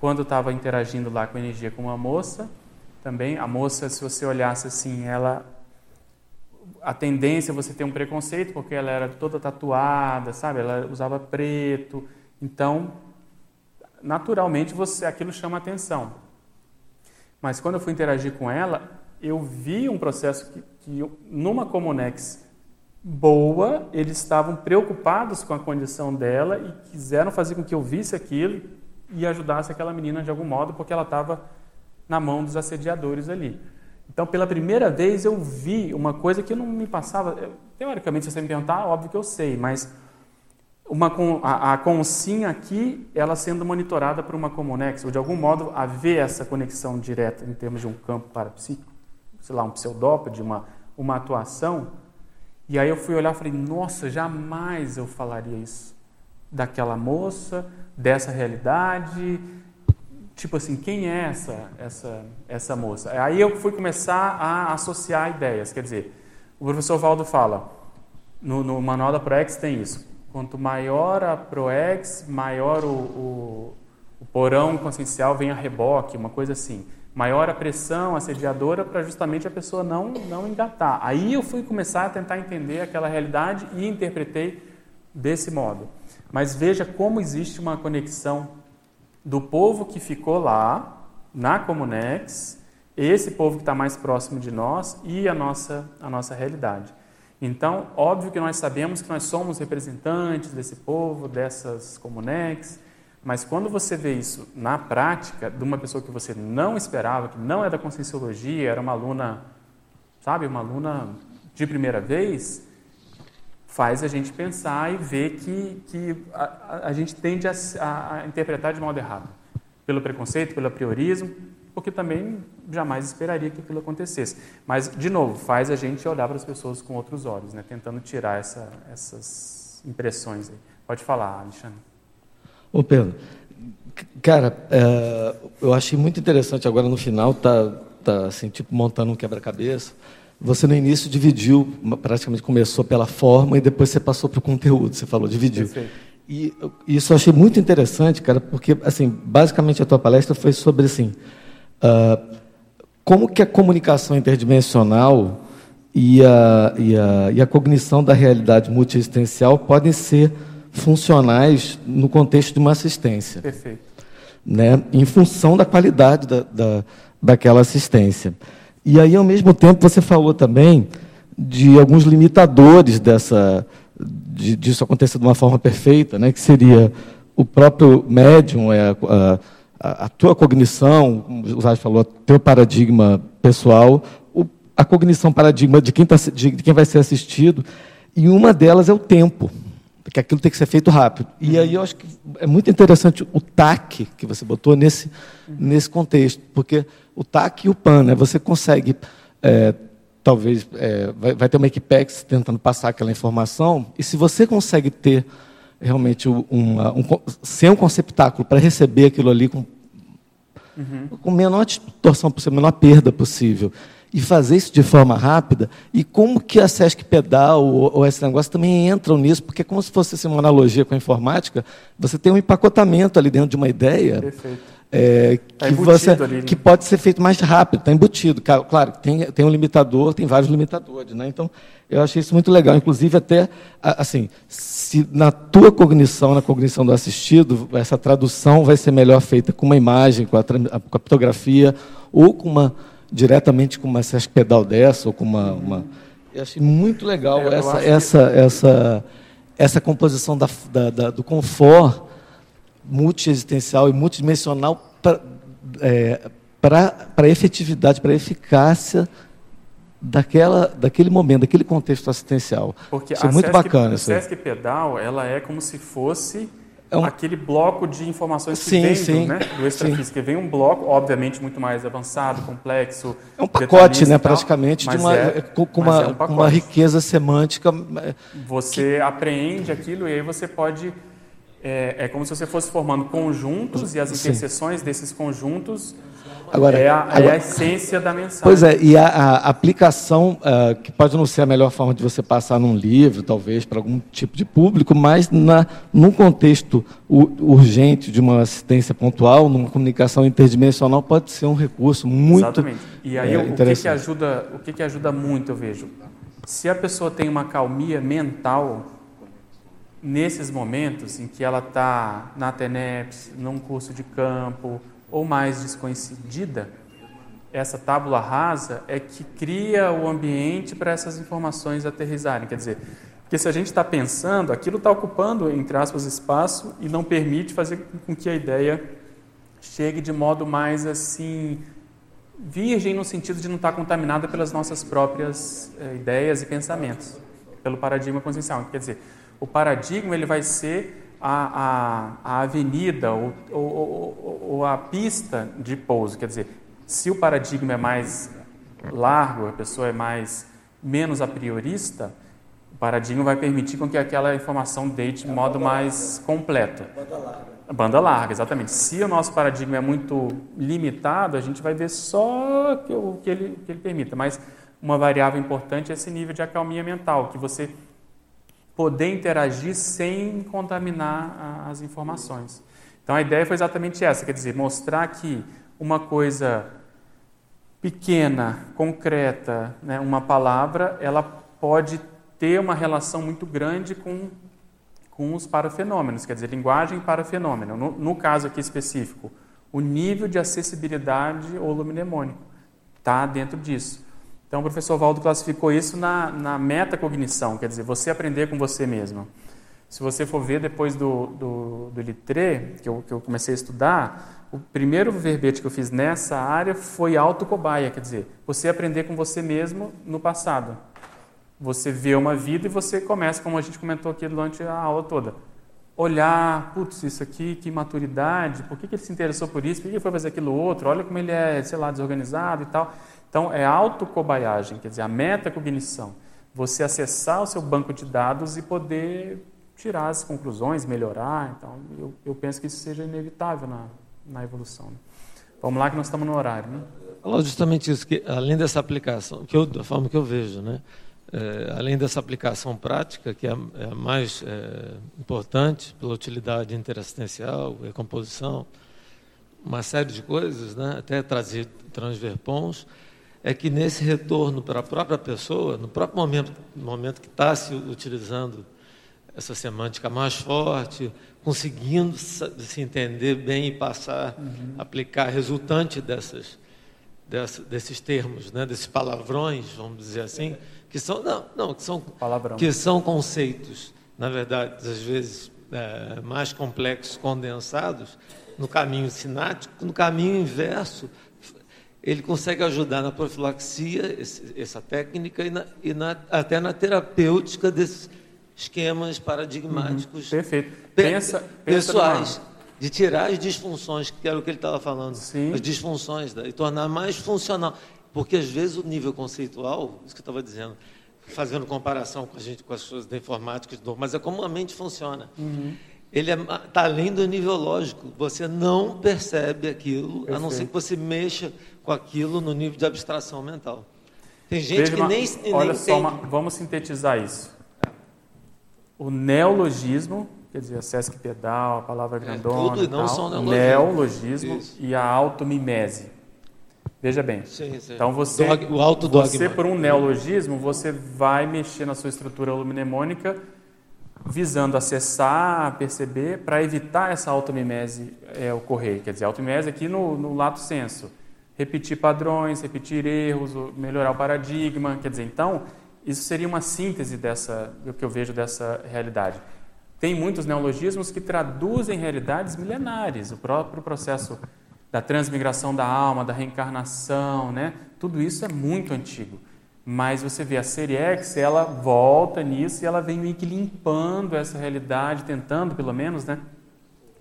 quando estava interagindo lá com a energia com uma moça, também a moça, se você olhasse assim, ela a tendência é você ter um preconceito porque ela era toda tatuada, sabe? Ela usava preto. Então, naturalmente você aquilo chama atenção. Mas quando eu fui interagir com ela, eu vi um processo que, que numa Comunex boa, eles estavam preocupados com a condição dela e quiseram fazer com que eu visse aquilo e ajudasse aquela menina de algum modo, porque ela estava na mão dos assediadores ali. Então, pela primeira vez, eu vi uma coisa que não me passava. Teoricamente, se você me perguntar, óbvio que eu sei, mas uma, a, a consinha aqui, ela sendo monitorada por uma Comunex, ou de algum modo haver essa conexão direta em termos de um campo parapsíquico, sei lá, um pseudópode, uma, uma atuação. E aí eu fui olhar e falei, nossa, jamais eu falaria isso daquela moça, dessa realidade, tipo assim, quem é essa, essa, essa moça? Aí eu fui começar a associar ideias, quer dizer, o professor Valdo fala, no, no manual da ProEx tem isso, quanto maior a ProEx, maior o, o, o porão consciencial vem a reboque, uma coisa assim. Maior a pressão assediadora para justamente a pessoa não, não engatar. Aí eu fui começar a tentar entender aquela realidade e interpretei desse modo. Mas veja como existe uma conexão do povo que ficou lá, na Comunex, esse povo que está mais próximo de nós e a nossa, a nossa realidade. Então, óbvio que nós sabemos que nós somos representantes desse povo, dessas Comunex, mas quando você vê isso na prática, de uma pessoa que você não esperava, que não é da conscienciologia, era uma aluna, sabe, uma aluna de primeira vez, faz a gente pensar e ver que, que a, a gente tende a, a, interpretar de modo errado. Pelo preconceito, pelo priorismo, porque também jamais esperaria que aquilo acontecesse. Mas, de novo, faz a gente olhar para as pessoas com outros olhos, né? tentando tirar essa, essas impressões. Aí. Pode falar, Alexandre. Ô Pedro, cara, é, eu achei muito interessante agora no final, tá, tá assim, tipo montando um quebra-cabeça, você no início dividiu, praticamente começou pela forma e depois você passou para o conteúdo, você falou, dividiu. E isso eu achei muito interessante, cara, porque, assim, basicamente a tua palestra foi sobre, assim, uh, como que a comunicação interdimensional e a, e, a, e a cognição da realidade multiexistencial podem ser funcionais no contexto de uma assistência. Perfeito. Né, em função da qualidade da, da, daquela assistência. E aí, ao mesmo tempo, você falou também de alguns limitadores dessa, de, disso acontecer de uma forma perfeita, né, que seria o próprio médium, é, a, a, a tua cognição, como o Zay falou, teu paradigma pessoal, o, a cognição paradigma de quem, tá, de, de quem vai ser assistido, e uma delas é o tempo, porque aquilo tem que ser feito rápido. E aí eu acho que é muito interessante o TAC que você botou nesse, nesse contexto, porque o TAC e o PAN. Né? Você consegue, é, talvez, é, vai, vai, ter uma Equipex tentando passar aquela informação, e se você consegue ter realmente uma, um, ser um conceptáculo para receber aquilo ali com, uhum. com menor distorção possível, menor perda possível, e fazer isso de forma rápida, e como que a Sesc Pedal ou, ou, esse negócio também entram nisso, porque é como se fosse assim, uma analogia com a informática, você tem um empacotamento ali dentro de uma ideia. Perfeito é, tá que, você, ali, né? que pode ser feito mais rápido, está embutido. Claro, tem, tem um limitador, tem vários limitadores. Né? Então, eu achei isso muito legal. Inclusive, até, assim, se na tua cognição, na cognição do assistido, essa tradução vai ser melhor feita com uma imagem, com a, com a ou com uma, diretamente com uma Sesc Pedal dessa, ou com uma... uma eu achei muito legal é, essa, essa, que... essa, essa composição da, da, da, do conforto multiexistencial e multidimensional para é, a efetividade, para a eficácia daquela, daquele momento, daquele contexto assistencial. Porque isso é muito Sesc, bacana. A Sesc Pedal ela é como se fosse é um... aquele bloco de informações que sim, vem sim, do, né, do extrafísico. Vem um bloco, obviamente, muito mais avançado, complexo. É um pacote, né, praticamente, de uma, é, com, uma, é um uma riqueza semântica. É, você que... apreende aquilo e aí você pode é, é, como se você fosse formando conjuntos e as interseções Sim. desses conjuntos agora, é, a, agora, é a essência da mensagem. Pois é, e a, a aplicação, uh, que pode não ser a melhor forma de você passar num livro, talvez, para algum tipo de público, mas na, num contexto urgente de uma assistência pontual, numa comunicação interdimensional, pode ser um recurso muito Exatamente. E aí, é, o, que, que, ajuda, o que, que ajuda muito, eu vejo? Se a pessoa tem uma calmia mental, nesses momentos em que ela está na TENEPS, num curso de campo ou mais desconhecida, essa tábula rasa é que cria o ambiente para essas informações aterrizarem. Quer dizer, porque se a gente está pensando, aquilo está ocupando, entre aspas, espaço e não permite fazer com que a ideia chegue de modo mais assim virgem no sentido de não estar tá contaminada pelas nossas próprias eh, ideias e pensamentos, pelo paradigma consciencial. Quer dizer, o paradigma ele vai ser a, a, a avenida ou, ou, ou, ou a pista de pouso. Quer dizer, se o paradigma é mais largo, a pessoa é mais menos a priorista, o paradigma vai permitir com que aquela informação deite de modo mais completo. Banda larga. Banda larga, exatamente. Se o nosso paradigma é muito limitado, a gente vai ver só o que ele, que ele permita. Mas uma variável importante é esse nível de acalmia mental, que você poder interagir sem contaminar as informações. Então a ideia foi exatamente essa, quer dizer, mostrar que uma coisa pequena, concreta, né, uma palavra, ela pode ter uma relação muito grande com, com os parafenômenos, quer dizer, linguagem para fenômeno. No, no caso aqui específico, o nível de acessibilidade ou luminemônico está dentro disso. Então, o professor Valdo classificou isso na, na metacognição, quer dizer, você aprender com você mesmo. Se você for ver depois do, do, do que eu, que eu comecei a estudar, o primeiro verbete que eu fiz nessa área foi autocobaia, quer dizer, você aprender com você mesmo no passado. Você vê uma vida e você começa, como a gente comentou aqui durante a aula toda, olhar, putz, isso aqui, que maturidade, por que, que ele se interessou por isso, por que ele foi fazer aquilo outro, olha como ele é, sei lá, desorganizado e tal. Então, é autocobaiagem, quer dizer, a metacognição. Você acessar o seu banco de dados e poder tirar as conclusões, melhorar. Então, eu, eu penso que isso seja inevitável na, na evolução. Né? Vamos lá que nós estamos no horário, né? Falou justamente isso, que além dessa aplicação, que eu, da forma que eu vejo, né? É, além dessa aplicação prática, que é é a mais é, importante pela utilidade interassistencial, recomposição, uma série de coisas, né? até trazer transverpons, é que nesse retorno para a própria pessoa, no próprio momento, momento que está se utilizando essa semântica mais forte, conseguindo se entender bem e passar, uhum. aplicar resultante dessas, dessas, desses termos, né, desses palavrões, vamos dizer assim, que são não, não que são Palavrão. que são conceitos, na verdade, às vezes é, mais complexos, condensados, no caminho sinático, no caminho inverso, ele consegue ajudar na profilaxia, esse, essa técnica, e, na, e na, até na terapêutica desses esquemas paradigmáticos uhum, perfeito. Pensa, pessoais. Pensa de tirar as disfunções, que era o que ele estava falando, Sim. as disfunções, né, e tornar mais funcional. Porque às vezes o nível conceitual, isso que eu estava dizendo, fazendo comparação com a gente, com as coisas da informática, mas é como a mente funciona. Uhum. Ele está é, tá além do nível lógico. Você não percebe aquilo, Perfeito. a não ser que você mexa com aquilo no nível de abstração mental. Tem gente Veja que uma, nem, olha nem só, uma, vamos sintetizar isso o neologismo, quer dizer, a Sesc Pedal, a palavra é, grandona, é, tudo, não tal, neologismo Isso. e a automimese. Veja bem. Sim, sim. Então você, Dog, o auto você por um neologismo, você vai mexer na sua estrutura luminemônica visando acessar, perceber, para evitar essa automimese é, ocorrer. Quer dizer, automimese aqui no, no lato senso. Repetir padrões, repetir erros, melhorar o paradigma. Quer dizer, então, isso seria uma síntese dessa, do que eu vejo dessa realidade. Tem muitos neologismos que traduzem realidades milenares, o próprio processo da transmigração da alma, da reencarnação, né? Tudo isso é muito antigo. Mas você vê a série X, ela volta nisso e ela vem meio que limpando essa realidade, tentando pelo menos, né,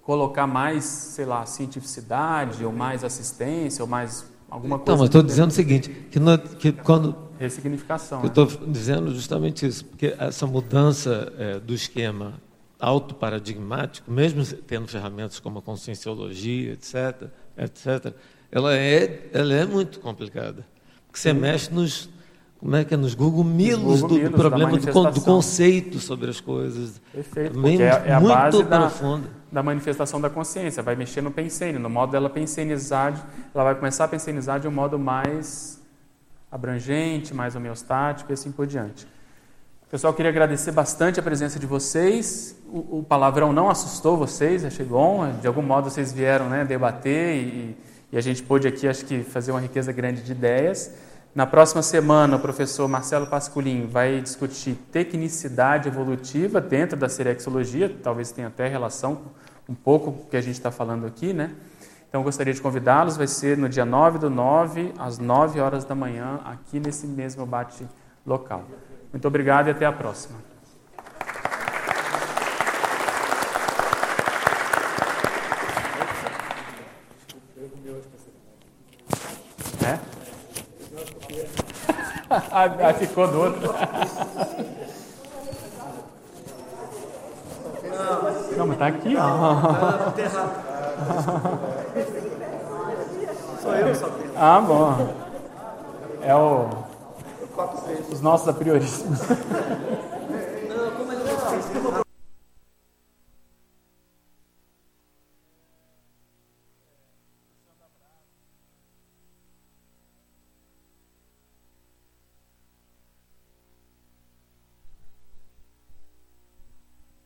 colocar mais, sei lá, cientificidade ou mais assistência ou mais alguma coisa. Não, mas estou dizendo o seguinte, que, no, que quando ressignificação. Eu estou né? dizendo justamente isso, porque essa mudança é, do esquema autoparadigmático, mesmo tendo ferramentas como a conscienciologia, etc., etc., ela é, ela é muito complicada. Porque você mexe nos, como é que é, nos Google Milos, do, do, problema do, do, conceito sobre as coisas. Perfeito, porque é, é a base da, da, manifestação da consciência. Vai mexer no pensene, no modo dela pensenizar, ela vai começar a pensenizar de um modo mais abrangente, mais homeostático e assim por diante. Pessoal, queria agradecer bastante a presença de vocês. O, o palavrão não assustou vocês, achei bom. De algum modo vocês vieram né, debater e, e a gente pôde aqui, acho que, fazer uma riqueza grande de ideias. Na próxima semana, o professor Marcelo Pasculin vai discutir tecnicidade evolutiva dentro da serexologia, talvez tenha até relação um pouco com o que a gente está falando aqui, né? Então, gostaria de convidá-los, vai ser no dia 9 do 9, às 9 horas da manhã, aqui nesse mesmo bate local. Muito obrigado e até a próxima. ah, ficou do outro. Não, mas tá aqui, ó. Sou eu, só Ah, bom. É o. Os nossos apriorismos.